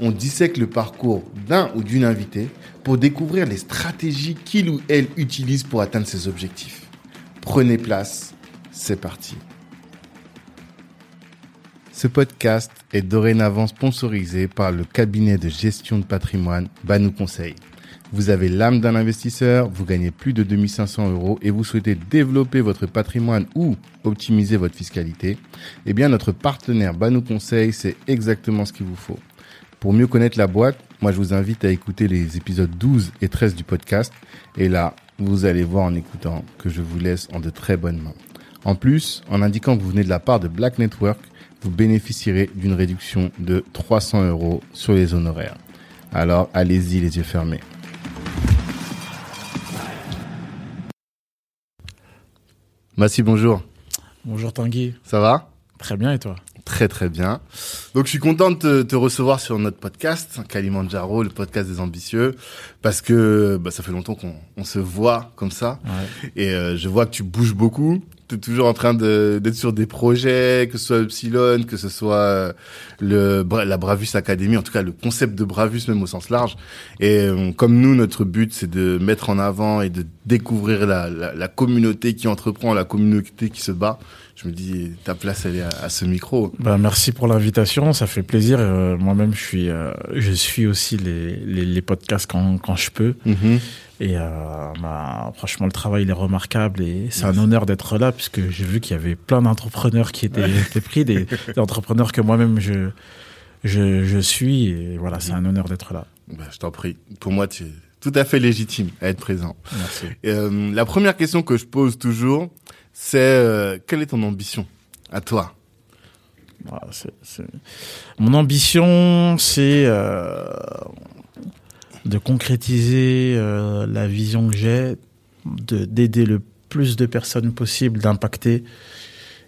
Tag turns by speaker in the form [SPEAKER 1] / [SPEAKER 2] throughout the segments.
[SPEAKER 1] on dissèque le parcours d'un ou d'une invitée pour découvrir les stratégies qu'il ou elle utilise pour atteindre ses objectifs. Prenez place, c'est parti. Ce podcast est dorénavant sponsorisé par le cabinet de gestion de patrimoine Banou Conseil. Vous avez l'âme d'un investisseur, vous gagnez plus de 2500 euros et vous souhaitez développer votre patrimoine ou optimiser votre fiscalité, eh bien notre partenaire Banou Conseil, c'est exactement ce qu'il vous faut. Pour mieux connaître la boîte, moi je vous invite à écouter les épisodes 12 et 13 du podcast. Et là, vous allez voir en écoutant que je vous laisse en de très bonnes mains. En plus, en indiquant que vous venez de la part de Black Network, vous bénéficierez d'une réduction de 300 euros sur les honoraires. Alors allez-y les yeux fermés. Massi, bonjour.
[SPEAKER 2] Bonjour Tanguy.
[SPEAKER 1] Ça va?
[SPEAKER 2] Très bien et toi?
[SPEAKER 1] Très très bien. Donc je suis content de te, te recevoir sur notre podcast, Kalimandjaro, le podcast des ambitieux, parce que bah, ça fait longtemps qu'on on se voit comme ça.
[SPEAKER 2] Ouais.
[SPEAKER 1] Et euh, je vois que tu bouges beaucoup. Tu es toujours en train de- d'être sur des projets, que ce soit Epsilon, que ce soit euh, le, la Bravus Academy, en tout cas le concept de Bravus même au sens large. Et euh, comme nous, notre but, c'est de mettre en avant et de découvrir la, la, la communauté qui entreprend, la communauté qui se bat. Je me dis, ta place, elle est à, à ce micro.
[SPEAKER 2] bah, Merci pour l'invitation, ça fait plaisir. Euh, Moi-même, je suis, euh, je suis aussi les, les, les podcasts quand, quand je peux.
[SPEAKER 1] Mhm.
[SPEAKER 2] Et euh, bah, franchement, le travail il est remarquable et c'est un honneur d'être là puisque j'ai vu qu'il y avait plein d'entrepreneurs qui étaient, étaient pris, des, des entrepreneurs que moi-même je, je, je suis. Et voilà, c'est un honneur d'être là.
[SPEAKER 1] Bah, je t'en prie. Pour moi, tu es tout à fait légitime à être présent.
[SPEAKER 2] Merci.
[SPEAKER 1] Euh, la première question que je pose toujours, c'est euh, quelle est ton ambition à toi?
[SPEAKER 2] Voilà, c'est- Mon ambition, c'est euh, de concrétiser euh, la vision que j'ai, de d'aider le plus de personnes possible, d'impacter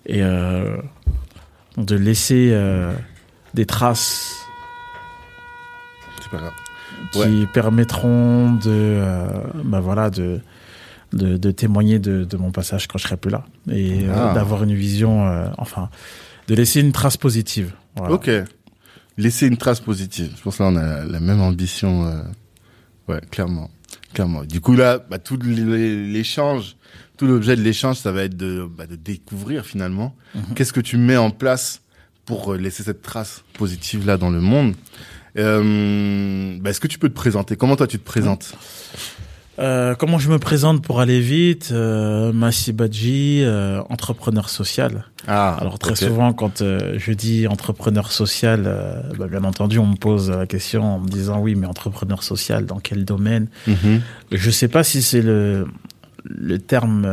[SPEAKER 2] et de laisser des traces qui permettront de, bah voilà, de, de, de témoigner de, de mon passage quand je serai plus là et euh,
[SPEAKER 1] Ah.
[SPEAKER 2] d'avoir une vision, euh, enfin, de laisser une trace positive. Voilà.
[SPEAKER 1] Ok. Laisser une trace positive. Je pense que là, on a la même ambition. euh, Ouais, clairement. Clairement. Du coup, là, bah, tout l'é- l'échange, tout l'objet de l'échange, ça va être de, bah, de découvrir finalement
[SPEAKER 2] Mhm.
[SPEAKER 1] qu'est-ce que tu mets en place pour laisser cette trace positive là dans le monde? Euh, bah, Est-ce que tu peux te présenter? Comment toi tu te présentes?
[SPEAKER 2] Euh, comment je me présente pour aller vite euh, Massi Badji, euh, entrepreneur social.
[SPEAKER 1] Ah,
[SPEAKER 2] Alors très souvent, quand euh, je dis entrepreneur social, bah, bien entendu, on me pose la question en me disant oui, mais entrepreneur social, dans quel domaine?
[SPEAKER 1] Mhm.
[SPEAKER 2] Je sais pas si c'est le le terme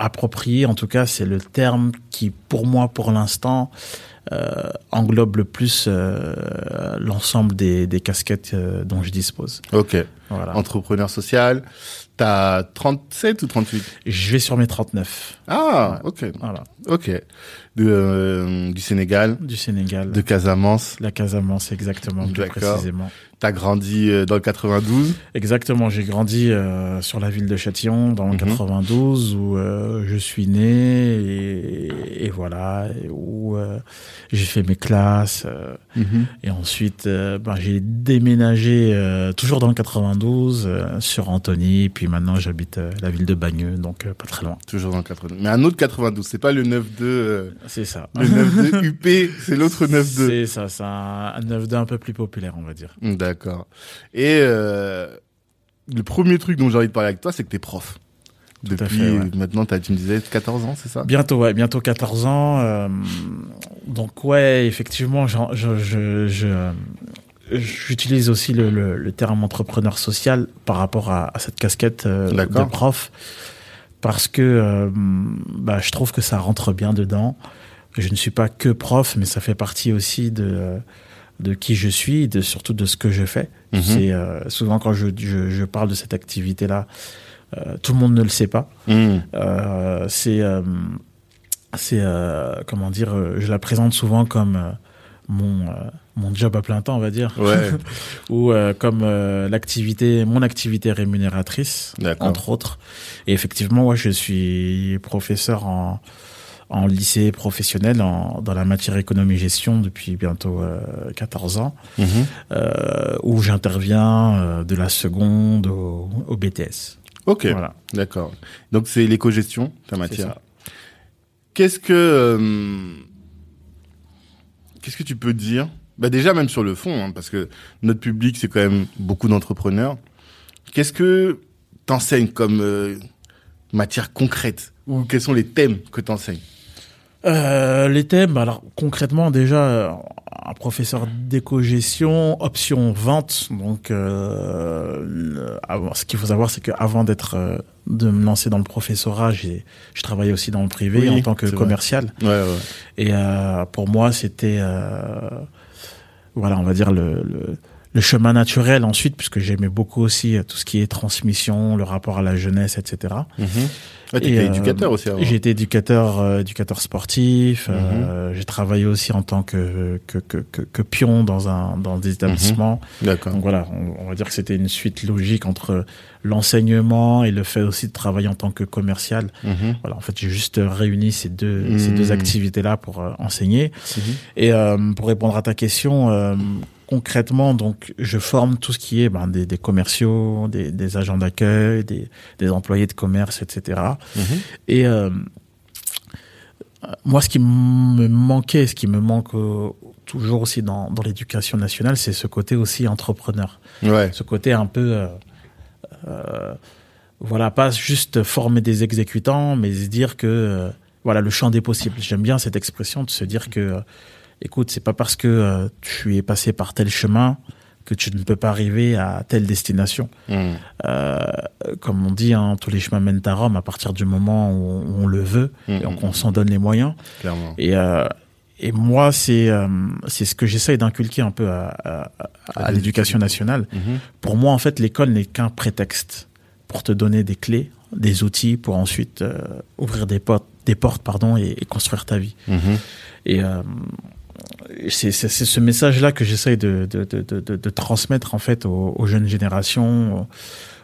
[SPEAKER 2] approprié. En tout cas, c'est le terme qui, pour moi, pour l'instant, euh, englobe le plus euh, l'ensemble des, des casquettes euh, dont je dispose.
[SPEAKER 1] Ok. Entrepreneur social. T'as 37 ou 38
[SPEAKER 2] Je vais sur mes 39.
[SPEAKER 1] Ah, ok.
[SPEAKER 2] Voilà.
[SPEAKER 1] Ok. De, euh, du Sénégal,
[SPEAKER 2] Du Sénégal.
[SPEAKER 1] de Casamance.
[SPEAKER 2] La Casamance, exactement, précisément.
[SPEAKER 1] T'as grandi euh, dans le 92.
[SPEAKER 2] Exactement, j'ai grandi euh, sur la ville de Châtillon dans le
[SPEAKER 1] Mhm.
[SPEAKER 2] 92 où je suis né et, et voilà, et où j'ai fait mes classes euh, et ensuite ben, j'ai déménagé toujours dans le 92 euh, sur Antony puis maintenant j'habite euh, la ville de Bagneux donc euh, pas très loin.
[SPEAKER 1] Toujours dans le 92. Mais un autre 92. C'est pas le 9-2, euh,
[SPEAKER 2] C'est ça.
[SPEAKER 1] le 9-2 UP, c'est l'autre 9-2.
[SPEAKER 2] C'est ça, c'est un, un 9 un peu plus populaire on va dire.
[SPEAKER 1] D'accord. Et le premier truc dont j'ai envie de parler avec toi, c'est que t'es prof.
[SPEAKER 2] Tout
[SPEAKER 1] Depuis
[SPEAKER 2] fait, ouais.
[SPEAKER 1] maintenant, tu me disais 14 ans, c'est ça?
[SPEAKER 2] Bientôt, ouais, bientôt 14 ans. donc ouais, effectivement, je, je, je, j'utilise aussi le, le, le terme entrepreneur social par rapport à, à cette casquette euh, de prof, parce que euh, bah, je trouve que ça rentre bien dedans. Je ne suis pas que prof, mais ça fait partie aussi de de qui je suis, de surtout de ce que je fais.
[SPEAKER 1] Mhm.
[SPEAKER 2] C'est euh, souvent quand je, je, je parle de cette activité-là, euh, tout le monde ne le sait pas. Euh, c'est c'est comment dire, je la présente souvent comme mon mon job à plein temps, on va dire,
[SPEAKER 1] Ouais.
[SPEAKER 2] ou comme l'activité, mon activité rémunératrice, entre autres. Et effectivement, moi, je suis professeur en en lycée professionnel en, dans la matière économie-gestion depuis bientôt euh, 14 ans,
[SPEAKER 1] Mhm.
[SPEAKER 2] euh, où j'interviens euh, de la seconde au, au BTS.
[SPEAKER 1] Ok,
[SPEAKER 2] Voilà,
[SPEAKER 1] d'accord. Donc c'est l'éco-gestion, ta matière. Qu'est-ce que euh, qu'est-ce que tu peux dire Bah déjà même sur le fond, hein, parce que notre public c'est quand même beaucoup d'entrepreneurs. Qu'est-ce que t'enseignes comme euh, matière concrète? Ou quels sont les thèmes que t'enseignes?
[SPEAKER 2] Euh, les thèmes, alors concrètement déjà, euh, un professeur d'éco-gestion, option vente. Donc, euh, ce qu'il faut savoir, c'est qu'avant d'être, euh, de me lancer dans le professorat, j'ai, je travaillais aussi dans le privé
[SPEAKER 1] Oui,
[SPEAKER 2] en tant que commercial.
[SPEAKER 1] Ouais, ouais.
[SPEAKER 2] Et euh, pour moi, c'était, voilà, on va dire le, le chemin naturel ensuite, puisque j'aimais beaucoup aussi euh, tout ce qui est transmission, le rapport à la jeunesse, etc.
[SPEAKER 1] Mhm. Ouais,
[SPEAKER 2] Et, euh,
[SPEAKER 1] éducateur aussi avant.
[SPEAKER 2] J'ai été éducateur, euh, éducateur sportif. Euh, j'ai travaillé aussi en tant que que, que, que, que pion dans un dans des établissements.
[SPEAKER 1] D'accord.
[SPEAKER 2] Donc voilà, on, on va dire que c'était une suite logique entre l'enseignement et le fait aussi de travailler en tant que commercial.
[SPEAKER 1] Mhm.
[SPEAKER 2] Voilà, en fait, j'ai juste réuni ces deux ces deux activités-là pour euh, enseigner.
[SPEAKER 1] Mhm.
[SPEAKER 2] Et euh, pour répondre à ta question, euh, concrètement, donc je forme tout ce qui est ben, des, des commerciaux, des, des agents d'accueil, des, des employés de commerce, etc.
[SPEAKER 1] Mhm.
[SPEAKER 2] Et euh, moi, ce qui me manquait, ce qui me manque euh, toujours aussi dans, dans l'éducation nationale, c'est ce côté aussi entrepreneur,
[SPEAKER 1] Ouais.
[SPEAKER 2] ce côté un peu, euh, voilà, pas juste former des exécutants, mais se dire que voilà le champ des possibles. J'aime bien cette expression de se dire que, écoute, c'est pas parce que euh, tu es passé par tel chemin que tu ne peux pas arriver à telle destination.
[SPEAKER 1] Mhm.
[SPEAKER 2] Euh, comme on dit, hein, tous les chemins mènent à Rome à partir du moment où on, on le veut et
[SPEAKER 1] Mhm.
[SPEAKER 2] qu'on s'en donne les moyens.
[SPEAKER 1] Clairement.
[SPEAKER 2] Et, euh, et moi, c'est c'est ce que j'essaye d'inculquer un peu à, à, à- à l'éducation nationale.
[SPEAKER 1] Mhm.
[SPEAKER 2] Pour moi, en fait, l'école n'est qu'un prétexte pour te donner des clés, des outils pour ensuite ouvrir des portes, des portes pardon, et, et construire ta vie.
[SPEAKER 1] Mhm.
[SPEAKER 2] Et c'est c'est- c'est ce message-là que j'essaye de, de, de, de, de- de transmettre en fait aux, aux jeunes générations,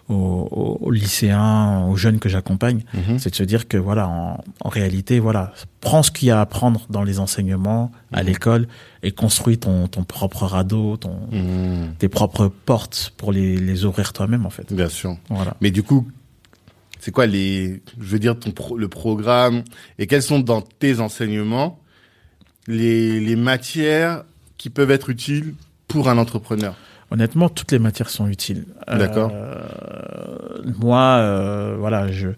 [SPEAKER 2] aux, aux- aux lycéens, aux jeunes que j'accompagne.
[SPEAKER 1] Mhm.
[SPEAKER 2] C'est de se dire que voilà, en, en réalité, voilà, prends ce qu'il y a à apprendre dans les enseignements, à
[SPEAKER 1] Mhm.
[SPEAKER 2] l'école, et construis ton, ton propre radeau, ton,
[SPEAKER 1] Mhm.
[SPEAKER 2] tes propres portes pour les, les ouvrir toi-même en fait.
[SPEAKER 1] Bien sûr.
[SPEAKER 2] Voilà.
[SPEAKER 1] Mais du coup, c'est quoi les, je veux dire, ton pro- le programme et quels sont dans tes enseignements les, les matières qui peuvent être utiles pour un entrepreneur
[SPEAKER 2] Honnêtement, toutes les matières sont utiles.
[SPEAKER 1] D'accord.
[SPEAKER 2] Euh, moi, euh, voilà, je.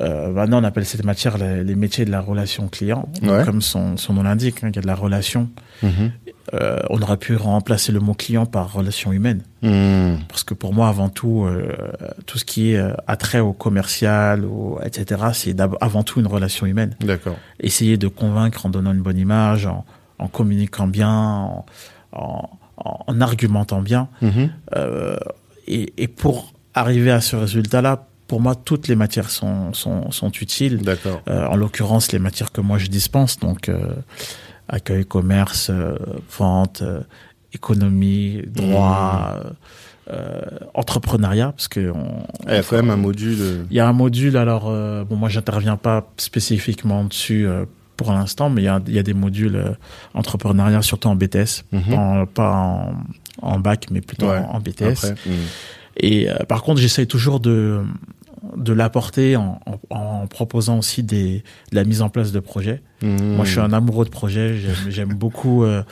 [SPEAKER 2] Euh, maintenant, on appelle cette matière les, les métiers de la relation client.
[SPEAKER 1] Ouais.
[SPEAKER 2] Comme son, son nom l'indique, hein, il y a de la relation. Euh, on aurait pu remplacer le mot client par relation humaine.
[SPEAKER 1] Mhm.
[SPEAKER 2] Parce que pour moi, avant tout, euh, tout ce qui est attrait au commercial, au, etc., c'est avant tout une relation humaine.
[SPEAKER 1] D'accord.
[SPEAKER 2] Essayer de convaincre en donnant une bonne image, en, en communiquant bien, en, en, en- en argumentant bien.
[SPEAKER 1] Mhm.
[SPEAKER 2] Et, et pour arriver à ce résultat-là, pour moi, toutes les matières sont, sont, sont utiles.
[SPEAKER 1] D'accord.
[SPEAKER 2] Euh, en l'occurrence, les matières que moi je dispense, donc euh, accueil, commerce, euh, vente, économie, droit, euh, entrepreneuriat, parce que on-
[SPEAKER 1] Ah, Il y a quand même un module.
[SPEAKER 2] il y a un module. Alors euh, bon, moi j'interviens pas spécifiquement dessus euh, pour l'instant, mais il y a, il y a des modules entrepreneuriat surtout en BTS,
[SPEAKER 1] Mhm.
[SPEAKER 2] en- pas en, en bac, mais plutôt
[SPEAKER 1] Ouais,
[SPEAKER 2] en, en BTS.
[SPEAKER 1] Après. Mhm.
[SPEAKER 2] Et par contre, j'essaye toujours de de l'apporter en, en, en proposant aussi des de la mise en place de projets.
[SPEAKER 1] Mhm.
[SPEAKER 2] Moi, je suis un amoureux de projets. J'aime, j'aime beaucoup euh,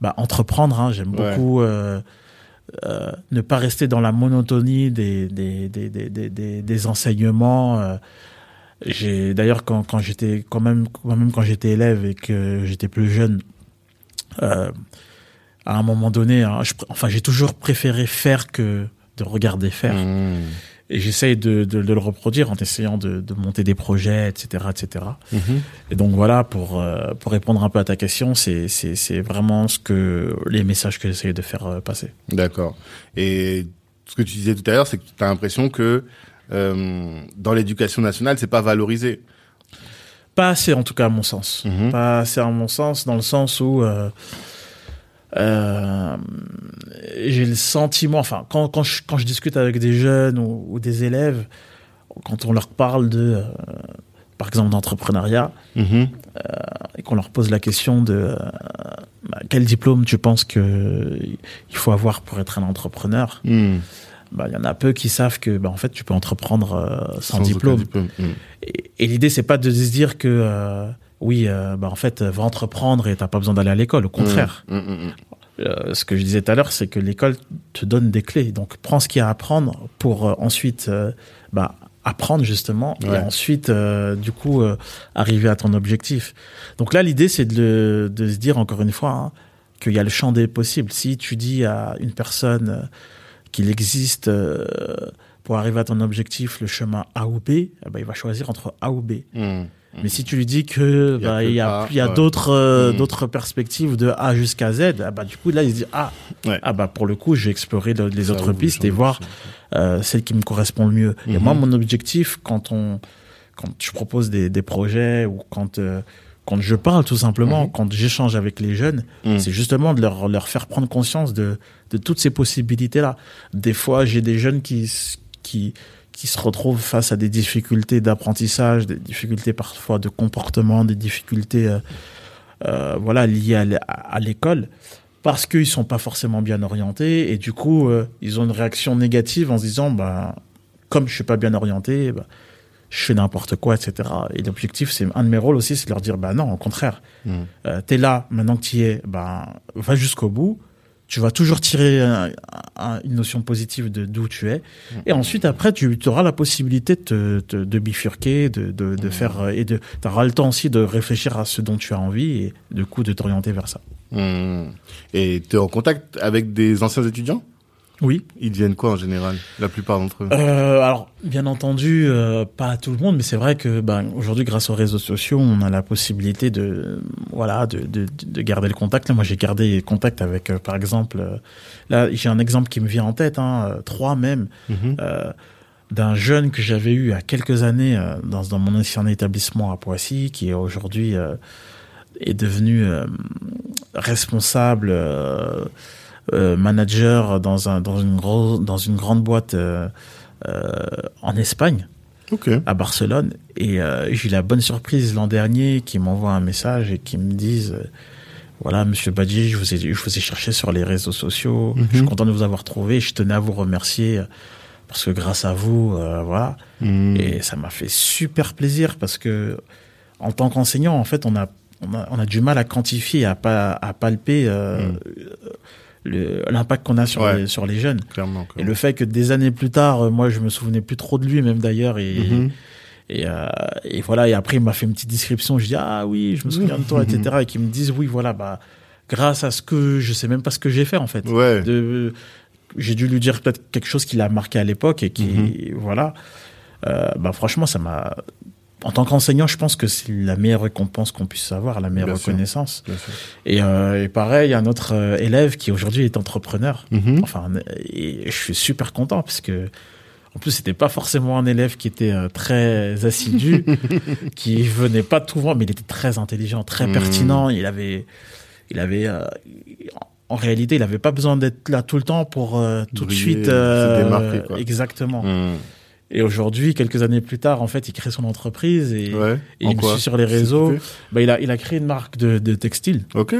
[SPEAKER 2] bah, entreprendre. Hein. J'aime
[SPEAKER 1] Ouais.
[SPEAKER 2] beaucoup euh, euh, ne pas rester dans la monotonie des des des des des, enseignements. J'ai d'ailleurs quand quand j'étais quand même quand même quand j'étais élève et que j'étais plus jeune. À un moment donné, hein, je enfin, j'ai toujours préféré faire que de regarder faire.
[SPEAKER 1] Mhm.
[SPEAKER 2] Et j'essaye de, de, de le reproduire en essayant de, de monter des projets, etc., etc.
[SPEAKER 1] Mhm.
[SPEAKER 2] Et donc voilà, pour euh, pour répondre un peu à ta question, c'est c'est c'est vraiment ce que les messages que j'essaye de faire euh, passer.
[SPEAKER 1] D'accord. Et ce que tu disais tout à l'heure, c'est que tu as l'impression que euh, dans l'éducation nationale, c'est pas valorisé.
[SPEAKER 2] Pas assez, en tout cas, à mon sens.
[SPEAKER 1] Mhm.
[SPEAKER 2] Pas assez, à mon sens, dans le sens où euh, euh, j'ai le sentiment, enfin, quand, quand, je, quand je discute avec des jeunes ou, ou des élèves, quand on leur parle de, euh, par exemple, d'entrepreneuriat,
[SPEAKER 1] Mhm.
[SPEAKER 2] et qu'on leur pose la question de euh, bah, quel diplôme tu penses que il faut avoir pour être un entrepreneur,
[SPEAKER 1] Mm.
[SPEAKER 2] bah, il y en a peu qui savent que bah, en fait tu peux entreprendre euh, sans, diplôme.
[SPEAKER 1] diplôme. Mm.
[SPEAKER 2] Et, et l'idée c'est pas de se dire que euh, oui, euh, bah, en fait va entreprendre et t'as pas besoin d'aller à l'école. Au contraire,
[SPEAKER 1] Mm, mm, mm.
[SPEAKER 2] Euh, ce que je disais tout à l'heure, c'est que l'école te donne des clés. Donc prends ce qu'il y a à apprendre pour euh, ensuite bah, apprendre justement
[SPEAKER 1] Ouais.
[SPEAKER 2] et ensuite euh, du coup euh, arriver à ton objectif. Donc là l'idée c'est de, de se dire encore une fois hein, qu'il y a le champ des possibles. Si tu dis à une personne euh, qu'il existe pour arriver à ton objectif le chemin A ou B, eh ben, il va choisir entre A ou B.
[SPEAKER 1] Mm.
[SPEAKER 2] Mais si tu lui dis que
[SPEAKER 1] Il y a
[SPEAKER 2] bah, y a,
[SPEAKER 1] A,
[SPEAKER 2] il y a
[SPEAKER 1] ouais.
[SPEAKER 2] d'autres euh,
[SPEAKER 1] Mm.
[SPEAKER 2] d'autres perspectives de A jusqu'à Z, ah bah du coup là il se dit ah
[SPEAKER 1] Ouais.
[SPEAKER 2] ah bah pour le coup j'ai exploré le- les
[SPEAKER 1] Ça
[SPEAKER 2] autres pistes et voir euh, celle qui me correspond le mieux. Et
[SPEAKER 1] Mhm.
[SPEAKER 2] moi mon objectif quand on quand je propose des, des projets ou quand euh, quand je parle tout simplement,
[SPEAKER 1] Mhm.
[SPEAKER 2] quand j'échange avec les jeunes, c'est justement de leur, leur faire prendre conscience de, de toutes ces possibilités-là. Des fois, j'ai des jeunes qui, qui, qui se retrouvent face à des difficultés d'apprentissage, des difficultés parfois de comportement, des difficultés euh, euh, voilà, liées à, l'école, parce qu'ils sont pas forcément bien orientés, et du coup, euh, ils ont une réaction négative en se disant, bah, comme je suis pas bien orienté, bah, je fais n'importe quoi, etc. Et l'objectif, c'est un de mes rôles aussi, c'est de leur dire, bah non, au contraire,
[SPEAKER 1] Mm.
[SPEAKER 2] euh, t'es là, maintenant que tu y es, ben, va jusqu'au bout. Tu vas toujours tirer un- un- une notion positive de d'où tu es. Et ensuite, après, tu auras la possibilité de, te- te- de bifurquer, de, de, de faire, euh, et de, t'auras le temps aussi de réfléchir à ce dont tu as envie et du coup de t'orienter vers ça.
[SPEAKER 1] Mm. Et tu es en contact avec des anciens étudiants?
[SPEAKER 2] Oui.
[SPEAKER 1] Ils deviennent quoi en général La plupart d'entre eux?
[SPEAKER 2] Euh, alors, bien entendu, euh, pas à tout le monde, mais c'est vrai que ben, aujourd'hui, grâce aux réseaux sociaux, on a la possibilité de, voilà, de, de, de garder le contact. Là, moi, j'ai gardé contact avec, euh, par exemple, là, j'ai un exemple qui me vient en tête, hein, trois même,
[SPEAKER 1] Mhm.
[SPEAKER 2] d'un jeune que j'avais eu à quelques années euh, dans, dans mon ancien établissement à Poissy, qui aujourd'hui euh, est devenu euh, responsable. Euh, manager dans un dans une grosse dans une grande boîte euh, euh, en Espagne à Barcelone et euh, j'ai eu la bonne surprise l'an dernier qui m'envoie un message et qui me disent euh, voilà monsieur Badji je vous ai je vous ai cherché sur les réseaux sociaux
[SPEAKER 1] Mhm.
[SPEAKER 2] je suis content de vous avoir trouvé je tenais à vous remercier parce que grâce à vous euh, voilà
[SPEAKER 1] Mm.
[SPEAKER 2] et ça m'a fait super plaisir parce que en tant qu'enseignant en fait on a on a, on a du mal à quantifier à pas à palper
[SPEAKER 1] Mm.
[SPEAKER 2] L'impact qu'on a sur
[SPEAKER 1] Ouais.
[SPEAKER 2] les sur les jeunes
[SPEAKER 1] Clairement.
[SPEAKER 2] et le fait que des années plus tard, euh, moi, je me souvenais plus trop de lui, même d'ailleurs, et,
[SPEAKER 1] Mhm.
[SPEAKER 2] et, euh, et voilà. Et après, il m'a fait une petite description. Je dis ah oui, je me souviens de toi, etc. Et qu'ils me disent oui, voilà, bah grâce à ce que je sais même pas ce que j'ai fait en fait.
[SPEAKER 1] Ouais.
[SPEAKER 2] J'ai dû lui dire peut-être quelque chose qui l'a marqué à l'époque et qui voilà. Euh, bah franchement, ça m'a. En tant qu'enseignant, je pense que c'est la meilleure récompense qu'on puisse avoir, la meilleure
[SPEAKER 1] Bien
[SPEAKER 2] reconnaissance.
[SPEAKER 1] Sûr.
[SPEAKER 2] Et, euh, et pareil, il y a un autre euh, élève qui aujourd'hui est entrepreneur.
[SPEAKER 1] Mhm.
[SPEAKER 2] Enfin, et je suis super content parce que, en plus, c'était pas forcément un élève qui était euh, très assidu, qui venait pas tout voir, mais il était très intelligent, très
[SPEAKER 1] Mhm.
[SPEAKER 2] pertinent. Il avait, il avait, euh, en réalité, il avait pas besoin d'être là tout le temps pour euh, tout
[SPEAKER 1] Briller,
[SPEAKER 2] de suite.
[SPEAKER 1] se
[SPEAKER 2] euh,
[SPEAKER 1] démarquer, quoi.
[SPEAKER 2] Exactement.
[SPEAKER 1] Mm.
[SPEAKER 2] Et aujourd'hui, quelques années plus tard, en fait, il crée son entreprise et,
[SPEAKER 1] Ouais.
[SPEAKER 2] et
[SPEAKER 1] En
[SPEAKER 2] il me suit sur les réseaux. Bah, il a, il a créé une marque de, de textile
[SPEAKER 1] Ok.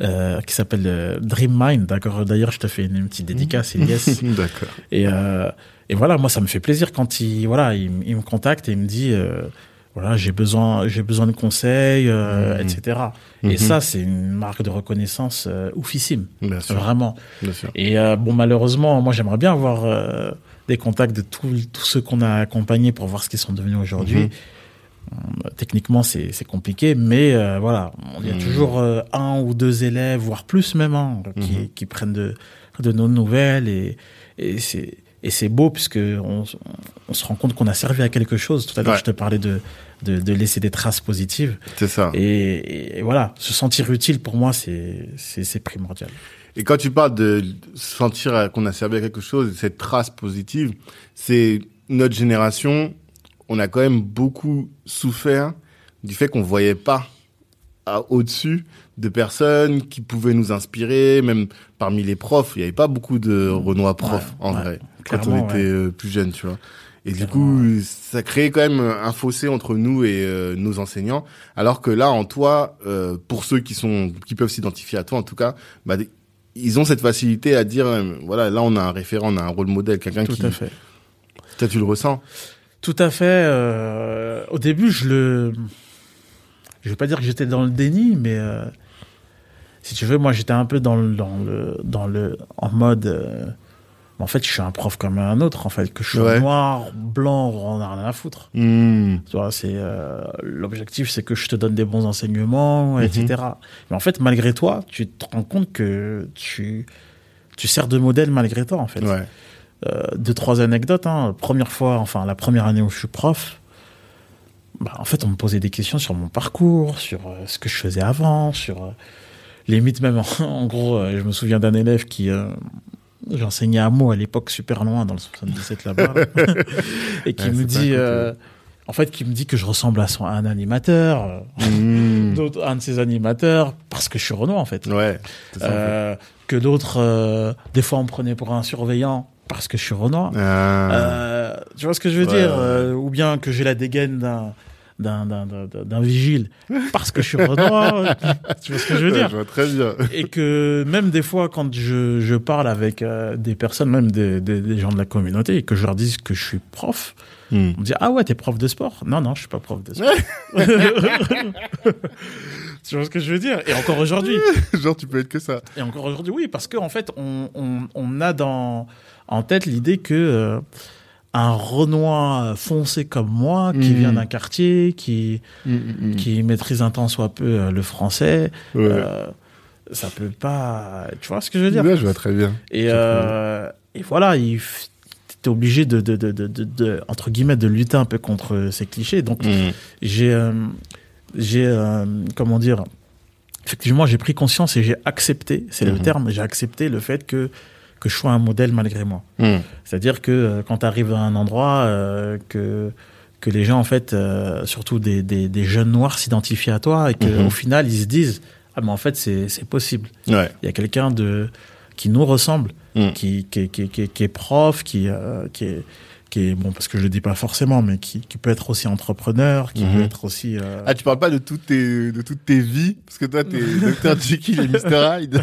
[SPEAKER 2] euh, qui s'appelle euh, Dream Mind. D'accord. D'ailleurs, je te fais une, une petite dédicace, Elias.
[SPEAKER 1] D'accord.
[SPEAKER 2] et, euh, et voilà, moi, ça me fait plaisir quand il, voilà, il, me contacte et il me dit, voilà, j'ai besoin, j'ai besoin de conseils,
[SPEAKER 1] Mhm.
[SPEAKER 2] etc.
[SPEAKER 1] Mhm.
[SPEAKER 2] Et ça, c'est une marque de reconnaissance oufissime,
[SPEAKER 1] Bien sûr.
[SPEAKER 2] vraiment.
[SPEAKER 1] Bien sûr.
[SPEAKER 2] Et bon, malheureusement, moi, j'aimerais bien avoir des contacts de tous ceux qu'on a accompagnés pour voir ce qu'ils sont devenus aujourd'hui.
[SPEAKER 1] Mhm.
[SPEAKER 2] Euh, Techniquement, c'est compliqué, mais euh, voilà, il y a
[SPEAKER 1] Mhm.
[SPEAKER 2] toujours euh, un ou deux élèves, voire plus même, hein, qui,
[SPEAKER 1] Mhm.
[SPEAKER 2] qui prennent de, de nos nouvelles et, et c'est et c'est beau puisque on, on se rend compte qu'on a servi à quelque chose. Tout à l'heure,
[SPEAKER 1] Ouais.
[SPEAKER 2] je te parlais de, de, de laisser des traces positives.
[SPEAKER 1] C'est ça.
[SPEAKER 2] Et, et voilà, se sentir utile pour moi, c'est primordial.
[SPEAKER 1] Et quand tu parles de sentir qu'on a servi à quelque chose, cette trace positive, c'est notre génération, on a quand même beaucoup souffert du fait qu'on voyait pas au-dessus de personnes qui pouvaient nous inspirer, même parmi les profs. Il n'y avait pas beaucoup de Renoir profs, en vrai, quand on était euh, plus jeune, tu vois. Et du coup, ça crée quand même un fossé entre nous et euh, nos enseignants. Alors que là, en toi, euh, pour ceux qui sont, qui peuvent s'identifier à toi, en tout cas, bah, ils ont cette facilité à dire, voilà, là, on a un référent, on a un rôle modèle, quelqu'un qui.
[SPEAKER 2] Tout à fait.
[SPEAKER 1] Toi, tu le ressens.
[SPEAKER 2] Tout à fait. au début, je le, je vais pas dire que j'étais dans le déni, mais si tu veux, moi j'étais un peu dans le, dans le, dans le, en mode, euh, en fait, je suis un prof comme un autre, en fait, que je suis noir, blanc, on a rien à foutre. Hmm. Tu vois, c'est euh, l'objectif, c'est que je te donne des bons enseignements, etc. Mhm. Mais en fait, malgré toi, tu te rends compte que tu, tu sers de modèle malgré toi, en fait. Ouais. Euh, deux trois anecdotes. Hein. Première fois, enfin la première année où je suis prof, bah, en fait, on me posait des questions sur mon parcours, sur ce que je faisais avant, sur limite même en, gros, euh, je me souviens d'un élève qui euh, j'enseignais à mots à l'époque super loin dans le 77 là-bas et qui me dit euh, en fait qui me dit que je ressemble à, son, un animateur mmh. un de ses animateurs parce que je suis Renault en fait
[SPEAKER 1] ouais
[SPEAKER 2] que d'autres des fois on me prenait pour un surveillant parce que je suis Renoir. Ah. tu vois ce que je veux dire Ou bien que j'ai la dégaine d'un d'un vigile parce que je suis renoir. tu vois ce que je veux dire
[SPEAKER 1] Je vois très bien.
[SPEAKER 2] Et que même des fois, quand je, je parle avec euh, des personnes, même des, des, gens de la communauté, et que je leur dis que je suis prof, hmm. on me dit ah ouais, t'es prof de sport? Non, non, je suis pas prof de sport. tu vois ce que je veux dire? Et encore aujourd'hui.
[SPEAKER 1] Genre, tu peux être que ça.
[SPEAKER 2] Et encore aujourd'hui, oui, parce qu'en en fait, on, on, on, a dans en tête l'idée que euh, un Renoir foncé comme moi, qui vient mm. d'un quartier, qui, mm, mm, qui maîtrise un temps soit peu euh, le français, euh, ça peut pas. Tu vois ce que je veux dire?
[SPEAKER 1] Je vois très bien.
[SPEAKER 2] Et, euh, et voilà, il était obligé de, de, de, de, entre guillemets, de lutter un peu contre ces clichés. Donc, j'ai, j'ai, comment dire, effectivement, j'ai pris conscience et j'ai accepté, c'est le mm-hmm. terme, j'ai accepté le fait que que je sois un modèle malgré moi. Hmm. C'est-à-dire que euh, quand tu arrives à un endroit, euh, que, que les gens, en fait, euh, surtout des, des, des, jeunes noirs, s'identifient à toi et qu'au hmm. au final, ils se disent Ah, mais en fait, c'est possible.
[SPEAKER 1] Ouais.
[SPEAKER 2] Il y a quelqu'un de qui nous ressemble, hmm. qui, qui, qui, qui, est prof, qui, qui est qui est bon parce que je le dis pas forcément mais qui, qui peut être aussi entrepreneur qui peut mhm. être aussi euh...
[SPEAKER 1] ah tu parles pas de toutes tes de toutes tes vies? Parce que toi t'es docteur Jekyll et Mr Hyde.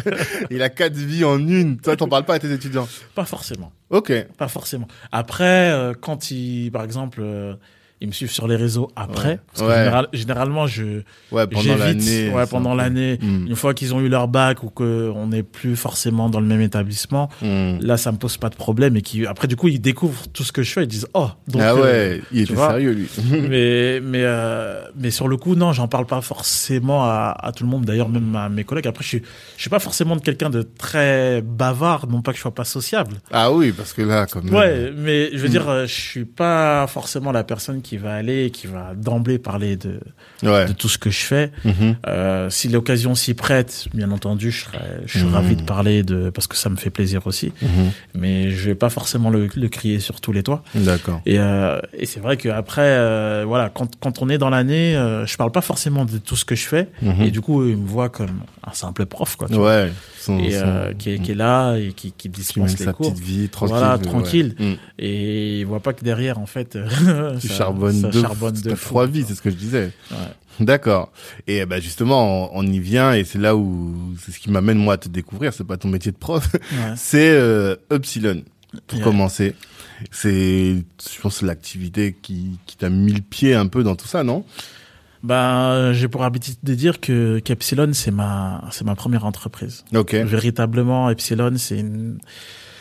[SPEAKER 1] Il a quatre vies en une. Toi t'en parles pas à tes étudiants?
[SPEAKER 2] Pas forcément.
[SPEAKER 1] Ok.
[SPEAKER 2] Pas forcément. Après euh, quand il par exemple euh, ils me suivent sur les réseaux après. Parce que généralement, je
[SPEAKER 1] ouais, pendant l'année.
[SPEAKER 2] Ouais, pendant l'année. Hmm. Une fois qu'ils ont eu leur bac ou qu'on n'est plus forcément dans le même établissement, hmm. là, ça me pose pas de problème. Et qui, après, du coup, ils découvrent tout ce que je fais. Ils disent, oh,
[SPEAKER 1] donc. Ah ouais, euh, il était sérieux, lui.
[SPEAKER 2] mais, mais, euh, mais sur le coup, non, j'en parle pas forcément à, à tout le monde. D'ailleurs, même à mes collègues. Après, je suis, je suis pas forcément de quelqu'un de très bavard, non pas que je sois pas sociable.
[SPEAKER 1] Ah oui, parce que là, comme.
[SPEAKER 2] Ouais, mais je veux hmm. dire, euh, je suis pas forcément la personne qui va aller, qui va d'emblée parler de, de tout ce que je fais. Mhm. euh, si l'occasion s'y prête, bien entendu, je serais, je suis ravi de parler de, parce que ça me fait plaisir aussi. Mhm. Mais je vais pas forcément le, le, crier sur tous les toits.
[SPEAKER 1] D'accord.
[SPEAKER 2] Et, euh, et c'est vrai qu'après, euh, voilà, quand, quand on est dans l'année, je parle pas forcément de tout ce que je fais. Et du coup, ils me voient comme un simple prof, quoi.
[SPEAKER 1] ouais.
[SPEAKER 2] Et euh, qui, est, qui, est, là et qui, qui dispense les
[SPEAKER 1] sa
[SPEAKER 2] cours.
[SPEAKER 1] petite vie tranquille.
[SPEAKER 2] Voilà, tranquille. Mm. Et il voit pas que derrière, en fait,
[SPEAKER 1] tu charbonnes ça charbonne de trois vies, c'est ce que je disais. Ouais. D'accord. Et bah justement, on, y vient et c'est là où c'est ce qui m'amène moi à te découvrir. C'est pas ton métier de prof, c'est euh, Upsilon. Pour commencer, c'est je pense l'activité qui qui t'a mis le pied un peu dans tout ça, non?
[SPEAKER 2] Ben, j'ai pour habitude de dire que qu'Epsilon c'est ma c'est ma première entreprise.
[SPEAKER 1] Ok.
[SPEAKER 2] Véritablement, Epsilon c'est une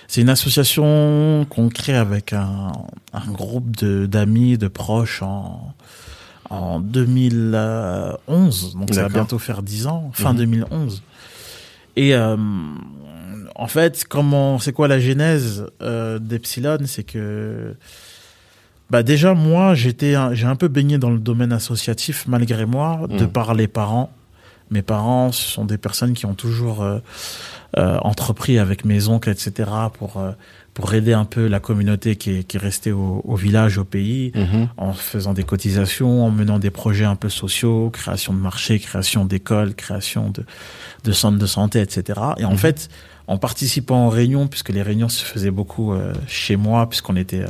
[SPEAKER 2] c'est une association qu'on crée avec un, un groupe de d'amis, de proches en en 2011, donc ça va bientôt faire 10 ans, fin 2011. Mhm. Et euh, en fait, comment, c'est quoi la genèse euh, d'Epsilon? C'est que, bah déjà moi, j'étais, j'ai un peu baigné dans le domaine associatif malgré moi, de mhm. par les parents. Mes parents, ce sont des personnes qui ont toujours euh, euh, entrepris avec mes oncles, etc., pour euh, pour aider un peu la communauté qui est, qui est restée au, au village, au pays,
[SPEAKER 1] Mhm.
[SPEAKER 2] en faisant des cotisations, en menant des projets un peu sociaux, création de marchés, création d'écoles, création de, de centres de santé, etc. Et en
[SPEAKER 1] Mhm.
[SPEAKER 2] fait, en participant aux réunions, puisque les réunions se faisaient beaucoup euh, chez moi, puisqu'on était euh,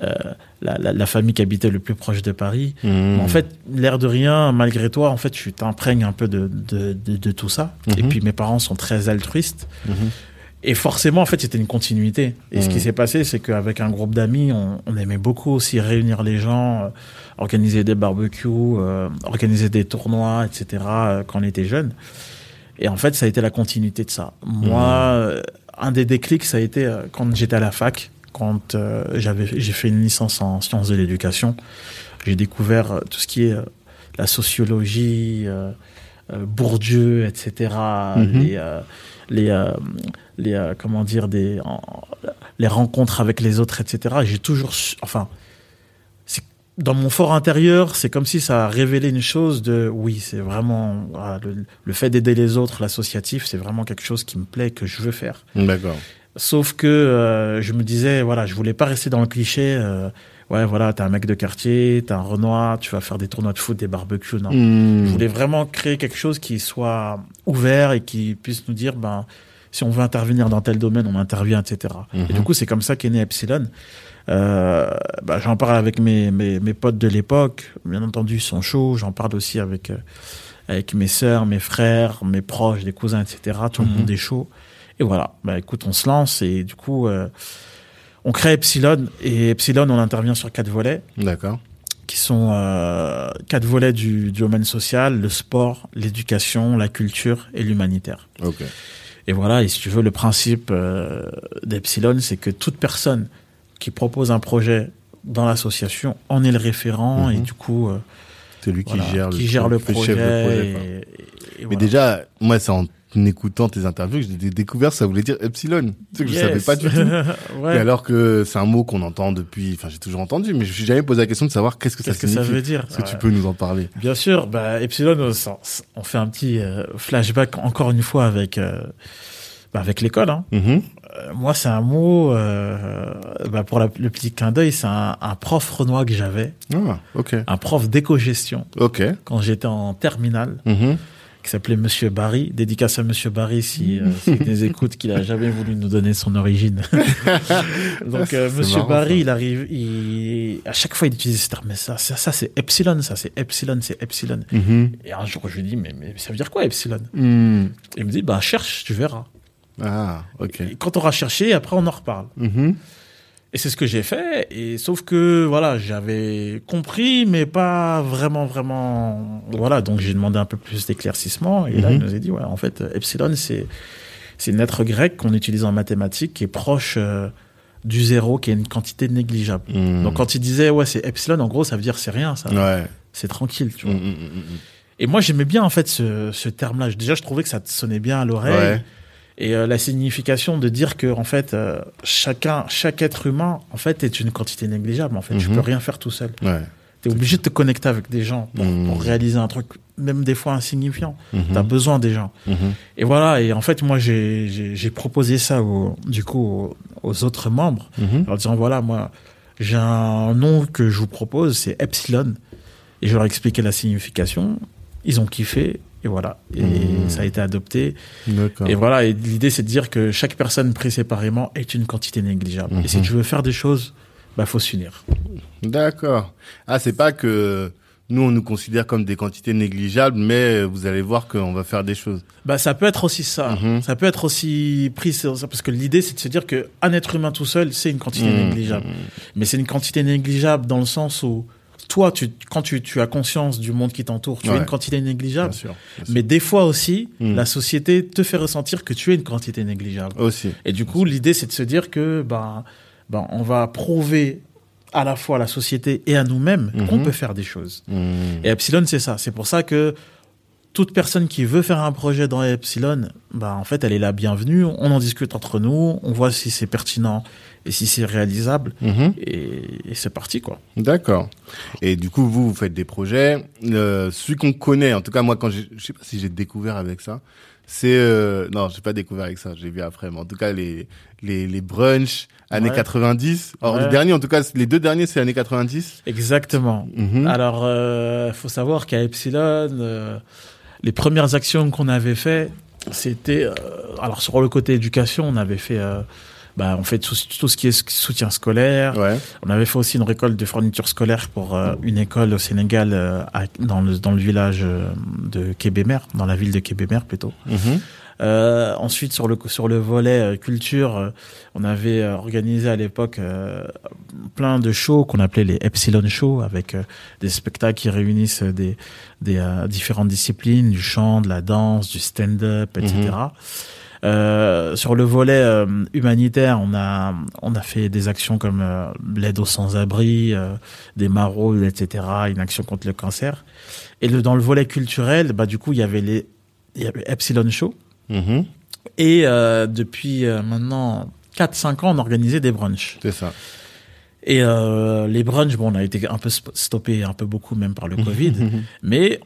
[SPEAKER 2] la, la, la famille qui habitait le plus proche de Paris,
[SPEAKER 1] Mhm.
[SPEAKER 2] en fait, l'air de rien, malgré toi, en fait, tu t'imprègnes un peu de, de, de, de tout ça. Et
[SPEAKER 1] Mhm.
[SPEAKER 2] puis mes parents sont très altruistes.
[SPEAKER 1] Mhm.
[SPEAKER 2] Et forcément, en fait, c'était une continuité. Et ce qui s'est passé, c'est qu'avec un groupe d'amis, on, on aimait beaucoup aussi réunir les gens, euh, organiser des barbecues, euh, organiser des tournois, etc. euh, quand on était jeunes. Et en fait, ça a été la continuité de ça. Moi, euh, un des déclics, ça a été euh, quand j'étais à la fac, quand euh, j'avais, j'ai fait une licence en sciences de l'éducation. J'ai découvert euh, tout ce qui est euh, la sociologie, Bourdieu, etc.
[SPEAKER 1] Mhm.
[SPEAKER 2] Les, les, les comment dire des les rencontres avec les autres, etc. Et J'ai toujours, enfin, dans mon fort intérieur, c'est comme si ça a révélé une chose de oui, c'est vraiment voilà, le, le fait d'aider les autres, l'associatif, c'est vraiment quelque chose qui me plaît, que je veux faire.
[SPEAKER 1] D'accord.
[SPEAKER 2] Sauf que euh, je me disais, voilà, je voulais pas rester dans le cliché. euh, ouais, voilà, t'es un mec de quartier, t'es un Renoir, tu vas faire des tournois de foot, des barbecues. Non.
[SPEAKER 1] Mhm.
[SPEAKER 2] Je voulais vraiment créer quelque chose qui soit ouvert et qui puisse nous dire, ben, si on veut intervenir dans tel domaine, on intervient, etc.
[SPEAKER 1] Mhm.
[SPEAKER 2] Et du coup, c'est comme ça qu'est né Epsilon. Euh, bah, j'en parle avec mes, mes, mes potes de l'époque. Bien entendu, ils sont chauds. J'en parle aussi avec, euh, avec mes sœurs, mes frères, mes proches, des cousins, etc. Tout le
[SPEAKER 1] Mhm.
[SPEAKER 2] monde est chaud. Et voilà. Bah, écoute, on se lance et du coup, euh, on crée Epsilon. Et Epsilon, on intervient sur quatre volets
[SPEAKER 1] D'accord.
[SPEAKER 2] qui sont euh, quatre volets du, du domaine social, le sport, l'éducation, la culture et l'humanitaire.
[SPEAKER 1] Ok.
[SPEAKER 2] Et voilà, et si tu veux, le principe euh, d'Epsilon, c'est que toute personne qui propose un projet dans l'association en est le référent et
[SPEAKER 1] Mhm.
[SPEAKER 2] du coup, euh,
[SPEAKER 1] C'est lui qui gère le,
[SPEAKER 2] qui gère le projet.
[SPEAKER 1] de projet,
[SPEAKER 2] et- et- et
[SPEAKER 1] Mais
[SPEAKER 2] voilà.
[SPEAKER 1] déjà, moi, c'est en écoutant tes interviews que j'ai découvert ça voulait dire Epsilon. Tu sais que je
[SPEAKER 2] Yes.
[SPEAKER 1] savais pas du tout.
[SPEAKER 2] ouais.
[SPEAKER 1] Et alors que c'est un mot qu'on entend depuis, enfin, j'ai toujours entendu, mais je me suis jamais posé la question de savoir qu'est-ce que ça
[SPEAKER 2] Qu'est-ce que ça veut dire
[SPEAKER 1] Est-ce que tu peux nous en parler?
[SPEAKER 2] Bien sûr, bah, Epsilon, ça- ça- on fait un petit euh, flashback encore une fois avec, euh, bah, avec l'école. Hein.
[SPEAKER 1] Mhm.
[SPEAKER 2] Euh, moi, c'est un mot, euh, bah, pour la- le petit clin d'œil, c'est un, un prof renois que j'avais,
[SPEAKER 1] Ah, ok.
[SPEAKER 2] un prof d'éco-gestion
[SPEAKER 1] Ok.
[SPEAKER 2] quand j'étais en terminale,
[SPEAKER 1] Mhm.
[SPEAKER 2] Qui s'appelait Monsieur Barry. Dédicace à Monsieur Barry si, euh, s'il nous écoute, qu'il a jamais voulu nous donner son origine. Donc, euh, Monsieur
[SPEAKER 1] marrant,
[SPEAKER 2] Barry,
[SPEAKER 1] ça.
[SPEAKER 2] il arrive, il, à chaque fois, il utilise ce terme, mais ça, ça, ça c'est Epsilon, ça, c'est Epsilon, c'est Epsilon.
[SPEAKER 1] Mhm.
[SPEAKER 2] Et un jour, je lui dis, mais, mais ça veut dire quoi, Epsilon?
[SPEAKER 1] Mhm.
[SPEAKER 2] Il me dit, bah, cherche, tu verras.
[SPEAKER 1] Ah, ok.
[SPEAKER 2] Et quand on aura cherché, après, on en reparle.
[SPEAKER 1] Mhm.
[SPEAKER 2] Et c'est ce que j'ai fait. Et sauf que voilà, j'avais compris, mais pas vraiment, vraiment. Voilà, donc j'ai demandé un peu plus d'éclaircissement. Et là,
[SPEAKER 1] Mhm.
[SPEAKER 2] il nous a dit, ouais, en fait, epsilon, c'est c'est une lettre grecque qu'on utilise en mathématiques qui est proche euh, du zéro, qui est une quantité négligeable.
[SPEAKER 1] Mhm.
[SPEAKER 2] Donc quand il disait, ouais, c'est epsilon, en gros, ça veut dire c'est rien, ça.
[SPEAKER 1] Ouais.
[SPEAKER 2] C'est tranquille, tu vois.
[SPEAKER 1] Mhm, mhm.
[SPEAKER 2] Et moi, j'aimais bien en fait ce, ce terme-là. Déjà, je trouvais que ça sonnait bien à l'oreille.
[SPEAKER 1] Ouais.
[SPEAKER 2] Et euh, la signification de dire que en fait euh, chacun chaque être humain en fait est une quantité négligeable en fait tu
[SPEAKER 1] Mhm.
[SPEAKER 2] peux rien faire tout seul
[SPEAKER 1] Ouais.
[SPEAKER 2] tu es obligé de te connecter avec des gens pour,
[SPEAKER 1] Mhm.
[SPEAKER 2] pour réaliser un truc même des fois insignifiant
[SPEAKER 1] Mhm.
[SPEAKER 2] tu as besoin des gens
[SPEAKER 1] Mhm.
[SPEAKER 2] et voilà et en fait moi j'ai proposé ça au, du coup aux, aux autres membres
[SPEAKER 1] Mhm.
[SPEAKER 2] en leur disant voilà moi j'ai un nom que je vous propose c'est Epsilon et je leur ai expliqué la signification ils ont kiffé et voilà et
[SPEAKER 1] Mhm.
[SPEAKER 2] ça a été adopté et voilà, et l'idée c'est de dire que chaque personne prise séparément est une quantité négligeable. Et si
[SPEAKER 1] Mhm.
[SPEAKER 2] tu veux faire des choses, bah faut s'unir.
[SPEAKER 1] D'accord. Ah, c'est pas que nous, on nous considère comme des quantités négligeables, mais vous allez voir qu'on va faire des choses.
[SPEAKER 2] Bah ça peut être aussi ça.
[SPEAKER 1] Mhm.
[SPEAKER 2] Ça peut être aussi pris sur ça parce que l'idée c'est de se dire que un être humain tout seul, c'est une quantité négligeable. Mais c'est une quantité négligeable dans le sens où toi tu quand tu, tu as conscience du monde qui t'entoure, tu
[SPEAKER 1] Ouais.
[SPEAKER 2] es une quantité
[SPEAKER 1] Bien
[SPEAKER 2] négligeable.
[SPEAKER 1] sûr. bien sûr.
[SPEAKER 2] Mais des fois aussi,
[SPEAKER 1] Mhm.
[SPEAKER 2] la société te fait ressentir que tu es une quantité négligeable.
[SPEAKER 1] Aussi.
[SPEAKER 2] Et du coup, l'idée, c'est de se dire que ben, ben, on va prouver à la fois à la société et à nous-mêmes
[SPEAKER 1] Mhm.
[SPEAKER 2] qu'on peut faire des choses.
[SPEAKER 1] Mhm.
[SPEAKER 2] Et Epsilon, c'est ça. C'est pour ça que toute personne qui veut faire un projet dans Epsilon, ben, en fait, elle est la bienvenue. On en discute entre nous, on voit si c'est pertinent et si c'est réalisable.
[SPEAKER 1] Mhm.
[SPEAKER 2] Et, et c'est parti, quoi.
[SPEAKER 1] D'accord. Et du coup, vous, vous faites des projets. Euh, celui qu'on connaît, en tout cas moi, quand je sais pas si j'ai découvert avec ça, c'est euh, non, j'ai pas découvert avec ça, j'ai vu après, mais en tout cas les les les brunchs années
[SPEAKER 2] Ouais.
[SPEAKER 1] 90. Alors
[SPEAKER 2] Ouais.
[SPEAKER 1] les derniers, en tout cas les deux derniers, c'est années 90.
[SPEAKER 2] Exactement.
[SPEAKER 1] Mhm.
[SPEAKER 2] Alors, euh, faut savoir qu'à Epsilon, euh, les premières actions qu'on avait fait, c'était, euh, alors sur le côté éducation, on avait fait, euh, bah, on fait tout, tout ce qui est soutien scolaire.
[SPEAKER 1] Ouais.
[SPEAKER 2] On avait fait aussi une récolte de fournitures scolaires pour euh, une école au Sénégal, euh, à- dans le dans le village de Kébémer, dans la ville de Kébémer plutôt.
[SPEAKER 1] Mhm.
[SPEAKER 2] Euh, ensuite, sur le sur le volet euh, culture, euh, on avait euh, organisé à l'époque euh, plein de shows qu'on appelait les Epsilon Shows, avec des spectacles qui réunissent des des euh, différentes disciplines, du chant, de la danse, du stand-up, etc.
[SPEAKER 1] Mhm.
[SPEAKER 2] Euh, sur le volet euh, humanitaire, on a on a fait des actions comme euh, l'aide aux sans-abri, euh, des maraudes, etc. Une action contre le cancer. Et le, dans le volet culturel, bah du coup, il y avait les il y avait Epsilon Show.
[SPEAKER 1] Mhm.
[SPEAKER 2] Et euh, depuis euh, maintenant 4-5 ans, on organisait des brunchs.
[SPEAKER 1] C'est ça.
[SPEAKER 2] Et euh, les brunchs, bon, on a été un peu stoppé, un peu beaucoup même par le Covid. mais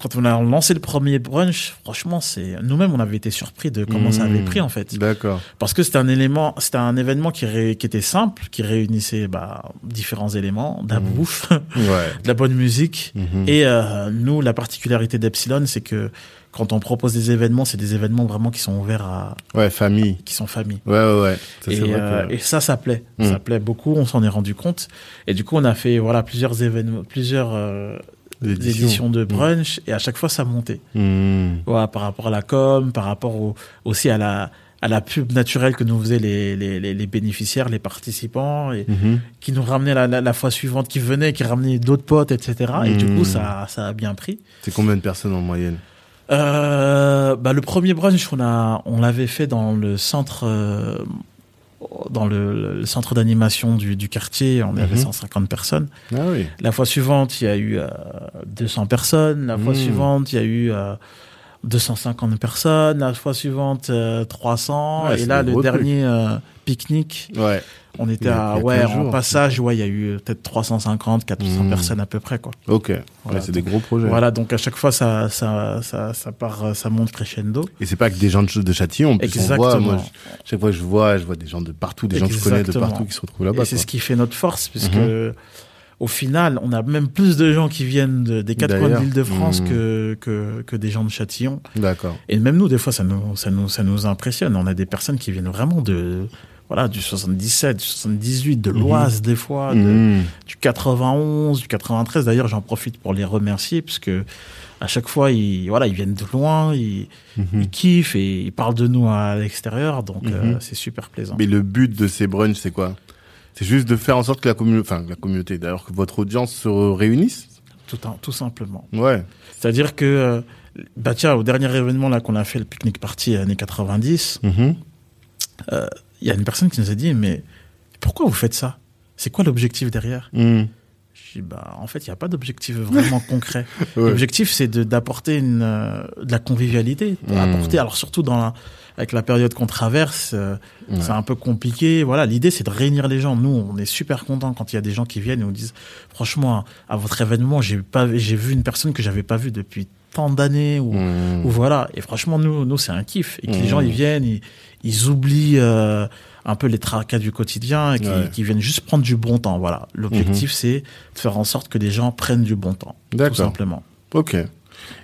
[SPEAKER 2] quand on a lancé le premier brunch, franchement, c'est nous-mêmes, on avait été surpris de comment ça avait
[SPEAKER 1] Mhm.
[SPEAKER 2] pris en fait.
[SPEAKER 1] D'accord.
[SPEAKER 2] Parce que c'était un élément, c'était un événement qui, ré- qui était simple, qui réunissait bah, différents éléments, de la
[SPEAKER 1] Mhm.
[SPEAKER 2] bouffe,
[SPEAKER 1] Ouais.
[SPEAKER 2] de la bonne musique.
[SPEAKER 1] Mhm.
[SPEAKER 2] Et euh, nous, la particularité d'Epsilon, c'est que quand on propose des événements, c'est des événements vraiment qui sont ouverts à,
[SPEAKER 1] Ouais, famille.
[SPEAKER 2] qui sont famille.
[SPEAKER 1] Ouais, ouais, ouais. Ça, c'est
[SPEAKER 2] Et,
[SPEAKER 1] vrai
[SPEAKER 2] euh,
[SPEAKER 1] que-
[SPEAKER 2] et ça, ça plaît.
[SPEAKER 1] Mm.
[SPEAKER 2] Ça plaît beaucoup. On s'en est rendu compte. Et du coup, on a fait voilà plusieurs événements, plusieurs euh, éditions de brunch. Et à chaque fois, ça montait. Voilà, par rapport à la com, par rapport au- aussi à la à la pub naturelle que nous faisaient les, les, les, bénéficiaires, les participants, et qui nous ramenaient la, la, la fois suivante, qui venaient, qui ramenaient d'autres potes, etc. Et du coup, ça, ça a bien pris.
[SPEAKER 1] C'est combien de personnes en moyenne?
[SPEAKER 2] Euh, bah, le premier brunch, on a, on l'avait fait dans le centre, euh, dans le, le centre d'animation du, du quartier. On avait
[SPEAKER 1] Mhm.
[SPEAKER 2] 150 personnes.
[SPEAKER 1] Ah oui.
[SPEAKER 2] La fois suivante, il y a eu euh, 200 personnes. La fois
[SPEAKER 1] Mhm.
[SPEAKER 2] suivante, il y a eu euh, 250 personnes. La fois suivante, euh, 300.
[SPEAKER 1] Ouais,
[SPEAKER 2] et là, le dernier euh, pique-nique,
[SPEAKER 1] Ouais.
[SPEAKER 2] on était à, ouais,
[SPEAKER 1] 15
[SPEAKER 2] en passage, ouais, il y a eu peut-être 350, 400
[SPEAKER 1] Mhm.
[SPEAKER 2] personnes à peu près, quoi.
[SPEAKER 1] Ok. Ouais,
[SPEAKER 2] Voilà,
[SPEAKER 1] c'est des gros projets.
[SPEAKER 2] Voilà, donc à chaque fois, ça, ça, ça, ça part, ça monte crescendo.
[SPEAKER 1] Et c'est pas que des gens de, de Châtillon. En plus, on
[SPEAKER 2] Exactement.
[SPEAKER 1] voit, moi, je- chaque fois que je vois, je vois des gens de partout, des gens que je connais de
[SPEAKER 2] Exactement.
[SPEAKER 1] partout qui se retrouvent
[SPEAKER 2] Et
[SPEAKER 1] là-bas.
[SPEAKER 2] c'est
[SPEAKER 1] quoi.
[SPEAKER 2] ce qui fait notre force, puisque
[SPEAKER 1] Mhm.
[SPEAKER 2] au final, on a même plus de gens qui viennent de- des quatre coins de l'île de France
[SPEAKER 1] Mhm.
[SPEAKER 2] que, que, que des gens de Châtillon.
[SPEAKER 1] D'accord.
[SPEAKER 2] Et même nous, des fois, ça nous, ça nous, ça nous impressionne. On a des personnes qui viennent vraiment de, voilà, du 77, du 78, de l'Oise, des fois, de-
[SPEAKER 1] Mhm.
[SPEAKER 2] du 91, du 93. D'ailleurs, j'en profite pour les remercier, puisque à chaque fois, ils, voilà, ils viennent de loin, ils,
[SPEAKER 1] Mhm.
[SPEAKER 2] ils kiffent et ils parlent de nous à l'extérieur. Donc, euh,
[SPEAKER 1] Mhm.
[SPEAKER 2] c'est super plaisant.
[SPEAKER 1] Mais le but de ces brunchs, c'est quoi? C'est juste de faire en sorte que la communauté, enfin, la communauté, d'ailleurs, que votre audience se réunisse?
[SPEAKER 2] Tout, un- tout simplement.
[SPEAKER 1] Ouais.
[SPEAKER 2] C'est-à-dire que, euh, bah tiens, au dernier événement là qu'on a fait, le pique-nique party années 90,
[SPEAKER 1] Mhm.
[SPEAKER 2] Il y a une personne qui nous a dit, mais pourquoi vous faites ça? C'est quoi l'objectif derrière?
[SPEAKER 1] Mhm.
[SPEAKER 2] Je dis, bah en fait, il n'y a pas d'objectif vraiment concret.
[SPEAKER 1] Ouais.
[SPEAKER 2] L'objectif, c'est d'apporter euh, de la convivialité,
[SPEAKER 1] Mmh.
[SPEAKER 2] apporter. Alors surtout dans la, avec la période qu'on traverse, euh,
[SPEAKER 1] Ouais.
[SPEAKER 2] c'est un peu compliqué. Voilà, l'idée c'est de réunir les gens. Nous, on est super contents quand il y a des gens qui viennent et nous disent, franchement, à votre événement, j'ai pas, j'ai vu une personne que j'avais pas vue depuis tant d'années ou,
[SPEAKER 1] Mhm.
[SPEAKER 2] ou voilà. Et franchement, nous, nous c'est un kiff et que les
[SPEAKER 1] Mmh.
[SPEAKER 2] gens ils viennent, ils, ils oublient. euh, un peu les tracas du quotidien et qui,
[SPEAKER 1] Ouais.
[SPEAKER 2] qui viennent juste prendre du bon temps. Voilà. L'objectif, c'est de faire en sorte que les gens prennent du bon temps. Tout simplement.
[SPEAKER 1] Ok.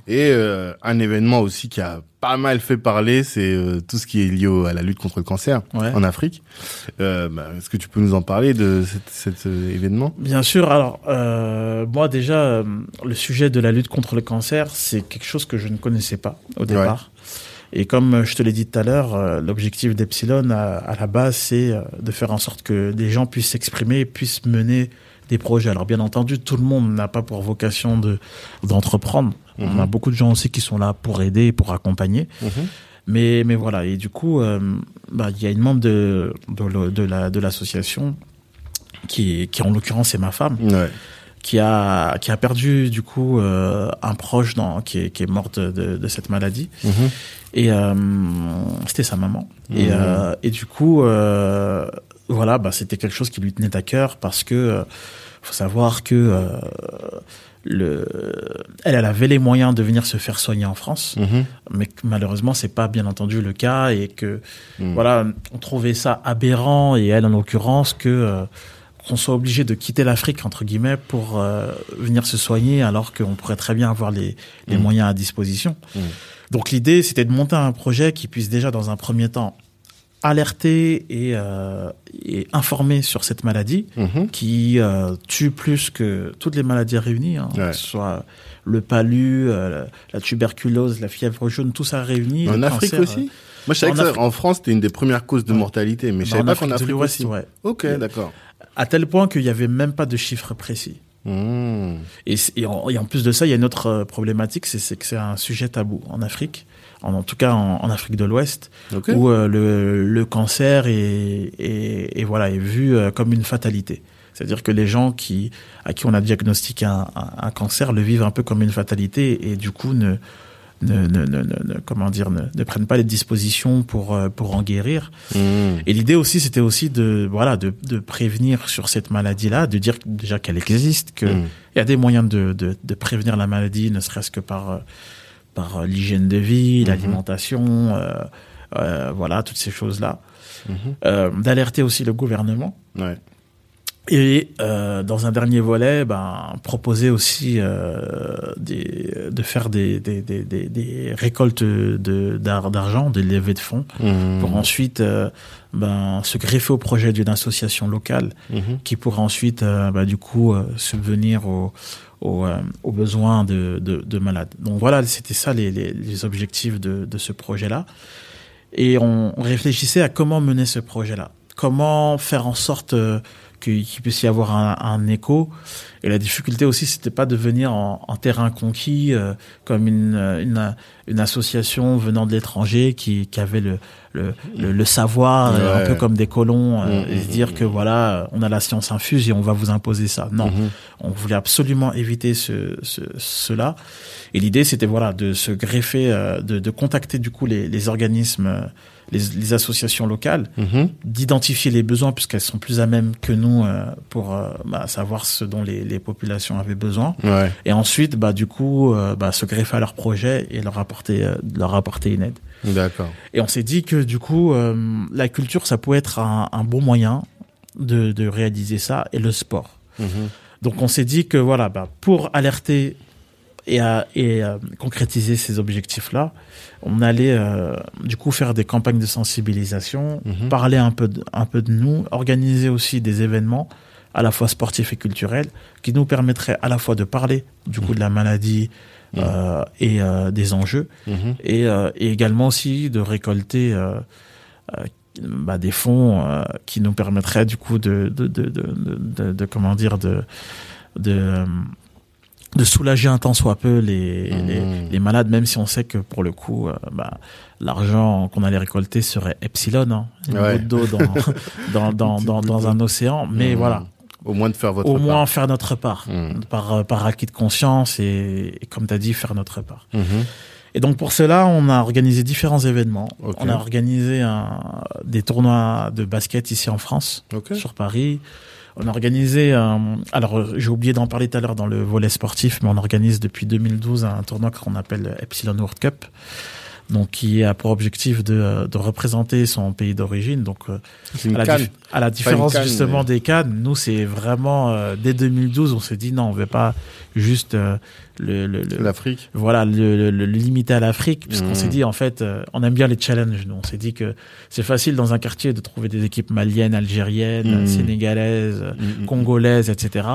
[SPEAKER 1] Et euh, un événement aussi qui a pas mal fait parler, c'est euh, tout ce qui est lié au- à la lutte contre le cancer
[SPEAKER 2] Ouais.
[SPEAKER 1] en Afrique. Euh, bah, Est-ce que tu peux nous en parler de cet, cet, événement?
[SPEAKER 2] Bien sûr. Alors, moi déjà, le sujet de la lutte contre le cancer, c'est quelque chose que je ne connaissais pas au départ. Et comme je te l'ai dit tout à l'heure, l'objectif d'Epsilon à, à la base, c'est de faire en sorte que des gens puissent s'exprimer, puissent mener des projets. Alors bien entendu, tout le monde n'a pas pour vocation de d'entreprendre. On
[SPEAKER 1] Mhm.
[SPEAKER 2] a beaucoup de gens aussi qui sont là pour aider, pour accompagner.
[SPEAKER 1] Mhm.
[SPEAKER 2] Mais, mais voilà, et du coup, euh, bah, il y a une membre de, de, de la de l'association qui, qui en l'occurrence est ma femme,
[SPEAKER 1] Ouais.
[SPEAKER 2] qui a qui a perdu du coup euh, un proche dans, qui est qui est morte de, de, de cette maladie
[SPEAKER 1] Mhm.
[SPEAKER 2] et euh, c'était sa maman et et du coup voilà bah c'était quelque chose qui lui tenait à cœur parce que faut savoir que le, elle, elle avait les moyens de venir se faire soigner en France,
[SPEAKER 1] Mhm.
[SPEAKER 2] mais malheureusement c'est pas bien entendu le cas et que
[SPEAKER 1] Mhm.
[SPEAKER 2] voilà, on trouvait ça aberrant et elle en l'occurrence que euh, qu'on soit obligé de quitter l'Afrique entre guillemets pour euh, venir se soigner alors qu'on pourrait très bien avoir les, les
[SPEAKER 1] Mhm.
[SPEAKER 2] moyens à disposition. Donc l'idée c'était de monter un projet qui puisse déjà dans un premier temps alerter et, euh, et informer sur cette maladie
[SPEAKER 1] Mhm.
[SPEAKER 2] qui euh, tue plus que toutes les maladies réunies, hein,
[SPEAKER 1] Ouais.
[SPEAKER 2] que ce soit le palu, euh, la tuberculose, la fièvre jaune, tout ça réuni.
[SPEAKER 1] En Afrique
[SPEAKER 2] cancer,
[SPEAKER 1] aussi? Moi, je savais
[SPEAKER 2] en
[SPEAKER 1] que ça-
[SPEAKER 2] Afrique.
[SPEAKER 1] en France, c'était une des premières causes de
[SPEAKER 2] Ouais.
[SPEAKER 1] mortalité, mais je savais pas qu'en Afrique aussi.
[SPEAKER 2] ouais.
[SPEAKER 1] Ok, d'accord.
[SPEAKER 2] À tel point qu'il n'y avait même pas de chiffres précis.
[SPEAKER 1] Mmh.
[SPEAKER 2] Et, en, et en plus de ça, il y a une autre euh, problématique, c'est que c'est un sujet tabou en Afrique, en, en tout cas en, en Afrique de l'Ouest, où euh, le, le cancer est, est, est, voilà, est vu euh, comme une fatalité. C'est-à-dire que les gens qui, à qui on a diagnostiqué un, un, un cancer le vivent un peu comme une fatalité et du coup ne, ne, ne, ne, comment dire, ne, ne prennent pas les dispositions pour, euh, pour en guérir.
[SPEAKER 1] Mmh.
[SPEAKER 2] Et l'idée aussi, c'était aussi de, voilà, de, de prévenir sur cette maladie-là, de dire déjà qu'elle existe, que
[SPEAKER 1] Mmh.
[SPEAKER 2] y a des moyens de, de, de prévenir la maladie, ne serait-ce que par, par euh, l'hygiène de vie, l'alimentation, euh, euh, voilà, toutes ces choses-là.
[SPEAKER 1] Mhm.
[SPEAKER 2] D'alerter aussi le gouvernement.
[SPEAKER 1] Ouais.
[SPEAKER 2] Et euh, dans un dernier volet, ben, proposer aussi euh, des, de faire des, des, des, des, des récoltes de- d'ar- d'argent, des levées de fonds,
[SPEAKER 1] Mmh.
[SPEAKER 2] pour ensuite euh, ben, se greffer au projet d'une association locale
[SPEAKER 1] Mhm.
[SPEAKER 2] qui pourra ensuite, bah, du coup, subvenir aux, aux, euh, aux besoins de, de, de malades. Donc voilà, c'était ça les, objectifs de, ce projet-là. Et on, on réfléchissait à comment mener ce projet-là. Comment faire en sorte euh, qu'il qu'il puisse y avoir un, un écho. Et la difficulté aussi, c'était pas de venir en, en terrain conquis euh, comme une, une, une association venant de l'étranger qui, qui avait le, le, le, le savoir, euh, un peu comme des colons, euh,
[SPEAKER 1] Mhm,
[SPEAKER 2] et se dire que voilà, euh, on a la science infuse et on va vous imposer ça. Non,
[SPEAKER 1] Mhm.
[SPEAKER 2] on voulait absolument éviter ce, ce, cela. Et l'idée, c'était voilà de se greffer, euh, de, de contacter du coup les, les organismes, euh, les, les associations locales,
[SPEAKER 1] Mhm.
[SPEAKER 2] d'identifier les besoins puisqu'elles sont plus à même que nous euh, pour euh, bah, savoir ce dont les, les populations avaient besoin.
[SPEAKER 1] Ouais.
[SPEAKER 2] Et ensuite, bah du coup, euh, bah, se greffer à leur projet et leur apporter, leur apporter une aide.
[SPEAKER 1] D'accord.
[SPEAKER 2] Et on s'est dit que du coup, la culture, ça pouvait être un, un bon moyen de, de réaliser ça et le sport.
[SPEAKER 1] Mhm.
[SPEAKER 2] Donc on s'est dit que voilà, bah, pour alerter et, à- et concrétiser ces objectifs-là, on allait euh, du coup faire des campagnes de sensibilisation,
[SPEAKER 1] Mhm.
[SPEAKER 2] parler un peu, de, un peu de nous, organiser aussi des événements à la fois sportifs et culturels qui nous permettraient à la fois de parler du coup de la maladie
[SPEAKER 1] Mhm.
[SPEAKER 2] euh, et euh, des enjeux
[SPEAKER 1] Mhm.
[SPEAKER 2] et, et également aussi de récolter bah, des fonds qui nous permettraient du coup de de, comment dire de de de soulager un tant soit peu les,
[SPEAKER 1] Mhm.
[SPEAKER 2] les, les malades, même si on sait que pour le coup, euh, bah, l'argent qu'on allait récolter serait epsilon, hein, une
[SPEAKER 1] Ouais.
[SPEAKER 2] goutte d'eau dans, dans, dans, dans, dans un océan. Mais
[SPEAKER 1] Mhm.
[SPEAKER 2] voilà,
[SPEAKER 1] Au moins de faire votre
[SPEAKER 2] au
[SPEAKER 1] part.
[SPEAKER 2] moins faire notre part,
[SPEAKER 1] Mhm.
[SPEAKER 2] par, euh, par acquis de conscience et, et comme tu as dit, faire notre part. Et donc pour cela, on a organisé différents événements. On a organisé un, des tournois de basket ici en France, sur Paris. On a organisé un, alors euh, j'ai oublié d'en parler tout à l'heure dans le volet sportif, mais on organise depuis 2012 un tournoi qu'on appelle Epsilon World Cup. Donc, qui a pour objectif de, euh, de représenter son pays d'origine. Donc, euh,
[SPEAKER 1] C'est une
[SPEAKER 2] à la,
[SPEAKER 1] canne.
[SPEAKER 2] À la différence
[SPEAKER 1] canne,
[SPEAKER 2] justement
[SPEAKER 1] mais-
[SPEAKER 2] des cannes, nous c'est vraiment euh, dès 2012 on s'est dit non on veut pas juste euh, le, le, le-
[SPEAKER 1] L'Afrique.
[SPEAKER 2] voilà le, le, le limiter à l'Afrique puisqu'on
[SPEAKER 1] Mhm.
[SPEAKER 2] s'est dit en fait euh, on aime bien les challenges nous on s'est dit que c'est facile dans un quartier de trouver des équipes maliennes, algériennes,
[SPEAKER 1] Mhm.
[SPEAKER 2] sénégalaises,
[SPEAKER 1] Mhm.
[SPEAKER 2] congolaises, etc.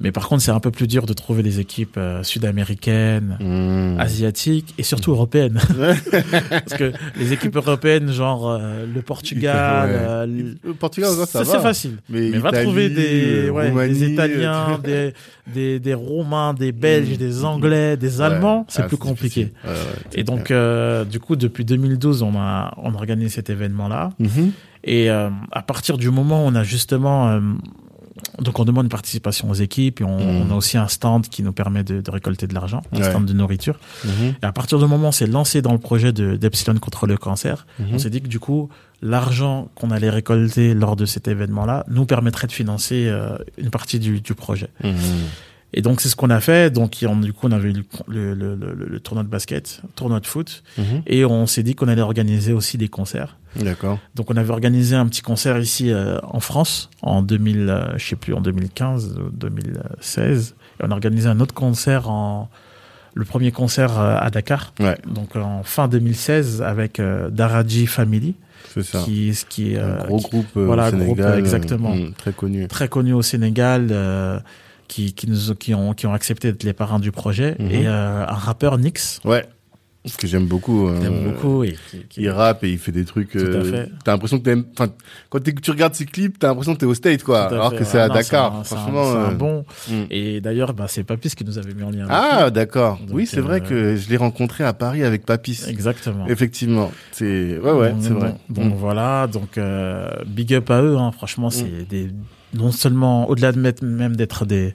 [SPEAKER 2] Mais par contre c'est un peu plus dur de trouver des équipes euh, sud-américaines. Asiatiques et surtout européennes parce que les équipes européennes genre euh, le Portugal
[SPEAKER 1] Ouais.
[SPEAKER 2] euh, le-
[SPEAKER 1] Le Ça,
[SPEAKER 2] c'est facile.
[SPEAKER 1] Mais,
[SPEAKER 2] Mais va trouver des, ouais,
[SPEAKER 1] Roumanie,
[SPEAKER 2] des Italiens,
[SPEAKER 1] euh,
[SPEAKER 2] des, des, des Roumains, des Belges,
[SPEAKER 1] Mm.
[SPEAKER 2] des Anglais, des
[SPEAKER 1] Ouais.
[SPEAKER 2] Allemands, c'est
[SPEAKER 1] Ah,
[SPEAKER 2] plus compliqué.
[SPEAKER 1] Ouais,
[SPEAKER 2] Et donc, euh, du coup, depuis 2012, on a, on a organisé cet événement-là.
[SPEAKER 1] Mhm.
[SPEAKER 2] Et euh, à partir du moment où on a justement... donc on demande une participation aux équipes et on, on a aussi un stand qui nous permet de, de récolter de l'argent, un
[SPEAKER 1] Ouais.
[SPEAKER 2] stand de nourriture.
[SPEAKER 1] Mhm.
[SPEAKER 2] Et à partir du moment où on s'est lancé dans le projet de d'Epsilon contre le cancer,
[SPEAKER 1] Mhm.
[SPEAKER 2] on s'est dit que du coup, l'argent qu'on allait récolter lors de cet événement-là nous permettrait de financer euh, une partie du, du projet. Et donc c'est ce qu'on a fait. Donc on, du coup on avait eu le, le, le, le, tournoi de basket, tournoi de foot,
[SPEAKER 1] Mhm.
[SPEAKER 2] et on s'est dit qu'on allait organiser aussi des concerts.
[SPEAKER 1] D'accord.
[SPEAKER 2] Donc on avait organisé un petit concert ici euh, en France en 2000, euh, je sais plus en 2015 ou 2016. Et on a organisé un autre concert en le premier concert euh, à Dakar.
[SPEAKER 1] Ouais.
[SPEAKER 2] Donc en fin 2016 avec euh, Daraji Family
[SPEAKER 1] C'est ça.
[SPEAKER 2] qui qui est
[SPEAKER 1] un
[SPEAKER 2] euh,
[SPEAKER 1] gros
[SPEAKER 2] qui-
[SPEAKER 1] groupe euh,
[SPEAKER 2] voilà,
[SPEAKER 1] au
[SPEAKER 2] groupe,
[SPEAKER 1] Sénégal.
[SPEAKER 2] exactement.
[SPEAKER 1] euh, mm, très connu.
[SPEAKER 2] très connu au Sénégal euh, qui qui nous qui ont qui ont accepté d'être les parrains du projet
[SPEAKER 1] Mhm.
[SPEAKER 2] et euh, un rappeur Nix
[SPEAKER 1] Ouais. Ce que j'aime beaucoup. euh,
[SPEAKER 2] j'aime beaucoup et qui, qui-
[SPEAKER 1] Il rappe et il fait des trucs.
[SPEAKER 2] Tout à
[SPEAKER 1] euh,
[SPEAKER 2] fait.
[SPEAKER 1] T'as l'impression que t'aimes. Enfin, quand tu regardes ses clips, t'as l'impression que t'es au State, quoi. Alors
[SPEAKER 2] fait.
[SPEAKER 1] que c'est
[SPEAKER 2] Ah
[SPEAKER 1] à
[SPEAKER 2] non,
[SPEAKER 1] Dakar.
[SPEAKER 2] un-
[SPEAKER 1] Franchement.
[SPEAKER 2] c'est un,
[SPEAKER 1] euh,
[SPEAKER 2] bon.
[SPEAKER 1] mm.
[SPEAKER 2] Et d'ailleurs, bah, c'est Papis qui nous avait mis en lien.
[SPEAKER 1] Ah, d'accord. Oui, c'est vrai
[SPEAKER 2] euh,
[SPEAKER 1] que je l'ai rencontré à Paris avec Papis.
[SPEAKER 2] Exactement.
[SPEAKER 1] Effectivement. C'est. Ouais, ouais, c'est vrai.
[SPEAKER 2] Donc, donc
[SPEAKER 1] Mm.
[SPEAKER 2] voilà, donc big up à eux. Hein, franchement, c'est des non seulement au-delà de mettre même d'être des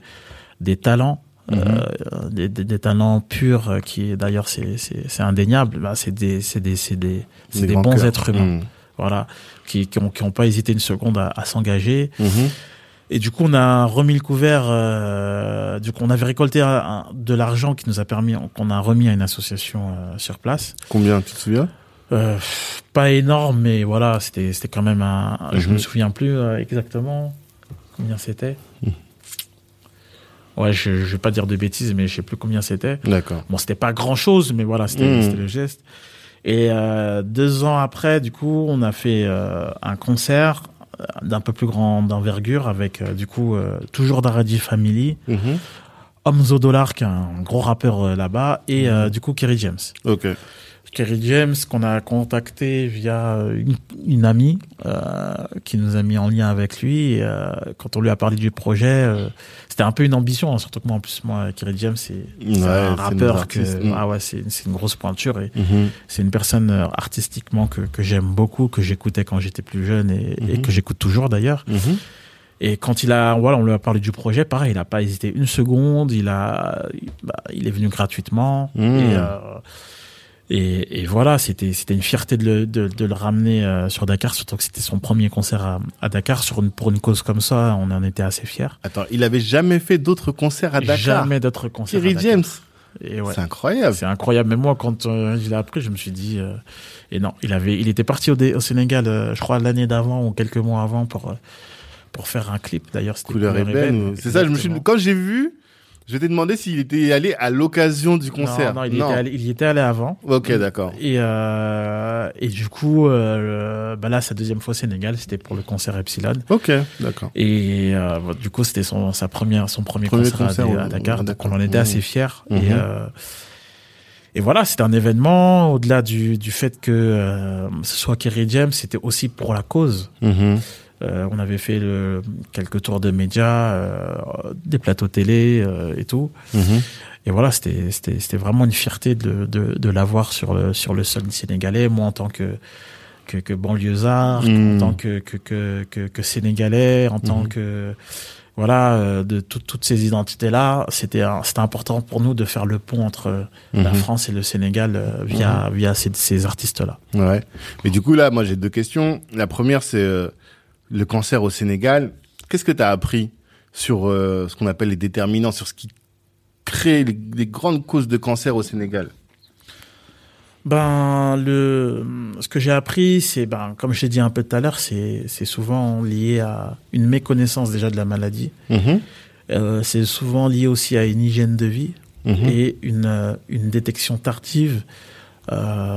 [SPEAKER 2] des talents.
[SPEAKER 1] Mhm.
[SPEAKER 2] euh, des, des, des talents purs euh, qui d'ailleurs c'est c'est c'est indéniable bah, c'est des c'est des c'est des c'est des bons
[SPEAKER 1] cœurs.
[SPEAKER 2] êtres humains
[SPEAKER 1] Mm.
[SPEAKER 2] voilà qui qui ont qui ont pas hésité une seconde à, à s'engager
[SPEAKER 1] Mhm.
[SPEAKER 2] et du coup on a remis le couvert euh, du coup on avait récolté un- de l'argent qui nous a permis qu'on a remis à une association euh, sur place
[SPEAKER 1] Combien, tu te souviens?
[SPEAKER 2] Euh, pas énorme, mais voilà, c'était c'était quand même un. Je
[SPEAKER 1] Mhm.
[SPEAKER 2] me souviens plus euh, exactement combien c'était.
[SPEAKER 1] Mhm.
[SPEAKER 2] Ouais, je, je vais pas dire de bêtises, mais je sais plus combien c'était.
[SPEAKER 1] D'accord.
[SPEAKER 2] Bon, c'était pas grand chose, mais voilà, c'était
[SPEAKER 1] Mhm.
[SPEAKER 2] c'était le geste. Et euh, deux ans après, du coup, on a fait euh, un concert euh, d'un peu plus grande envergure avec euh, du coup toujours Daradi Family,
[SPEAKER 1] Mhm.
[SPEAKER 2] Omzo Dollar qui est un gros rappeur là-bas et euh, du coup Kerry James.
[SPEAKER 1] Ok.
[SPEAKER 2] Kerry James qu'on a contacté via une, une amie euh, qui nous a mis en lien avec lui. Et, euh, quand on lui a parlé du projet, euh, c'était un peu une ambition, hein, surtout que moi en plus moi Kerry James c'est
[SPEAKER 1] Ouais,
[SPEAKER 2] un rappeur que.
[SPEAKER 1] Mm.
[SPEAKER 2] ah ouais c'est une grosse pointure et
[SPEAKER 1] Mhm.
[SPEAKER 2] c'est une personne euh, artistiquement que que j'aime beaucoup, que j'écoutais quand j'étais plus jeune et, et
[SPEAKER 1] Mhm.
[SPEAKER 2] que j'écoute toujours d'ailleurs.
[SPEAKER 1] Mhm.
[SPEAKER 2] Et quand il a, voilà, on lui a parlé du projet, pareil, il a pas hésité une seconde. Il a, il, bah, il est venu gratuitement. Et, euh, et, et voilà, c'était, c'était une fierté de le, de, de le ramener euh, sur Dakar, surtout que c'était son premier concert à, à Dakar sur une, pour une cause comme ça. On en était assez fiers.
[SPEAKER 1] Attends, il avait jamais fait d'autres concerts à Dakar.
[SPEAKER 2] Jamais d'autres concerts. à
[SPEAKER 1] Kerry. James.
[SPEAKER 2] Ouais.
[SPEAKER 1] C'est incroyable.
[SPEAKER 2] C'est incroyable. Mais moi, quand euh, je l'ai appris, je me suis dit, euh, et non, il avait, il était parti au, Dé- au Sénégal, euh, je crois l'année d'avant ou quelques mois avant pour euh, pour faire un clip. D'ailleurs, c'était
[SPEAKER 1] Couleur ébène. ou- C'est ça, je me suis, quand j'ai vu, je t'ai demandé s'il était allé à l'occasion du concert.
[SPEAKER 2] Non, non, il, était allé, il y était allé avant.
[SPEAKER 1] Ok, d'accord.
[SPEAKER 2] Et, euh, et du coup, euh, bah là, sa deuxième fois au Sénégal, c'était pour le concert Epsilon.
[SPEAKER 1] Ok, d'accord.
[SPEAKER 2] Et euh, bah, du coup, c'était son, sa première, son premier,
[SPEAKER 1] Premier
[SPEAKER 2] concert, à-
[SPEAKER 1] concert
[SPEAKER 2] à, Dakar. Donc, on en était assez fiers.
[SPEAKER 1] Mhm.
[SPEAKER 2] Et, et voilà, c'était un événement. Au-delà du, du fait que ce soit Kerry James, c'était aussi pour la cause.
[SPEAKER 1] Mhm.
[SPEAKER 2] Euh, on avait fait le, quelques tours de médias, euh, des plateaux télé euh, et tout.
[SPEAKER 1] Mhm.
[SPEAKER 2] Et voilà, c'était c'était c'était vraiment une fierté de de, de l'avoir sur le sur le sol sénégalais. Moi, en tant que que, que banlieusard,
[SPEAKER 1] Mm.
[SPEAKER 2] en tant que que que que, que sénégalais, en tant
[SPEAKER 1] Mhm.
[SPEAKER 2] que voilà euh, de tout- toutes ces identités là, c'était c'était important pour nous de faire le pont entre la
[SPEAKER 1] Mhm.
[SPEAKER 2] France et le Sénégal euh, via via ces, ces artistes là.
[SPEAKER 1] Ouais. Mais du coup, là, moi, j'ai deux questions. La première, c'est euh, le cancer au Sénégal. Qu'est-ce que tu as appris sur euh, ce qu'on appelle les déterminants, sur ce qui crée les, les grandes causes de cancer au Sénégal?
[SPEAKER 2] Ben le ce que j'ai appris, c'est ben comme je l'ai dit un peu tout à l'heure, c'est c'est souvent lié à une méconnaissance déjà de la maladie.
[SPEAKER 1] Mhm.
[SPEAKER 2] Euh, c'est souvent lié aussi à une hygiène de vie
[SPEAKER 1] Mhm.
[SPEAKER 2] et une euh, une détection tardive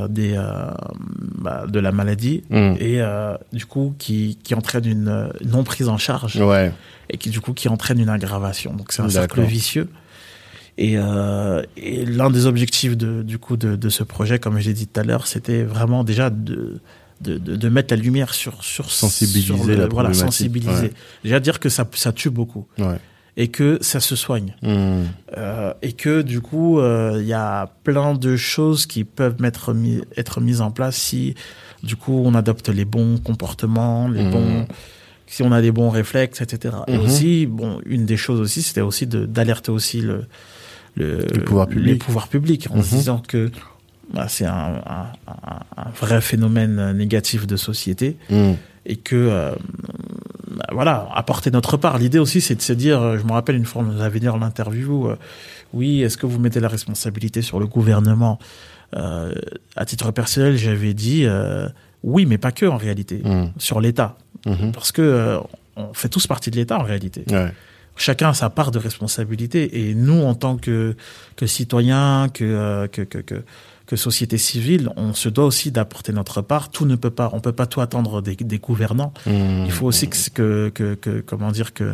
[SPEAKER 2] des euh, bah, de la maladie
[SPEAKER 1] Mhm.
[SPEAKER 2] et euh, du coup qui qui entraîne une euh, non prise en charge
[SPEAKER 1] Ouais.
[SPEAKER 2] et qui du coup qui entraîne une aggravation. Donc c'est un cercle vicieux. Et, euh, et l'un des objectifs de, du coup de, de ce projet, comme je l'ai dit tout à l'heure, c'était vraiment déjà de, de, mettre la lumière sur sur
[SPEAKER 1] Sensibiliser
[SPEAKER 2] sur le-
[SPEAKER 1] la
[SPEAKER 2] voilà sensibiliser.
[SPEAKER 1] ouais.
[SPEAKER 2] Déjà dire que ça ça tue beaucoup
[SPEAKER 1] Ouais.
[SPEAKER 2] Et que ça se soigne
[SPEAKER 1] Mhm.
[SPEAKER 2] euh, et que du coup euh, il y a plein de choses qui peuvent mettre être mises en place si du coup on adopte les bons comportements, les
[SPEAKER 1] Mhm.
[SPEAKER 2] bons si on a des bons réflexes, etc. Et
[SPEAKER 1] Mhm.
[SPEAKER 2] aussi, bon, une des choses aussi, c'était aussi d'alerter aussi le, le,
[SPEAKER 1] Les pouvoirs publics.
[SPEAKER 2] les pouvoirs publics en se disant que bah, c'est un, un, un- un vrai phénomène négatif de société et que euh, voilà, apporter notre part. L'idée aussi, c'est de se dire, euh, je me rappelle une fois, on nous avait dit en interview, euh, oui, est-ce que vous mettez la responsabilité sur le gouvernement? Euh, À titre personnel, j'avais dit euh, oui, mais pas que en réalité,
[SPEAKER 1] Mmh.
[SPEAKER 2] sur l'État,
[SPEAKER 1] Mhm.
[SPEAKER 2] parce que euh, on fait tous partie de l'État en réalité.
[SPEAKER 1] Ouais.
[SPEAKER 2] Chacun a sa part de responsabilité, et nous, en tant que que citoyens, que euh, que, que que que société civile, on se doit aussi d'apporter notre part. Tout ne peut pas, on peut pas tout attendre des, des gouvernants.
[SPEAKER 1] Mhm.
[SPEAKER 2] Il faut aussi que, que, que, que- comment dire que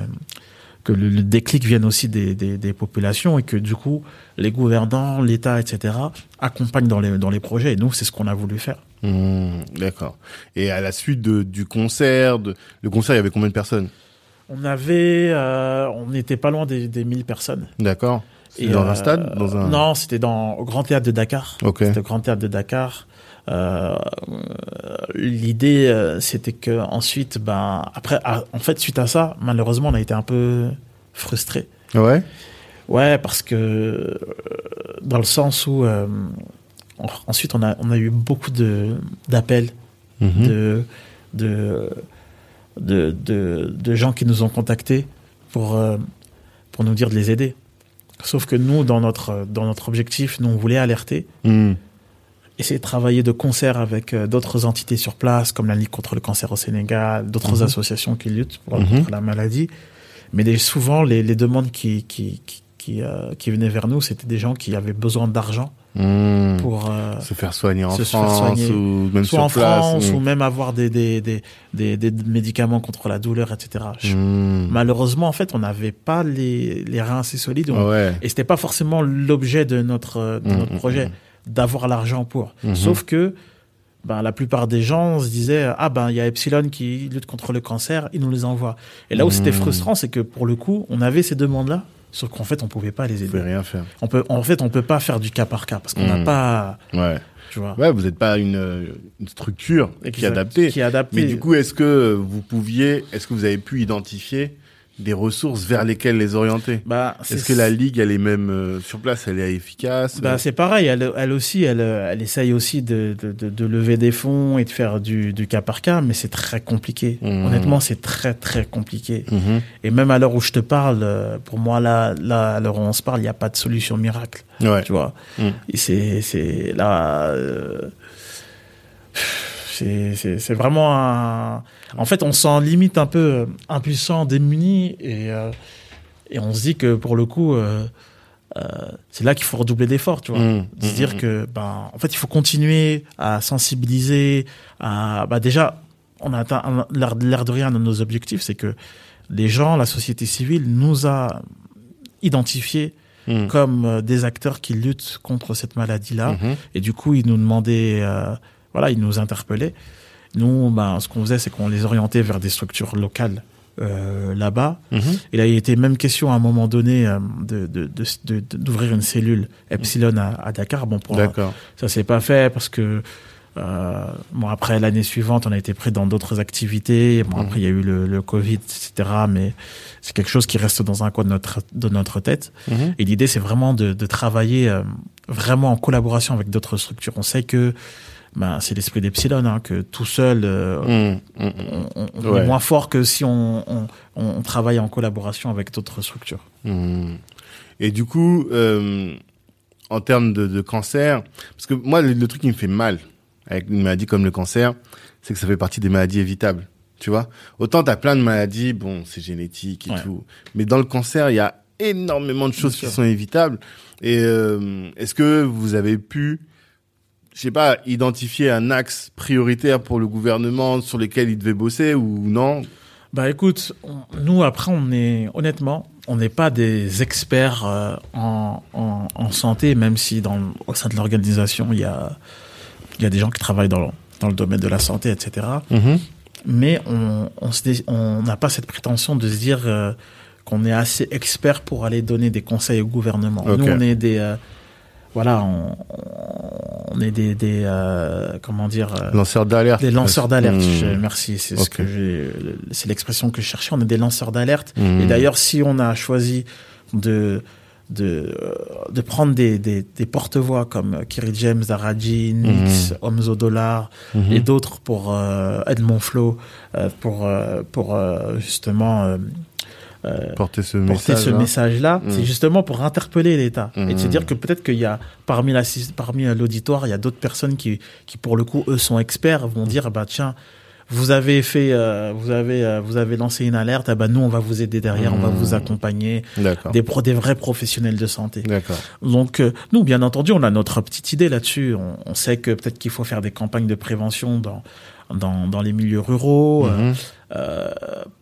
[SPEAKER 2] que le, le déclic vienne aussi des, des, des populations et que du coup les gouvernants, l'État, etc. accompagnent dans les dans les projets. Et nous, c'est ce qu'on a voulu faire.
[SPEAKER 1] Mhm. D'accord. Et à la suite de, du concert, de, le concert, il y avait combien de personnes?
[SPEAKER 2] On avait, euh, on n'était pas loin des, des 1000 personnes.
[SPEAKER 1] D'accord.
[SPEAKER 2] Et,
[SPEAKER 1] C'était dans
[SPEAKER 2] euh,
[SPEAKER 1] un stade dans un...
[SPEAKER 2] Non, c'était dans au Grand Théâtre de Dakar.
[SPEAKER 1] Ok.
[SPEAKER 2] C'était au Grand Théâtre de Dakar. Euh, euh, L'idée, euh, c'était que ensuite, ben après, ah, en fait, suite à ça, malheureusement, on a été un peu frustrés.
[SPEAKER 1] Ouais?
[SPEAKER 2] Ouais, parce que euh, dans le sens où euh, en- ensuite on a on a eu beaucoup de d'appels
[SPEAKER 1] Mhm.
[SPEAKER 2] de, de de de de gens qui nous ont contactés pour euh, pour nous dire de les aider. Sauf que nous dans notre dans notre objectif, nous on voulait alerter,
[SPEAKER 1] Mhm.
[SPEAKER 2] essayer de travailler de concert avec euh, d'autres entités sur place comme la Ligue contre le cancer au Sénégal, d'autres
[SPEAKER 1] Mhm.
[SPEAKER 2] associations qui luttent pour-
[SPEAKER 1] Mhm.
[SPEAKER 2] contre la maladie. Mais les- souvent les, les demandes qui qui qui qui, euh, qui venaient vers nous, c'était des gens qui avaient besoin d'argent
[SPEAKER 1] Mhm.
[SPEAKER 2] pour euh,
[SPEAKER 1] se faire soigner en
[SPEAKER 2] se
[SPEAKER 1] France
[SPEAKER 2] soigner.
[SPEAKER 1] ou même
[SPEAKER 2] soit
[SPEAKER 1] sur
[SPEAKER 2] en
[SPEAKER 1] place.
[SPEAKER 2] France
[SPEAKER 1] Mhm.
[SPEAKER 2] ou même avoir des des, des, des, des médicaments contre la douleur, etc.
[SPEAKER 1] Mhm.
[SPEAKER 2] Malheureusement, en fait, on n'avait pas les, les reins assez solides. On-
[SPEAKER 1] Ouais.
[SPEAKER 2] Et c'était pas forcément l'objet de notre, de notre projet, d'avoir l'argent pour. Sauf que ben, la plupart des gens se disaient Ah ben il y a Epsilon qui lutte contre le cancer, ils nous les envoient. Et là où c'était frustrant, c'est que pour le coup, on avait ces demandes-là, sauf qu'en fait, on pouvait pas les aider.
[SPEAKER 1] rien faire.
[SPEAKER 2] On peut, en fait, on peut pas faire du cas par cas parce qu'on n'a
[SPEAKER 1] Mhm.
[SPEAKER 2] pas,
[SPEAKER 1] Ouais.
[SPEAKER 2] tu vois,
[SPEAKER 1] Ouais, vous n'êtes pas une, euh, une structure qui est adaptée.
[SPEAKER 2] Qui est adapté.
[SPEAKER 1] Mais du coup, est-ce que vous pouviez, est-ce que vous avez pu identifier des ressources vers lesquelles les orienter
[SPEAKER 2] bah,
[SPEAKER 1] Est-ce que la ligue, elle est même euh, sur place, elle est efficace
[SPEAKER 2] Bah, c'est pareil, elle, elle aussi, elle, elle essaye aussi de, de, lever des fonds et de faire du, du cas par cas, mais c'est très compliqué.
[SPEAKER 1] Mhm.
[SPEAKER 2] Honnêtement, c'est très très compliqué.
[SPEAKER 1] Mhm.
[SPEAKER 2] Et même à l'heure où je te parle, euh, pour moi, là, là à l'heure où on se parle, il n'y a pas de solution miracle,
[SPEAKER 1] Ouais.
[SPEAKER 2] tu vois. Et c'est, c'est là, euh, c'est, vraiment un. En fait, on s'en limite un peu euh, impuissant, démuni, et euh, et on se dit que pour le coup. Euh, euh, c'est là qu'il faut redoubler d'efforts, tu vois. De se dire
[SPEAKER 1] Mhm.
[SPEAKER 2] que, ben, en fait, il faut continuer à sensibiliser, à, bah, déjà, on a atteint l'air de rien de nos objectifs, c'est que les gens, la société civile nous a identifiés
[SPEAKER 1] Mhm.
[SPEAKER 2] comme euh, des acteurs qui luttent contre cette maladie-là.
[SPEAKER 1] Mhm.
[SPEAKER 2] Et du coup, ils nous demandaient, euh, voilà, ils nous interpellaient. Nous, ben, ce qu'on faisait, c'est qu'on les orientait vers des structures locales euh, là-bas.
[SPEAKER 1] Mhm.
[SPEAKER 2] Il a été même question à un moment donné euh, de de- de- de- de- d'ouvrir une cellule Epsilon à, à Dakar. Bon, pour
[SPEAKER 1] D'accord.
[SPEAKER 2] ça s'est pas fait parce que euh, bon après l'année suivante, on a été pris dans d'autres activités. Bon
[SPEAKER 1] Mhm.
[SPEAKER 2] après il y a eu le, le Covid, etc. Mais c'est quelque chose qui reste dans un coin de notre de notre tête.
[SPEAKER 1] Mhm.
[SPEAKER 2] Et l'idée, c'est vraiment de, de travailler euh, vraiment en collaboration avec d'autres structures. On sait que ben, c'est l'esprit d'Epsilon, hein, que tout seul, euh,
[SPEAKER 1] Mhm. Mhm.
[SPEAKER 2] on, on- on
[SPEAKER 1] Ouais.
[SPEAKER 2] est moins fort que si on, on, on travaille en collaboration avec d'autres structures.
[SPEAKER 1] Mhm. Et du coup, euh, en termes de, de cancer, parce que moi, le, le truc qui me fait mal avec une maladie comme le cancer, c'est que ça fait partie des maladies évitables. Tu vois Autant t'as plein de maladies, bon, c'est génétique et
[SPEAKER 2] Ouais.
[SPEAKER 1] tout. Mais dans le cancer, il y a énormément de choses qui sont évitables. Et euh, est-ce que vous avez pu, je sais pas, identifier un axe prioritaire pour le gouvernement sur lequel il devait bosser ou non?
[SPEAKER 2] Bah écoute, on- nous après on est honnêtement, on n'est pas des experts euh, en, en, en santé, même si dans au sein de l'organisation il y a y a des gens qui travaillent dans le, dans le domaine de la santé, etc. Mais on on n'a pas cette prétention de se dire euh, qu'on est assez expert pour aller donner des conseils au gouvernement. Nous on est des euh, voilà, on, on est des, des euh, comment dire euh,
[SPEAKER 1] Lanceur d'alerte.
[SPEAKER 2] des lanceurs d'alerte. Je- Merci, c'est ce que j'ai, c'est l'expression que je cherchais. On est des lanceurs d'alerte.
[SPEAKER 1] Hmm.
[SPEAKER 2] Et d'ailleurs, si on a choisi de de, euh, de prendre des, des, des porte-voix comme Kiri James, Daraji, Nix, Homzo Dollar
[SPEAKER 1] Mhm.
[SPEAKER 2] et d'autres pour euh, Edmond Flo, euh, pour, euh, pour justement euh, euh,
[SPEAKER 1] Porter ce message.
[SPEAKER 2] message-là,
[SPEAKER 1] Mm.
[SPEAKER 2] c'est justement pour interpeller l'État et de se
[SPEAKER 1] Mm.
[SPEAKER 2] dire que peut-être qu'il y a parmi la parmi l'auditoire, il y a d'autres personnes qui qui pour le coup eux sont experts vont dire bah tiens vous avez fait, euh, vous avez, euh, vous avez lancé une alerte. Ah bah nous, on va vous aider derrière, on va
[SPEAKER 1] Mm.
[SPEAKER 2] vous accompagner.
[SPEAKER 1] D'accord.
[SPEAKER 2] Des pro, des vrais professionnels de santé. Donc euh, nous, bien entendu, on a notre petite idée là-dessus. On, on sait que peut-être qu'il faut faire des campagnes de prévention dans dans, dans les milieux ruraux. euh,
[SPEAKER 1] Mhm.
[SPEAKER 2] euh,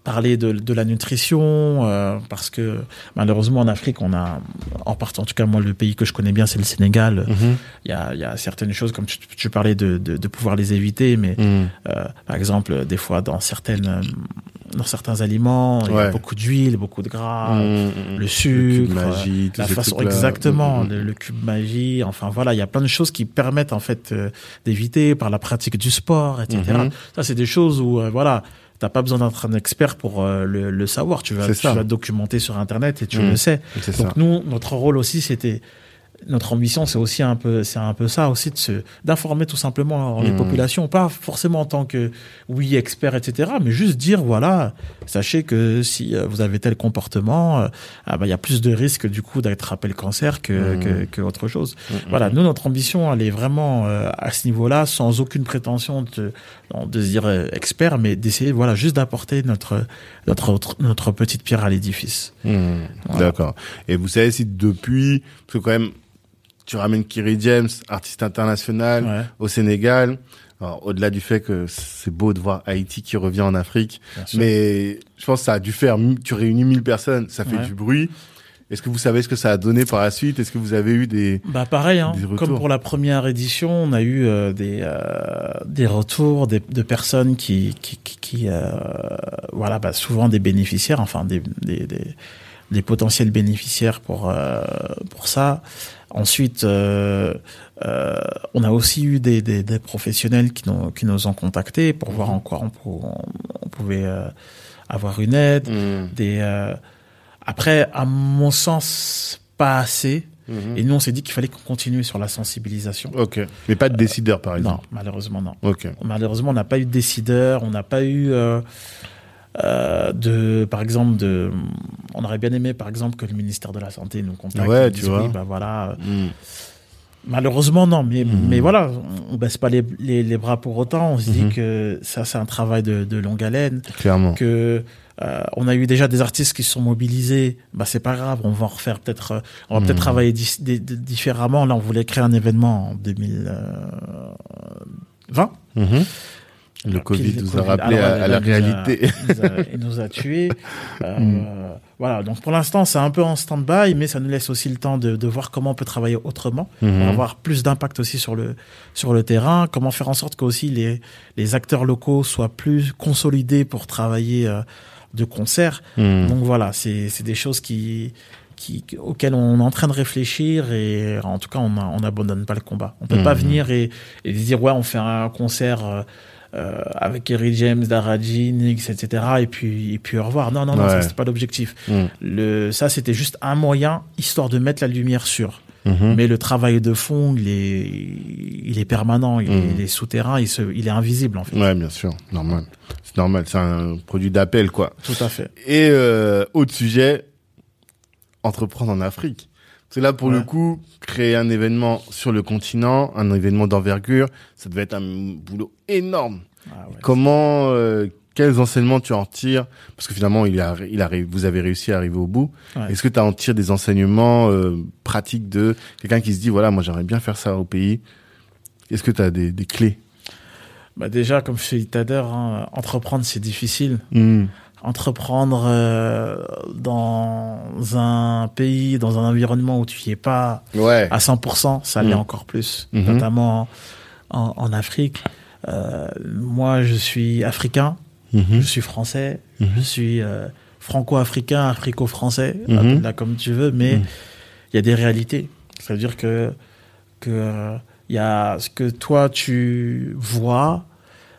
[SPEAKER 2] parler de, de la nutrition euh, parce que malheureusement en Afrique on a en partie en tout cas moi le pays que je connais bien c'est le Sénégal
[SPEAKER 1] Mhm.
[SPEAKER 2] il y a, y a certaines choses comme tu, tu parlais de, de, de pouvoir les éviter mais euh, par exemple des fois dans certaines euh, dans certains aliments il y a beaucoup d'huile beaucoup de gras
[SPEAKER 1] Mhm.
[SPEAKER 2] le sucre
[SPEAKER 1] magie,
[SPEAKER 2] la façon exactement
[SPEAKER 1] Mhm.
[SPEAKER 2] le, le cube magie enfin voilà il y a plein de choses qui permettent en fait euh, d'éviter par la pratique du sport etc ça c'est des choses où euh, voilà t'as pas besoin d'être un expert pour euh, le, le savoir tu vas tu vas documenter sur internet et tu
[SPEAKER 1] Mhm.
[SPEAKER 2] le sais
[SPEAKER 1] C'est ça.
[SPEAKER 2] donc nous notre rôle aussi c'était notre ambition c'est aussi un peu c'est un peu ça aussi de se d'informer tout simplement les
[SPEAKER 1] Mhm.
[SPEAKER 2] populations pas forcément en tant que oui expert etc mais juste dire voilà sachez que si euh, vous avez tel comportement euh, ah bah il y a plus de risques du coup d'attraper le cancer que
[SPEAKER 1] Mhm.
[SPEAKER 2] que, que autre chose
[SPEAKER 1] Mhm.
[SPEAKER 2] voilà nous notre ambition elle est vraiment euh, à ce niveau-là sans aucune prétention de de se dire expert mais d'essayer voilà juste d'apporter notre notre notre petite pierre à l'édifice. Voilà.
[SPEAKER 1] D'accord. Et vous savez si depuis, parce que quand même, tu ramènes Kiri James, artiste international,
[SPEAKER 2] ouais
[SPEAKER 1] au Sénégal. Alors, au-delà du fait que c'est beau de voir Haïti qui revient en Afrique, mais je pense que ça a dû faire, tu réunis 1000 personnes, ça fait
[SPEAKER 2] Ouais.
[SPEAKER 1] du bruit. Est-ce que vous savez ce que ça a donné par la suite? Est-ce que vous avez eu des...
[SPEAKER 2] Bah pareil, hein.
[SPEAKER 1] Des retours?
[SPEAKER 2] comme pour la première édition, on a eu euh, des euh, des retours des, de personnes qui qui qui, qui, euh, voilà bah souvent des bénéficiaires, enfin des des, des, des potentiels bénéficiaires pour euh, pour ça. Ensuite, euh, euh, on a aussi eu des, des, des professionnels qui nous qui nous ont contactés pour voir en quoi on, pou- on pouvait euh, avoir une aide.
[SPEAKER 1] Mhm.
[SPEAKER 2] Des après, à mon sens, pas assez.
[SPEAKER 1] Mhm.
[SPEAKER 2] Et nous, on s'est dit qu'il fallait qu'on continue sur la sensibilisation.
[SPEAKER 1] Ok. Mais pas de décideur, par
[SPEAKER 2] Non,
[SPEAKER 1] exemple.
[SPEAKER 2] malheureusement, non.
[SPEAKER 1] Ok.
[SPEAKER 2] Malheureusement, on n'a pas eu de décideur, on n'a pas eu euh, euh, de, par exemple, de. On aurait bien aimé, par exemple, que le ministère de la Santé nous contacte.
[SPEAKER 1] Ouais,
[SPEAKER 2] et
[SPEAKER 1] tu
[SPEAKER 2] dise,
[SPEAKER 1] vois.
[SPEAKER 2] Oui, bah voilà.
[SPEAKER 1] Mhm.
[SPEAKER 2] Malheureusement, non. Mais,
[SPEAKER 1] Mhm.
[SPEAKER 2] mais voilà, on, on baisse pas les, les, les bras pour autant. On se dit
[SPEAKER 1] Mhm.
[SPEAKER 2] que ça, c'est un travail de, de longue haleine.
[SPEAKER 1] Clairement.
[SPEAKER 2] que euh, on a eu déjà des artistes qui se sont mobilisés, bah c'est pas grave, on va en refaire peut-être, euh, on va peut-être travailler di- différemment. Là, on voulait créer un événement en 2020.
[SPEAKER 1] Mhm. Le Covid nous a rappelé à, la
[SPEAKER 2] nous a-
[SPEAKER 1] réalité.
[SPEAKER 2] Il nous a, il nous a tués. Euh,
[SPEAKER 1] Mhm.
[SPEAKER 2] Voilà, donc pour l'instant, c'est un peu en stand-by, mais ça nous laisse aussi le temps de, de voir comment on peut travailler autrement, pour
[SPEAKER 1] Mhm.
[SPEAKER 2] avoir plus d'impact aussi sur le sur le terrain. Comment faire en sorte que aussi les les acteurs locaux soient plus consolidés pour travailler euh, de concert.
[SPEAKER 1] Mhm.
[SPEAKER 2] Donc voilà, c'est des choses qui, qui auxquelles on est en train de réfléchir et en tout cas on a- on n'abandonne pas le combat. On peut pas
[SPEAKER 1] Mhm.
[SPEAKER 2] venir et, et dire ouais on fait un concert euh, avec Eric James, Daraji, Nix, etc. et puis et puis au revoir. Non non non,
[SPEAKER 1] Ouais.
[SPEAKER 2] ça c'était pas l'objectif.
[SPEAKER 1] Mhm.
[SPEAKER 2] Le ça c'était juste un moyen histoire de mettre la lumière sur.
[SPEAKER 1] Mhm.
[SPEAKER 2] Mais le travail de fond il est il est permanent, il, est,
[SPEAKER 1] Mhm.
[SPEAKER 2] il est souterrain, il se il est invisible en fait.
[SPEAKER 1] Ouais, bien sûr. Normal. C'est normal. C'est un produit d'appel, quoi.
[SPEAKER 2] Tout à fait.
[SPEAKER 1] Et euh, autre sujet, entreprendre en Afrique. C'est là pour
[SPEAKER 2] Ouais.
[SPEAKER 1] le coup créer un événement sur le continent, un événement d'envergure, ça devait être un boulot énorme.
[SPEAKER 2] Ah ouais.
[SPEAKER 1] Comment, euh, quels enseignements tu en tires? Parce que finalement, il a, il arrive, vous avez réussi à arriver au bout.
[SPEAKER 2] Ouais.
[SPEAKER 1] Est-ce que tu en tires des enseignements euh, pratiques de quelqu'un qui se dit voilà, moi j'aimerais bien faire ça au pays? Est-ce que tu as des, des clés?
[SPEAKER 2] Bah déjà, comme je l'ai dit tout à l'heure, hein, entreprendre c'est difficile.
[SPEAKER 1] Hmm.
[SPEAKER 2] Entreprendre euh, dans un pays, dans un environnement où tu y es pas
[SPEAKER 1] Ouais.
[SPEAKER 2] à 100%, ça l'est
[SPEAKER 1] Mhm.
[SPEAKER 2] encore plus,
[SPEAKER 1] Mhm.
[SPEAKER 2] notamment en, en Afrique. Euh, moi, je suis africain,
[SPEAKER 1] Mhm.
[SPEAKER 2] je suis français, je suis euh, franco-africain, africo-français, comme tu veux, mais il y a des réalités. Ça veut dire que que il y a ce que toi tu vois,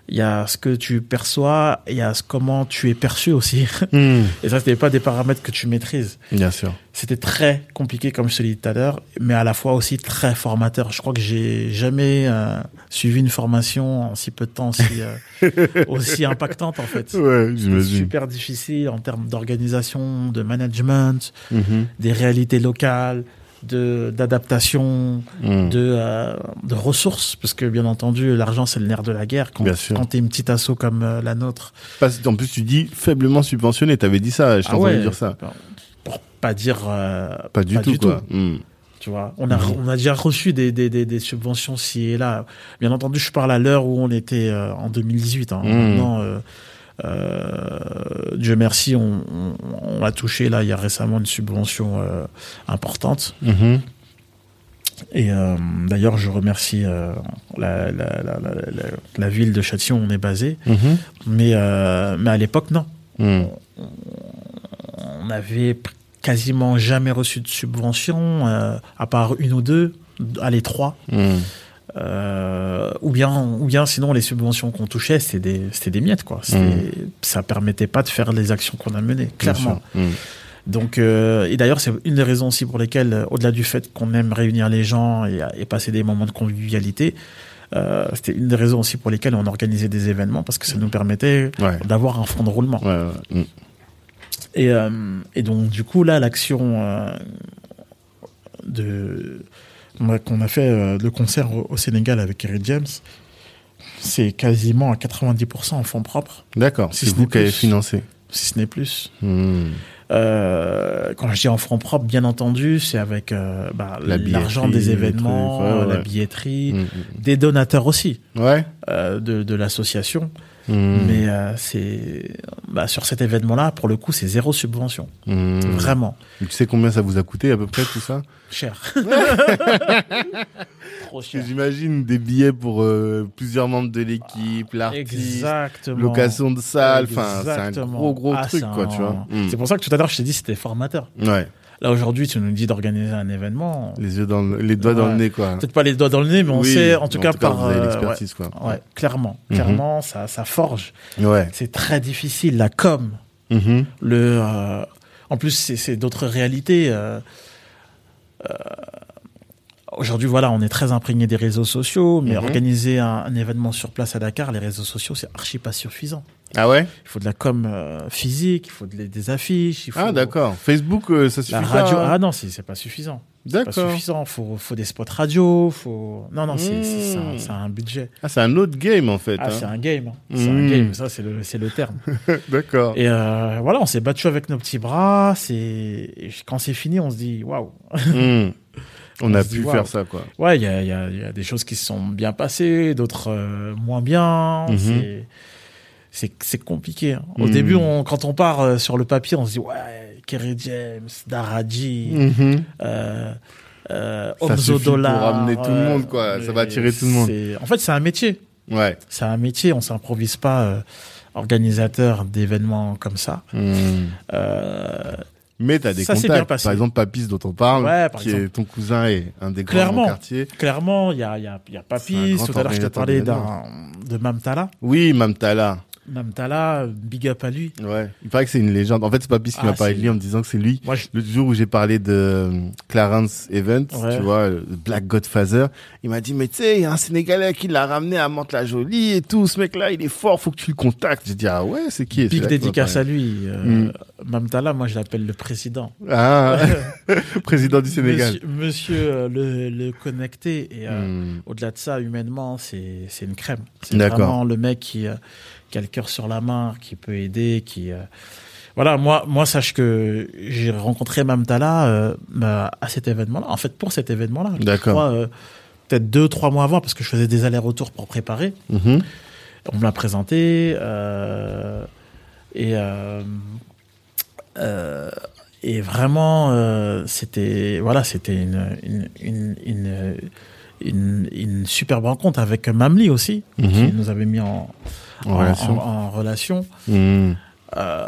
[SPEAKER 2] il y a ce que tu perçois, il y a ce- comment tu es perçu aussi.
[SPEAKER 1] Hmm.
[SPEAKER 2] Et ça, c'était pas des paramètres que tu maîtrises.
[SPEAKER 1] Bien sûr.
[SPEAKER 2] C'était très compliqué, comme je te l'ai dit tout à l'heure, mais à la fois aussi très formateur. Je crois que j'ai jamais euh, suivi une formation en si peu de temps aussi, euh, aussi impactante en fait.
[SPEAKER 1] Ouais, j'imagine.
[SPEAKER 2] super difficile en termes d'organisation, de management,
[SPEAKER 1] Mhm.
[SPEAKER 2] des réalités locales, de d'adaptation,
[SPEAKER 1] Hmm.
[SPEAKER 2] de euh, de ressources, parce que bien entendu l'argent c'est le nerf de la guerre. Quand,
[SPEAKER 1] Bien sûr.
[SPEAKER 2] quand t'es une petite asso comme euh, la nôtre,
[SPEAKER 1] Parce- En plus, tu dis faiblement subventionné. T'avais dit ça. Je t'ai entendu dire ça.
[SPEAKER 2] Pour pas dire euh,
[SPEAKER 1] Pas du tout, quoi. Hmm.
[SPEAKER 2] Tu vois, on a,
[SPEAKER 1] Mhm.
[SPEAKER 2] on a déjà reçu des, des, des, des subventions ci et là. Bien entendu, je parle à l'heure où on était en 2018. Hein. Maintenant, Dieu merci, on, on, on a touché là il y a récemment une subvention euh, importante.
[SPEAKER 1] Mhm.
[SPEAKER 2] Et euh, d'ailleurs, je remercie euh, la, la, la, la, la- la ville de Châtillon où on est basé.
[SPEAKER 1] Mhm.
[SPEAKER 2] Mais, euh, mais à l'époque, non.
[SPEAKER 1] Hmm.
[SPEAKER 2] On n'avait quasiment jamais reçu de subvention, euh, à part une ou deux, allez trois.
[SPEAKER 1] Hmm.
[SPEAKER 2] Euh, ou bien, ou bien sinon les subventions qu'on touchait, c'était des, c'était des miettes quoi. C'était- Ça permettait pas de faire les actions qu'on a menées, clairement.
[SPEAKER 1] Hmm.
[SPEAKER 2] Donc, euh, et d'ailleurs, c'est une des raisons aussi pour lesquelles, euh, au-delà du fait qu'on aime réunir les gens et, et passer des moments de convivialité, euh, c'était une des raisons aussi pour lesquelles on organisait des événements parce que ça nous permettait
[SPEAKER 1] Ouais.
[SPEAKER 2] d'avoir un fond de roulement.
[SPEAKER 1] Ouais, ouais.
[SPEAKER 2] Et, et donc, du coup, là, l'action de qu'on a- fait euh, le concert au, au Sénégal avec Eric James, c'est quasiment à 90% en fonds propres,
[SPEAKER 1] D'accord.
[SPEAKER 2] Si
[SPEAKER 1] C'est
[SPEAKER 2] ce
[SPEAKER 1] vous qui avez financé.
[SPEAKER 2] si ce n'est plus.
[SPEAKER 1] Hmm.
[SPEAKER 2] Euh, quand je dis en fonds propres, bien entendu, c'est avec euh, bah,
[SPEAKER 1] La
[SPEAKER 2] l'argent des événements,
[SPEAKER 1] trucs, ouais,
[SPEAKER 2] la billetterie,
[SPEAKER 1] Hmm.
[SPEAKER 2] des donateurs aussi
[SPEAKER 1] Ouais.
[SPEAKER 2] euh, de, de l'association.
[SPEAKER 1] Hmm.
[SPEAKER 2] Mais euh, c'est bah, sur cet événement-là, pour le coup, c'est zéro subvention,
[SPEAKER 1] Hmm.
[SPEAKER 2] vraiment.
[SPEAKER 1] Tu sais combien ça vous a coûté à peu près tout ça?
[SPEAKER 2] Cher. Trop cher.
[SPEAKER 1] j'imagine des billets pour euh, plusieurs membres de l'équipe, l'artiste,
[SPEAKER 2] Exactement.
[SPEAKER 1] location de salle, enfin c'est un gros gros
[SPEAKER 2] Ah,
[SPEAKER 1] truc
[SPEAKER 2] c'est
[SPEAKER 1] quoi,
[SPEAKER 2] un-
[SPEAKER 1] tu vois. Hmm.
[SPEAKER 2] C'est pour ça que tout à l'heure, je t'ai dit c'était formateur.
[SPEAKER 1] Ouais,
[SPEAKER 2] Là, aujourd'hui, tu nous dis d'organiser un événement.
[SPEAKER 1] les yeux dans le- les doigts dans le nez quoi.
[SPEAKER 2] Peut-être pas les doigts dans le nez, mais on
[SPEAKER 1] Oui,
[SPEAKER 2] sait, en tout cas, par.
[SPEAKER 1] vous avez
[SPEAKER 2] euh,
[SPEAKER 1] l'expertise quoi.
[SPEAKER 2] ouais, clairement.
[SPEAKER 1] Mhm.
[SPEAKER 2] Clairement, ça, ça forge.
[SPEAKER 1] Ouais.
[SPEAKER 2] C'est très difficile. La com,
[SPEAKER 1] Mhm.
[SPEAKER 2] le. euh, en plus, c'est d'autres réalités. euh, euh, Aujourd'hui, voilà, on est très imprégné des réseaux sociaux, mais
[SPEAKER 1] Mhm.
[SPEAKER 2] organiser un, un événement sur place à Dakar, les réseaux sociaux, c'est archi pas suffisant.
[SPEAKER 1] Ah ouais
[SPEAKER 2] Il faut de la com euh, physique, il faut de- des affiches, il faut
[SPEAKER 1] Ah d'accord. Facebook euh, ça suffit
[SPEAKER 2] la
[SPEAKER 1] pas.
[SPEAKER 2] radio.
[SPEAKER 1] hein
[SPEAKER 2] Ah non, c'est c'est pas suffisant. C'est pas
[SPEAKER 1] D'accord.
[SPEAKER 2] suffisant. Faut faut des spots radio. Faut non non, c'est c'est- c'est un, c'est un budget.
[SPEAKER 1] Ah c'est un autre game en fait.
[SPEAKER 2] Ah, c'est
[SPEAKER 1] hein.
[SPEAKER 2] un game. hein. C'est
[SPEAKER 1] Mmh.
[SPEAKER 2] un game. Ça c'est le c'est le terme.
[SPEAKER 1] D'accord.
[SPEAKER 2] Et euh, voilà, on s'est battu avec nos petits bras. C'est quand c'est fini, on se dit waouh.
[SPEAKER 1] Hmm. On a
[SPEAKER 2] dit,
[SPEAKER 1] pu faire ça quoi.
[SPEAKER 2] Ouais, il y a, il y, a, il y a des choses qui se sont bien passées, d'autres moins bien.
[SPEAKER 1] Mhm.
[SPEAKER 2] C'est c'est c'est compliqué. hein. Au
[SPEAKER 1] Mhm.
[SPEAKER 2] début, on, quand on part euh, sur le papier, on se dit ouais, Kerry James, Daraji,
[SPEAKER 1] Mhm.
[SPEAKER 2] euh, euh,
[SPEAKER 1] pour ramener tout le
[SPEAKER 2] euh,
[SPEAKER 1] monde, quoi. Ça va attirer tout le monde.
[SPEAKER 2] En fait, c'est un métier.
[SPEAKER 1] Ouais.
[SPEAKER 2] C'est un métier. On s'improvise pas euh, organisateur d'événements comme ça.
[SPEAKER 1] Hmm.
[SPEAKER 2] Euh,
[SPEAKER 1] Mais t'as des
[SPEAKER 2] Ça s'est bien
[SPEAKER 1] contacts.
[SPEAKER 2] passé.
[SPEAKER 1] Par exemple, Papis dont on parle,
[SPEAKER 2] Ouais,
[SPEAKER 1] qui
[SPEAKER 2] exemple.
[SPEAKER 1] est ton cousin et un des grands
[SPEAKER 2] Clairement.
[SPEAKER 1] du quartier.
[SPEAKER 2] clairement, il y a, y, y Papis. Tout à l'heure, je te parlais de Mamtala.
[SPEAKER 1] Oui, Mamtala.
[SPEAKER 2] Mamtala, big up à lui.
[SPEAKER 1] Ouais. Il paraît que c'est une légende. En fait, c'est Papis qui
[SPEAKER 2] Ah,
[SPEAKER 1] m'a parlé
[SPEAKER 2] c'est-
[SPEAKER 1] de lui en me disant que c'est lui.
[SPEAKER 2] Moi, je...
[SPEAKER 1] Le jour où j'ai parlé de euh, Clarence Evans,
[SPEAKER 2] Ouais.
[SPEAKER 1] tu vois, le Black Godfather, il m'a dit, mais tu sais, il y a un Sénégalais qui l'a ramené à Mantes-la-Jolie et tout. Ce mec-là, il est fort, faut que tu le contactes. J'ai dit, ah ouais, c'est qui?
[SPEAKER 2] Big dédicace à
[SPEAKER 1] parlé.
[SPEAKER 2] lui. Euh,
[SPEAKER 1] Mm.
[SPEAKER 2] Mamtala, moi, je l'appelle le président.
[SPEAKER 1] Ah, président du Sénégal.
[SPEAKER 2] Monsieur, monsieur, euh, le, le connecté. Et euh,
[SPEAKER 1] Hmm.
[SPEAKER 2] au-delà de ça, humainement, c'est une crème. C'est vraiment le mec qui, qui a le cœur sur la main, qui peut aider, qui... euh, Voilà, moi, moi, sache que j'ai rencontré Mamtala euh, bah, à cet événement-là. En fait, pour cet événement-là.
[SPEAKER 1] D'accord.
[SPEAKER 2] euh, Peut-être deux, trois mois avant, parce que je faisais des allers-retours pour préparer.
[SPEAKER 1] Mhm.
[SPEAKER 2] On me l'a présenté. et, et vraiment, c'était voilà, c'était une, une, une, une, une, une superbe rencontre avec Mamli aussi,
[SPEAKER 1] Mhm.
[SPEAKER 2] qui nous avait mis en,
[SPEAKER 1] En relation.
[SPEAKER 2] en- en relation.
[SPEAKER 1] Hmm.
[SPEAKER 2] Euh,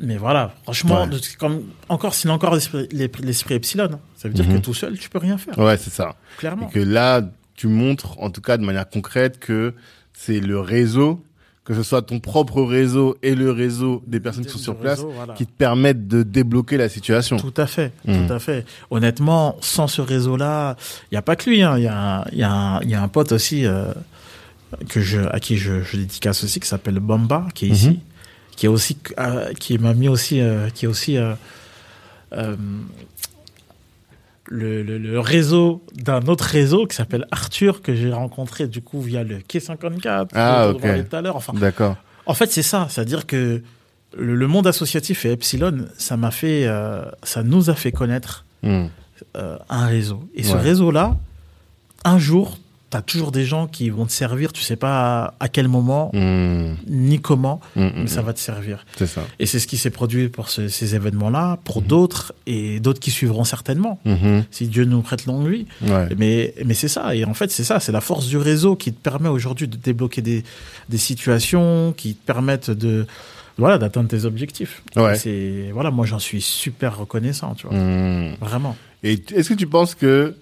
[SPEAKER 2] mais voilà, franchement,
[SPEAKER 1] Ouais.
[SPEAKER 2] comme, encore, s'il a encore l'esprit epsilon, ça veut dire
[SPEAKER 1] Mhm.
[SPEAKER 2] que tout seul, tu peux rien faire,
[SPEAKER 1] Ouais, c'est ça.
[SPEAKER 2] clairement.
[SPEAKER 1] Et que là, tu montres, en tout cas de manière concrète, que c'est le réseau, que ce soit ton propre réseau et le réseau des personnes qui sont sur place,
[SPEAKER 2] réseau, voilà.
[SPEAKER 1] qui te permettent de débloquer la situation.
[SPEAKER 2] Tout à fait,
[SPEAKER 1] Mm.
[SPEAKER 2] tout à fait. Honnêtement, sans ce réseau-là, il y a pas que lui. hein. Il y, a un- y, a un- y a un pote aussi euh, que je, à qui je, je dédicace aussi, qui s'appelle Bamba, qui est
[SPEAKER 1] Mhm.
[SPEAKER 2] ici, qui est aussi, euh, qui m'a mis aussi, euh, qui est aussi euh, le, le, le réseau d'un autre réseau qui s'appelle Arthur que j'ai rencontré du coup via le Quai 54
[SPEAKER 1] Ah,
[SPEAKER 2] dont tout à l'heure. Enfin,
[SPEAKER 1] D'accord.
[SPEAKER 2] en fait, c'est ça, c'est-à-dire que le, le monde associatif et Epsilon, ça m'a fait, ça nous a fait connaître
[SPEAKER 1] Hmm.
[SPEAKER 2] un réseau. Et ce réseau-là, un jour, tu as toujours des gens qui vont te servir, tu sais pas à, quel moment,
[SPEAKER 1] Hmm.
[SPEAKER 2] ni comment,
[SPEAKER 1] Hmm, hmm,
[SPEAKER 2] mais ça va te servir.
[SPEAKER 1] C'est ça.
[SPEAKER 2] Et c'est ce qui s'est produit pour ce- ces événements-là, pour d'autres, et d'autres qui suivront certainement, si Dieu nous prête longue vie.
[SPEAKER 1] Ouais.
[SPEAKER 2] Mais, mais c'est ça, et en fait, c'est ça, c'est la force du réseau qui te permet aujourd'hui de débloquer des, des situations, qui te permettent de. Voilà, d'atteindre tes objectifs.
[SPEAKER 1] Ouais.
[SPEAKER 2] C'est voilà, moi j'en suis super reconnaissant, tu vois, vraiment.
[SPEAKER 1] Et est-ce que tu penses que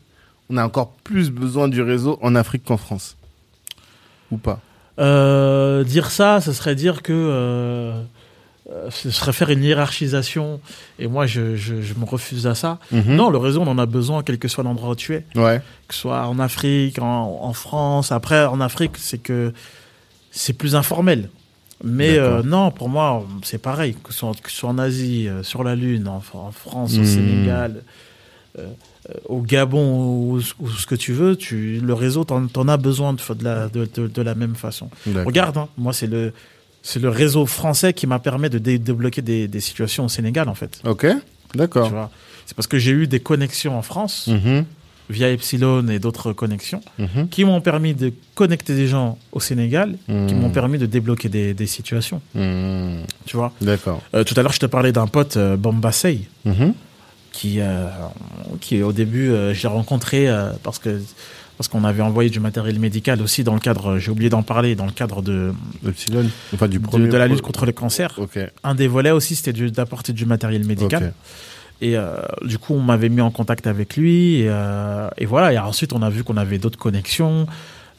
[SPEAKER 1] on a encore plus besoin du réseau en Afrique qu'en France Ou pas
[SPEAKER 2] Euh, dire ça, ce serait dire que euh, euh, ce serait faire une hiérarchisation, et moi je, je, je me refuse à ça.
[SPEAKER 1] Mhm.
[SPEAKER 2] Non, le réseau, on en a besoin, quel que soit l'endroit où tu es,
[SPEAKER 1] Ouais.
[SPEAKER 2] que ce soit en Afrique, en, en France. Après, en Afrique, c'est que c'est plus informel. Mais euh, non, pour moi, c'est pareil, que ce soit, en Asie, euh, sur la Lune, en, en France, au
[SPEAKER 1] Mhm.
[SPEAKER 2] Sénégal, euh, au Gabon, ou, ou ce que tu veux, tu, le réseau, t'en en as besoin de, de, la, de, de- de la même façon. Regarde, hein, moi, c'est le, c'est le réseau français qui m'a permis de dé- débloquer des, des situations au Sénégal, en fait.
[SPEAKER 1] Ok. D'accord.
[SPEAKER 2] C'est parce que j'ai eu des connexions en France,
[SPEAKER 1] Mhm.
[SPEAKER 2] via Epsilon et d'autres connexions,
[SPEAKER 1] Mhm.
[SPEAKER 2] qui m'ont permis de connecter des gens au Sénégal, qui m'ont permis de débloquer des, des situations.
[SPEAKER 1] Mhm.
[SPEAKER 2] Tu vois.
[SPEAKER 1] D'accord.
[SPEAKER 2] Euh, tout à l'heure, je te parlais d'un pote, euh. Qui, euh, qui au début, euh, je l'ai rencontré euh, parce que parce qu'on avait envoyé du matériel médical aussi dans le cadre, j'ai oublié d'en parler, dans le cadre de,
[SPEAKER 1] Epsilon. Enfin, du
[SPEAKER 2] de,
[SPEAKER 1] premier.
[SPEAKER 2] de la lutte contre le cancer. Un des volets aussi, c'était d'apporter du matériel médical. Et du coup, on m'avait mis en contact avec lui. Et, et voilà. Et ensuite, on a vu qu'on avait d'autres connexions.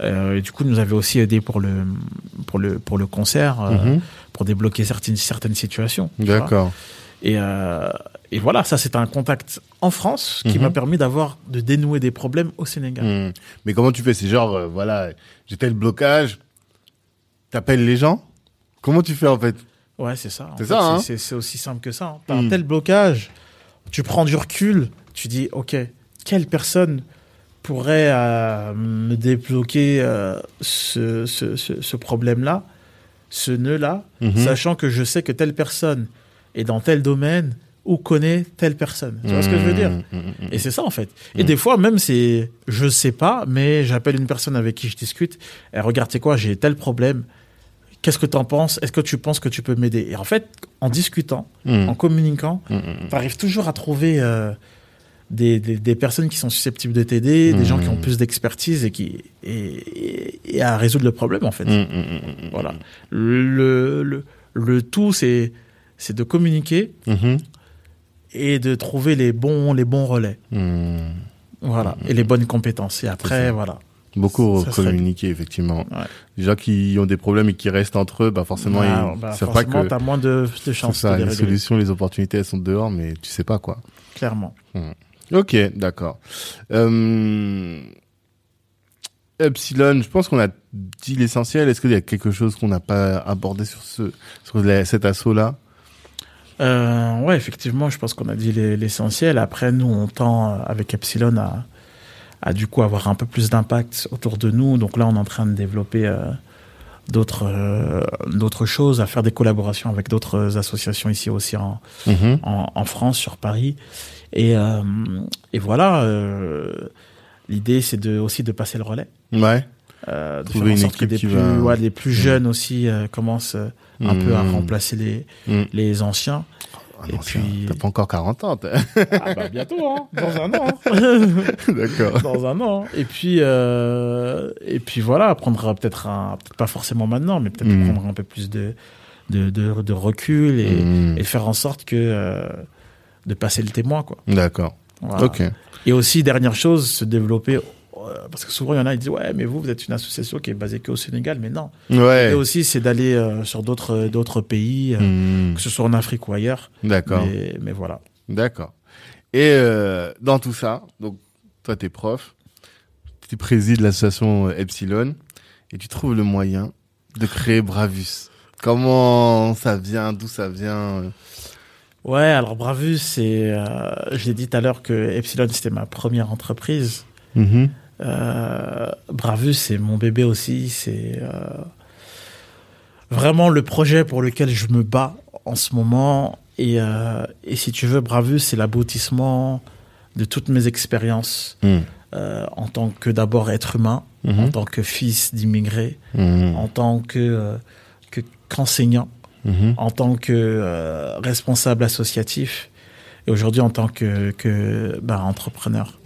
[SPEAKER 2] Et du coup, il nous avait aussi aidé pour le pour le pour le concert,
[SPEAKER 1] Mhm.
[SPEAKER 2] pour débloquer certaines certaines situations.
[SPEAKER 1] D'accord.
[SPEAKER 2] Et euh, et voilà, ça c'est un contact en France qui
[SPEAKER 1] Mhm.
[SPEAKER 2] m'a permis d'avoir de dénouer des problèmes au Sénégal.
[SPEAKER 1] Mhm. Mais comment tu fais? C'est genre, euh, voilà, j'ai tel blocage, t'appelles les gens? Comment tu fais en fait?
[SPEAKER 2] Ouais, c'est ça.
[SPEAKER 1] C'est ça, hein?
[SPEAKER 2] C'est aussi simple que ça. hein. T'as
[SPEAKER 1] Mm.
[SPEAKER 2] un tel blocage, tu prends du recul, tu dis, ok, quelle personne pourrait euh, me débloquer euh, ce, ce, ce, ce problème-là, ce nœud-là,
[SPEAKER 1] Mhm.
[SPEAKER 2] sachant que je sais que telle personne est dans tel domaine ou connaît telle personne. Tu vois ce que je veux dire
[SPEAKER 1] Mhm. Mhm.
[SPEAKER 2] et c'est ça en fait. Et des fois même c'est je sais pas mais j'appelle une personne avec qui je discute et regarde c'est quoi j'ai tel problème. Qu'est-ce que tu en penses Est-ce que tu penses que tu peux m'aider? Et en fait en discutant, en communiquant, tu arrives toujours à trouver euh, des, des, des personnes qui sont susceptibles de t'aider, des gens qui ont plus d'expertise et qui et, et, et à résoudre le problème en fait. Voilà. Le, le, le tout c'est c'est de communiquer. Et de trouver les bons les bons relais.
[SPEAKER 1] Mhm.
[SPEAKER 2] Voilà, et les bonnes compétences. Et après, voilà.
[SPEAKER 1] Beaucoup
[SPEAKER 2] Ça serait-
[SPEAKER 1] communiquer, effectivement.
[SPEAKER 2] Ouais.
[SPEAKER 1] Les gens qui ont des problèmes et qui restent entre eux, bah forcément,
[SPEAKER 2] Bah,
[SPEAKER 1] ils
[SPEAKER 2] bah,
[SPEAKER 1] savent pas
[SPEAKER 2] forcément,
[SPEAKER 1] que
[SPEAKER 2] t'as moins de, de
[SPEAKER 1] c'est
[SPEAKER 2] chances
[SPEAKER 1] ça,
[SPEAKER 2] les
[SPEAKER 1] solutions, les opportunités, elles sont dehors, mais tu sais pas quoi.
[SPEAKER 2] clairement.
[SPEAKER 1] Ok, d'accord. Euh... Epsilon, je pense qu'on a dit l'essentiel. Est-ce qu'il y a quelque chose qu'on n'a pas abordé sur ce sur la- cet assaut-là?
[SPEAKER 2] Euh, ouais, effectivement, je pense qu'on a dit les- l'essentiel. Après, nous, on tend, euh, avec Epsilon, à, à du coup avoir un peu plus d'impact autour de nous. Donc là, on est en train de développer euh, d'autres euh, d'autres choses, à faire des collaborations avec d'autres associations ici aussi en,
[SPEAKER 1] Mhm.
[SPEAKER 2] en, en France, sur Paris. Et, et voilà, l'idée, c'est de, aussi de passer le relais.
[SPEAKER 1] Ouais.
[SPEAKER 2] De
[SPEAKER 1] Trouver
[SPEAKER 2] faire en
[SPEAKER 1] une
[SPEAKER 2] sorte que des plus,
[SPEAKER 1] va-
[SPEAKER 2] ouais, les plus jeunes aussi euh, commencent un peu à
[SPEAKER 1] Mhm.
[SPEAKER 2] remplacer les,
[SPEAKER 1] Mhm.
[SPEAKER 2] les anciens.
[SPEAKER 1] Ah
[SPEAKER 2] Et
[SPEAKER 1] non,
[SPEAKER 2] puis-
[SPEAKER 1] ça- T'as pas encore 40 ans,
[SPEAKER 2] Ah bah bientôt, hein, dans un an. hein.
[SPEAKER 1] D'accord.
[SPEAKER 2] dans un an. hein. Et puis, euh, et puis voilà, prendre peut-être un, peut-être pas forcément maintenant, mais peut-être
[SPEAKER 1] Mhm.
[SPEAKER 2] prendre un peu plus de, de, de, de recul et, et faire en sorte que euh, de passer le témoin, quoi.
[SPEAKER 1] D'accord.
[SPEAKER 2] Voilà.
[SPEAKER 1] Ok.
[SPEAKER 2] Et aussi, dernière chose, se développer parce que souvent il y en a, ils disent ouais, mais vous, vous êtes une association qui est basée qu'au Sénégal, mais non.
[SPEAKER 1] Ouais.
[SPEAKER 2] Et aussi, c'est d'aller euh, sur d'autres d'autres pays, euh,
[SPEAKER 1] Hmm.
[SPEAKER 2] que ce soit en Afrique ou ailleurs.
[SPEAKER 1] D'accord.
[SPEAKER 2] Mais, mais voilà.
[SPEAKER 1] D'accord. Et euh, dans tout ça, donc toi t'es prof, tu présides l'association euh, Epsilon et tu trouves le moyen de créer Bravus. Comment ça vient, d'où ça vient euh?
[SPEAKER 2] Ouais, alors Bravus, c'est, euh, je l'ai dit tout à l'heure que Epsilon c'était ma première entreprise.
[SPEAKER 1] Mhm.
[SPEAKER 2] Euh, Bravus, c'est mon bébé aussi. C'est euh, vraiment le projet pour lequel je me bats en ce moment. Et, euh, et si tu veux, Bravus, c'est l'aboutissement de toutes mes expériences euh, en tant que d'abord être humain,
[SPEAKER 1] Mhm.
[SPEAKER 2] en tant que fils d'immigrés,
[SPEAKER 1] Mhm.
[SPEAKER 2] en tant que euh, que- qu'enseignant, en tant que euh, responsable associatif, et aujourd'hui en tant que, que bah, entrepreneur.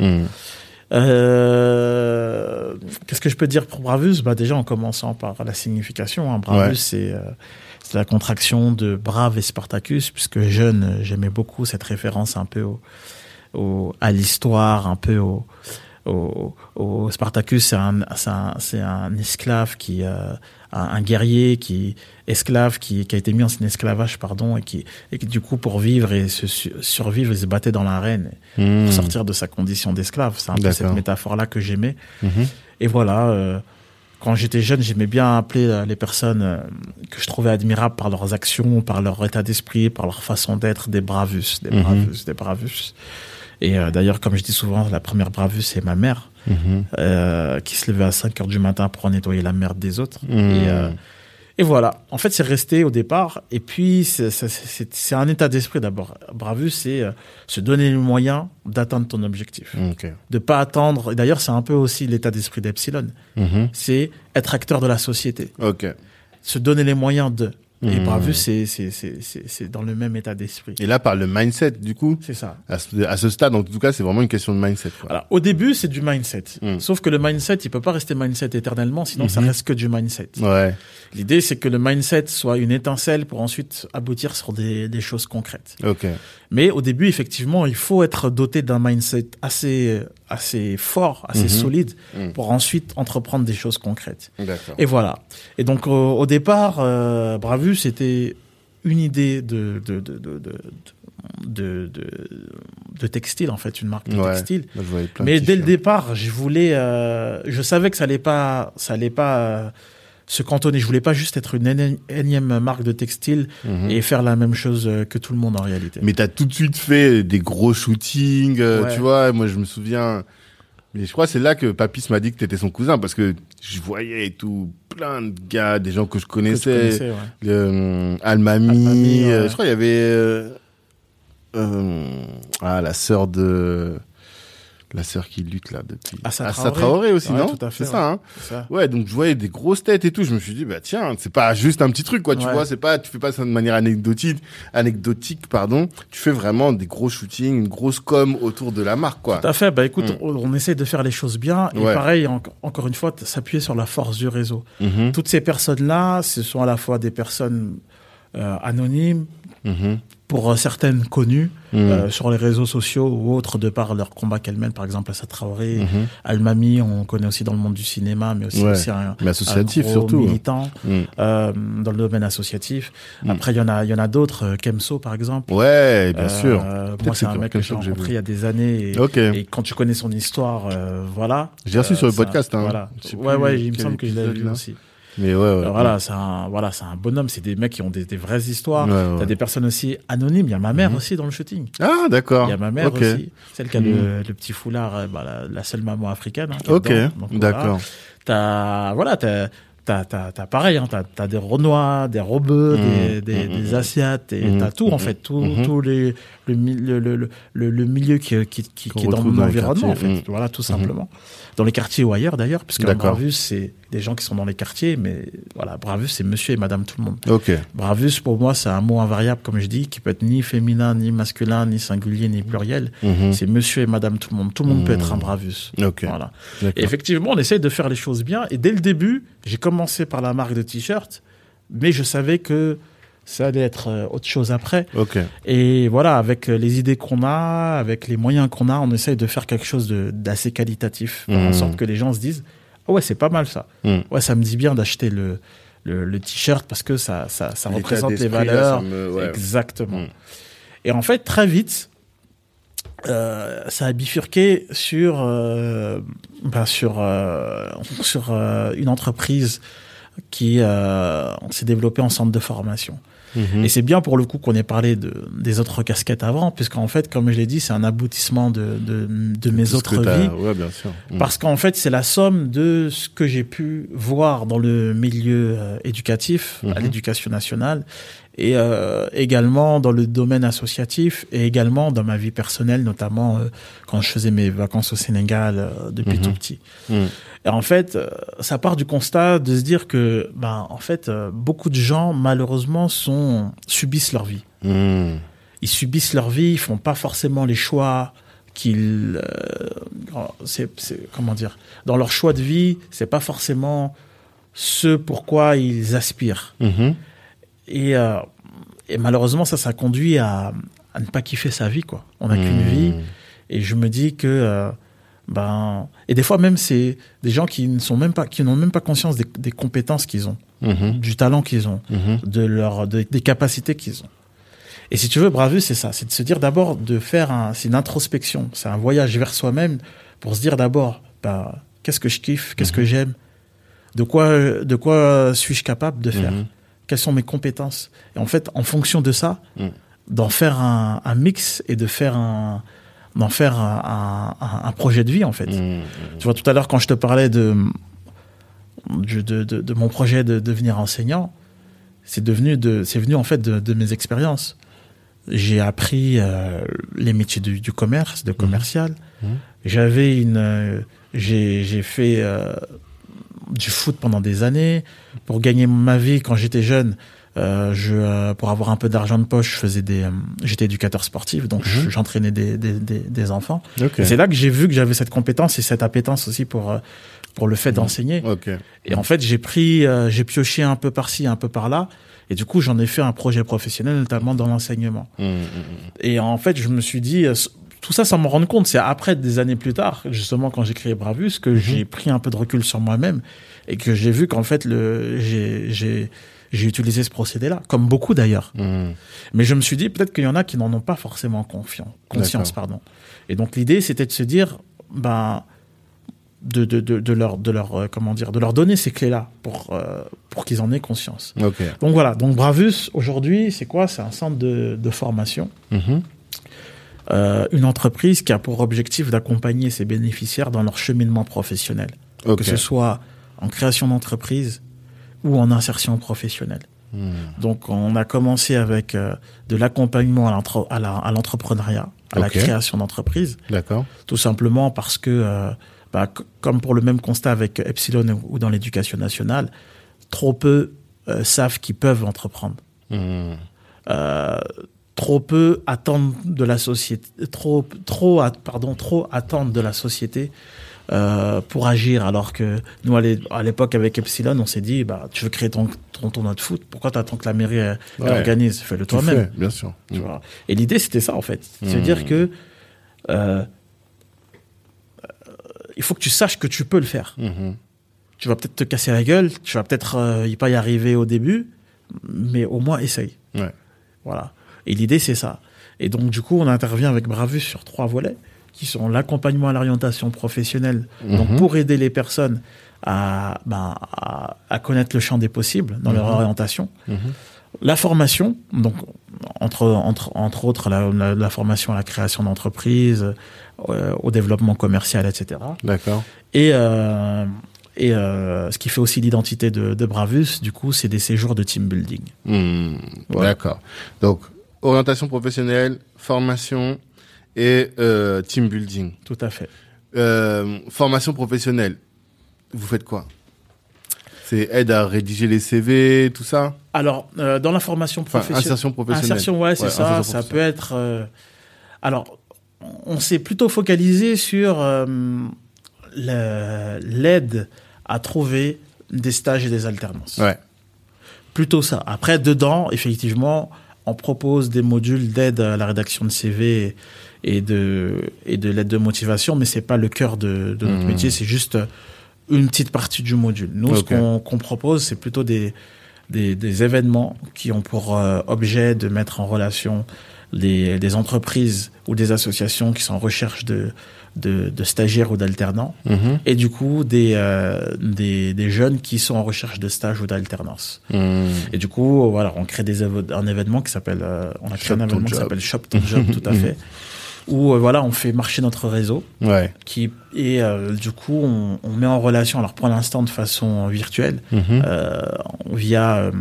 [SPEAKER 2] Euh, Qu'est-ce que je peux dire pour Bravus? Bah Déjà en commençant par la signification. hein. Bravus,
[SPEAKER 1] Ouais.
[SPEAKER 2] c'est euh, c'est la contraction de Brave et Spartacus, puisque jeune, j'aimais beaucoup cette référence un peu au, au- à l'histoire, un peu au, Spartacus, c'est un, c'est un, un esclave qui, euh, un, guerrier qui esclave qui, qui a été mis en esclavage, pardon, et qui, et qui du coup pour vivre et se su- survivre, il se battait dans l'arène pour sortir de sa condition d'esclave. C'est un peu cette métaphore-là que j'aimais.
[SPEAKER 1] Mhm.
[SPEAKER 2] Et voilà, euh, quand j'étais jeune, j'aimais bien appeler euh, les personnes euh, que je trouvais admirables par leurs actions, par leur état d'esprit, par leur façon d'être, des bravus, des
[SPEAKER 1] Mhm.
[SPEAKER 2] bravus, des bravus. Et euh, d'ailleurs, comme je dis souvent, la première bravus, c'est ma mère,
[SPEAKER 1] Mhm.
[SPEAKER 2] euh, qui se levait à 5 heures du matin pour nettoyer la merde des autres.
[SPEAKER 1] Mhm.
[SPEAKER 2] Et, euh, et voilà. En fait, c'est resté au départ. Et puis, c'est- un état d'esprit d'abord. Bravus, c'est euh, se donner les moyens d'atteindre ton objectif.
[SPEAKER 1] Ok.
[SPEAKER 2] De pas attendre. et D'ailleurs, c'est un peu aussi l'état d'esprit d'Epsilon.
[SPEAKER 1] Mhm.
[SPEAKER 2] C'est être acteur de la société. Se donner les moyens de. Et
[SPEAKER 1] Mhm.
[SPEAKER 2] Bravus, c'est c'est- c'est- c'est- c'est dans le même état d'esprit.
[SPEAKER 1] Et là, par le mindset, du coup,
[SPEAKER 2] C'est ça.
[SPEAKER 1] à ce, à ce stade, en tout cas, c'est vraiment une question de mindset. Quoi.
[SPEAKER 2] Voilà. Au début, c'est du mindset.
[SPEAKER 1] Mm.
[SPEAKER 2] Sauf que le mindset, il peut pas rester mindset éternellement, sinon ça
[SPEAKER 1] Mhm.
[SPEAKER 2] reste que du mindset.
[SPEAKER 1] Ouais.
[SPEAKER 2] L'idée, c'est que le mindset soit une étincelle pour ensuite aboutir sur des, des choses concrètes.
[SPEAKER 1] Ok.
[SPEAKER 2] Mais au début, effectivement, il faut être doté d'un mindset assez, assez fort, assez
[SPEAKER 1] Mhm.
[SPEAKER 2] solide,
[SPEAKER 1] Mhm.
[SPEAKER 2] pour ensuite entreprendre des choses concrètes. Et voilà. Et donc, au, au départ, euh, Bravus, c'était une idée de, de, de, de, de, textile, en fait, une marque de
[SPEAKER 1] Ouais.
[SPEAKER 2] textile. Mais dès le départ, je voulais, euh, je savais que ça allait pas, ça allait pas euh, se cantonner. Je voulais pas juste être une éni- énième marque de textile
[SPEAKER 1] Mhm.
[SPEAKER 2] et faire la même chose euh, que tout le monde en réalité.
[SPEAKER 1] Mais t'as tout de suite fait des gros shootings, euh,
[SPEAKER 2] Ouais.
[SPEAKER 1] tu vois. Moi, je me souviens. Mais je crois c'est là que Papis m'a dit que t'étais son cousin parce que je voyais et tout plein de gars, des gens que je
[SPEAKER 2] Que tu
[SPEAKER 1] connaissais,
[SPEAKER 2] connaissais, ouais.
[SPEAKER 1] euh, Almami,
[SPEAKER 2] Almami, ouais.
[SPEAKER 1] je crois qu'il y avait euh, euh, ah la sœur de la sœur qui lutte là depuis
[SPEAKER 2] Assa
[SPEAKER 1] Assa
[SPEAKER 2] Traoré.
[SPEAKER 1] Traoré aussi
[SPEAKER 2] Ouais,
[SPEAKER 1] non
[SPEAKER 2] tout à fait,
[SPEAKER 1] c'est ça hein
[SPEAKER 2] C'est ça.
[SPEAKER 1] ouais donc je voyais des grosses têtes et tout je me suis dit bah tiens c'est pas juste un petit truc quoi tu
[SPEAKER 2] Ouais.
[SPEAKER 1] vois c'est pas tu fais pas ça de manière anecdotique anecdotique pardon tu fais vraiment des gros shootings une grosse com autour de la marque quoi
[SPEAKER 2] Tout à fait. Bah écoute,
[SPEAKER 1] Mm.
[SPEAKER 2] on, on essaie de faire les choses bien. Et
[SPEAKER 1] Ouais.
[SPEAKER 2] pareil, en- encore une fois, s'appuyer sur la force du réseau.
[SPEAKER 1] Mhm,
[SPEAKER 2] Toutes ces personnes-là, ce sont à la fois des personnes euh, anonymes,
[SPEAKER 1] mhm,
[SPEAKER 2] pour euh, certaines connues
[SPEAKER 1] mhm,
[SPEAKER 2] euh, sur les réseaux sociaux ou autres de par leur combat qu'elles mènent. Par exemple, Assa Traoré,
[SPEAKER 1] mhm.
[SPEAKER 2] Almami, on connaît aussi dans le monde du cinéma, mais aussi,
[SPEAKER 1] Ouais.
[SPEAKER 2] aussi un,
[SPEAKER 1] mais associatif
[SPEAKER 2] un gros
[SPEAKER 1] surtout
[SPEAKER 2] militant
[SPEAKER 1] Mhm.
[SPEAKER 2] euh, dans le domaine associatif.
[SPEAKER 1] Mm.
[SPEAKER 2] Après, il y en a, il y en a d'autres, euh, Kemso par exemple.
[SPEAKER 1] ouais bien
[SPEAKER 2] Euh,
[SPEAKER 1] sûr
[SPEAKER 2] Moi,
[SPEAKER 1] Peut-être
[SPEAKER 2] c'est un mec que j'ai rencontré il y a des années. Et,
[SPEAKER 1] ok
[SPEAKER 2] et quand tu connais son histoire, euh, voilà.
[SPEAKER 1] J'ai reçu
[SPEAKER 2] Euh,
[SPEAKER 1] sur le podcast, hein.
[SPEAKER 2] Voilà. Ouais, ouais, il me semble que je
[SPEAKER 1] épisode,
[SPEAKER 2] vu aussi.
[SPEAKER 1] Mais ouais, ouais
[SPEAKER 2] Euh, voilà, c'est un, voilà, c'est un bonhomme. C'est des mecs qui ont des, des vraies histoires.
[SPEAKER 1] Ouais.
[SPEAKER 2] T'as des personnes aussi anonymes. Il y a ma mère
[SPEAKER 1] Mhm.
[SPEAKER 2] aussi dans le shooting.
[SPEAKER 1] ah d'accord
[SPEAKER 2] Il y a ma mère aussi, celle qui a
[SPEAKER 1] Mhm.
[SPEAKER 2] le, le petit foulard, euh, bah, la, la seule maman africaine. hein,
[SPEAKER 1] ok d'accord
[SPEAKER 2] T'as, voilà, t'as, t'as, t'as, t'as pareil, hein, t'as, t'as des Renois, des Robeux, des,
[SPEAKER 1] Mhm.
[SPEAKER 2] des,
[SPEAKER 1] Mhm.
[SPEAKER 2] des Asiates, et t'as tout en fait, tout, tous les, le, mi- le, le, le, le, le milieu qui, qui, qui,
[SPEAKER 1] Qu'on
[SPEAKER 2] qui est dans mon environnement, en fait. Voilà, tout simplement. Dans les quartiers ou ailleurs d'ailleurs, puisque
[SPEAKER 1] D'accord.
[SPEAKER 2] Bravus, c'est des gens qui sont dans les quartiers, mais voilà, Bravus, c'est monsieur et madame tout le monde.
[SPEAKER 1] ok
[SPEAKER 2] Bravus, pour moi, c'est un mot invariable, comme je dis, qui peut être ni féminin, ni masculin, ni singulier, ni pluriel.
[SPEAKER 1] Mhm.
[SPEAKER 2] C'est monsieur et madame tout le monde. Tout le monde peut être un Bravus.
[SPEAKER 1] ok
[SPEAKER 2] Voilà. Et effectivement, on essaye de faire les choses bien. Et dès le début, j'ai commencé par la marque de t-shirt, mais je savais que ça allait être euh, autre chose après. Et voilà, avec euh, les idées qu'on a, avec les moyens qu'on a, on essaye de faire quelque chose d'assez qualitatif, en
[SPEAKER 1] Mhm.
[SPEAKER 2] sorte que les gens se disent ah ouais, c'est pas mal ça.
[SPEAKER 1] Mm.
[SPEAKER 2] Ouais, ça me dit bien d'acheter le, le, le t-shirt parce que ça, ça, ça représente les
[SPEAKER 1] là,
[SPEAKER 2] valeurs.
[SPEAKER 1] ça me- ouais.
[SPEAKER 2] Exactement.
[SPEAKER 1] Mm.
[SPEAKER 2] Et en fait, très vite, euh, ça a bifurqué sur, euh, bah, sur, euh, sur une entreprise qui s'est développée en centre de formation.
[SPEAKER 1] Mhm.
[SPEAKER 2] Et c'est bien pour le coup qu'on ait parlé de, des autres casquettes avant, puisqu'en fait, comme je l'ai dit, c'est un aboutissement de, de, de mes
[SPEAKER 1] Tout
[SPEAKER 2] autres vies.
[SPEAKER 1] Ouais, bien sûr. Mm.
[SPEAKER 2] Parce qu'en fait, c'est la somme de ce que j'ai pu voir dans le milieu euh, éducatif, à
[SPEAKER 1] Mhm.
[SPEAKER 2] l'éducation nationale, et euh, également dans le domaine associatif, et également dans ma vie personnelle, notamment euh, quand je faisais mes vacances au Sénégal euh, depuis
[SPEAKER 1] Mhm.
[SPEAKER 2] tout petit. Et en fait, euh, ça part du constat de se dire que, ben, en fait, euh, beaucoup de gens, malheureusement, sont subissent leur vie
[SPEAKER 1] Mm.
[SPEAKER 2] ils subissent leur vie, ils font pas forcément les choix qu'ils, euh, c'est, comment dire, dans leur choix de vie, c'est pas forcément ce pourquoi ils aspirent.
[SPEAKER 1] Mhm.
[SPEAKER 2] Et, euh, et malheureusement, ça, ça conduit à, à ne pas kiffer sa vie, quoi. On n'a qu'une
[SPEAKER 1] Mm.
[SPEAKER 2] vie, et je me dis que, euh, ben, et des fois même, c'est des gens qui ne sont même pas, qui n'ont même pas conscience des, des compétences qu'ils ont,
[SPEAKER 1] Mhm.
[SPEAKER 2] du talent qu'ils ont
[SPEAKER 1] Mhm.
[SPEAKER 2] de leur de- des capacités qu'ils ont. Et si tu veux, Bravus, c'est ça, c'est de se dire d'abord de faire un, c'est une introspection, c'est un voyage vers soi-même pour se dire d'abord, bah, qu'est-ce que je kiffe, qu'est-ce que j'aime, de quoi, de quoi suis-je capable de faire,
[SPEAKER 1] Mhm.
[SPEAKER 2] quelles sont mes compétences? Et en fait, en fonction de ça,
[SPEAKER 1] Mhm.
[SPEAKER 2] d'en faire un, un mix et de faire un, d'en faire un, un- un projet de vie en fait.
[SPEAKER 1] Mm.
[SPEAKER 2] Tu vois, tout à l'heure, quand je te parlais de, de, de, mon projet de devenir enseignant, c'est devenu de, c'est venu en fait de, mes expériences. J'ai appris euh, les métiers du, du commerce, de commercial.
[SPEAKER 1] Mhm.
[SPEAKER 2] J'avais une, euh, j'ai, j'ai fait euh, du foot pendant des années pour gagner ma vie quand j'étais jeune. Euh, je, euh, pour avoir un peu d'argent de poche, je faisais des, euh, j'étais éducateur sportif, donc
[SPEAKER 1] Mhm.
[SPEAKER 2] j'entraînais des, des, des, des enfants.
[SPEAKER 1] Ok.
[SPEAKER 2] Et c'est là que j'ai vu que j'avais cette compétence et cette appétence aussi pour euh, pour le fait
[SPEAKER 1] Mhm.
[SPEAKER 2] d'enseigner.
[SPEAKER 1] Ok.
[SPEAKER 2] Et en fait, j'ai pris, j'ai pioché un peu par-ci, un peu par-là, et du coup, j'en ai fait un projet professionnel, notamment dans l'enseignement.
[SPEAKER 1] Mm,
[SPEAKER 2] Et en fait, je me suis dit, tout ça sans me rendre compte, c'est après des années plus tard, justement quand j'ai créé Bravus, que j'ai pris un peu de recul sur moi-même et que j'ai vu qu'en fait, le, j'ai, j'ai, utilisé ce procédé-là, comme beaucoup d'ailleurs.
[SPEAKER 1] mm, mm.
[SPEAKER 2] Mais je me suis dit peut-être qu'il y en a qui n'en ont pas forcément confiance, conscience, pardon. Et donc l'idée c'était de se dire, ben, de, de, de, de leur, de leur, euh, comment dire, de leur donner ces clés-là pour, euh, pour qu'ils en aient conscience. Donc voilà. Donc Bravus aujourd'hui, c'est quoi? C'est un centre de, de formation,
[SPEAKER 1] Mhm.
[SPEAKER 2] euh, une entreprise qui a pour objectif d'accompagner ses bénéficiaires dans leur cheminement professionnel, que ce soit en création d'entreprise ou en insertion professionnelle.
[SPEAKER 1] Mm.
[SPEAKER 2] Donc, on a commencé avec euh, de l'accompagnement à l'entre- à à l'entrepreneuriat, à la création d'entreprise,
[SPEAKER 1] D'accord.
[SPEAKER 2] tout simplement parce que, euh, bah, comme pour le même constat avec Epsilon ou dans l'éducation nationale, trop peu euh, savent qu'ils peuvent entreprendre.
[SPEAKER 1] Mm.
[SPEAKER 2] Euh, trop peu attendent de la société, trop, trop, pardon, trop attendent de la société euh, pour agir. Alors que nous, à l'é- à l'époque avec Epsilon, on s'est dit, bah, tu veux créer ton, ton tournoi de foot, pourquoi tu attends que la mairie euh,
[SPEAKER 1] Ouais.
[SPEAKER 2] l'organise? Fais-le toi-même.
[SPEAKER 1] bien sûr.
[SPEAKER 2] tu
[SPEAKER 1] Mm.
[SPEAKER 2] vois. Et l'idée, c'était ça, en fait. Se
[SPEAKER 1] Mhm.
[SPEAKER 2] dire que euh, il faut que tu saches que tu peux le faire.
[SPEAKER 1] Mhm.
[SPEAKER 2] Tu vas peut-être te casser la gueule, tu vas peut-être euh, y pas y arriver au début, mais au moins essaye.
[SPEAKER 1] Ouais.
[SPEAKER 2] Voilà. Et l'idée, c'est ça. Et donc, du coup, on intervient avec Bravus sur trois volets, qui sont l'accompagnement à l'orientation professionnelle, donc
[SPEAKER 1] Mhm.
[SPEAKER 2] pour aider les personnes à, ben, à, à connaître le champ des possibles dans leur
[SPEAKER 1] Mhm.
[SPEAKER 2] orientation.
[SPEAKER 1] Mhm.
[SPEAKER 2] La formation, donc entre, entre, entre autres la, la- la formation à la création d'entreprises, euh, au développement commercial, etc.
[SPEAKER 1] D'accord.
[SPEAKER 2] Et, euh, et euh, ce qui fait aussi l'identité de, de Bravus, du coup, c'est des séjours de team building.
[SPEAKER 1] Hmm,
[SPEAKER 2] Voilà.
[SPEAKER 1] D'accord. Donc, orientation professionnelle, formation et euh, team building.
[SPEAKER 2] Tout à fait.
[SPEAKER 1] Euh, formation professionnelle, vous faites quoi? C'est aide à rédiger les CV, tout ça?
[SPEAKER 2] Alors, euh, dans la formation
[SPEAKER 1] Enfin,
[SPEAKER 2] professionnelle.
[SPEAKER 1] insertion professionnelle.
[SPEAKER 2] Insertion, ouais, c'est
[SPEAKER 1] Ouais,
[SPEAKER 2] ça. Ça peut être. euh, alors, on s'est plutôt focalisé sur euh, l'aide à trouver des stages et des alternances.
[SPEAKER 1] Ouais.
[SPEAKER 2] plutôt ça. Après, dedans, effectivement, on propose des modules d'aide à la rédaction de CV et de et de l'aide de motivation, mais c'est pas le cœur de, de notre
[SPEAKER 1] Mhm.
[SPEAKER 2] métier. C'est juste une petite partie du module. Nous, ce qu'on propose, c'est plutôt des, des des événements qui ont pour euh, objet de mettre en relation les, des entreprises ou des associations qui sont en recherche de de, de stagiaires ou d'alternants
[SPEAKER 1] Mhm.
[SPEAKER 2] et du coup des, euh, des, des jeunes qui sont en recherche de stage ou d'alternance.
[SPEAKER 1] Mhm.
[SPEAKER 2] Et du coup, voilà, on crée des un événement qui s'appelle, euh, on a créé
[SPEAKER 1] Shop
[SPEAKER 2] un événement qui
[SPEAKER 1] job.
[SPEAKER 2] s'appelle Shop ton job, tout à fait, où euh, voilà, on fait marcher notre réseau,
[SPEAKER 1] Ouais.
[SPEAKER 2] qui et euh, du coup, on, on met en relation, alors pour l'instant de façon virtuelle,
[SPEAKER 1] Mhm.
[SPEAKER 2] euh, via euh,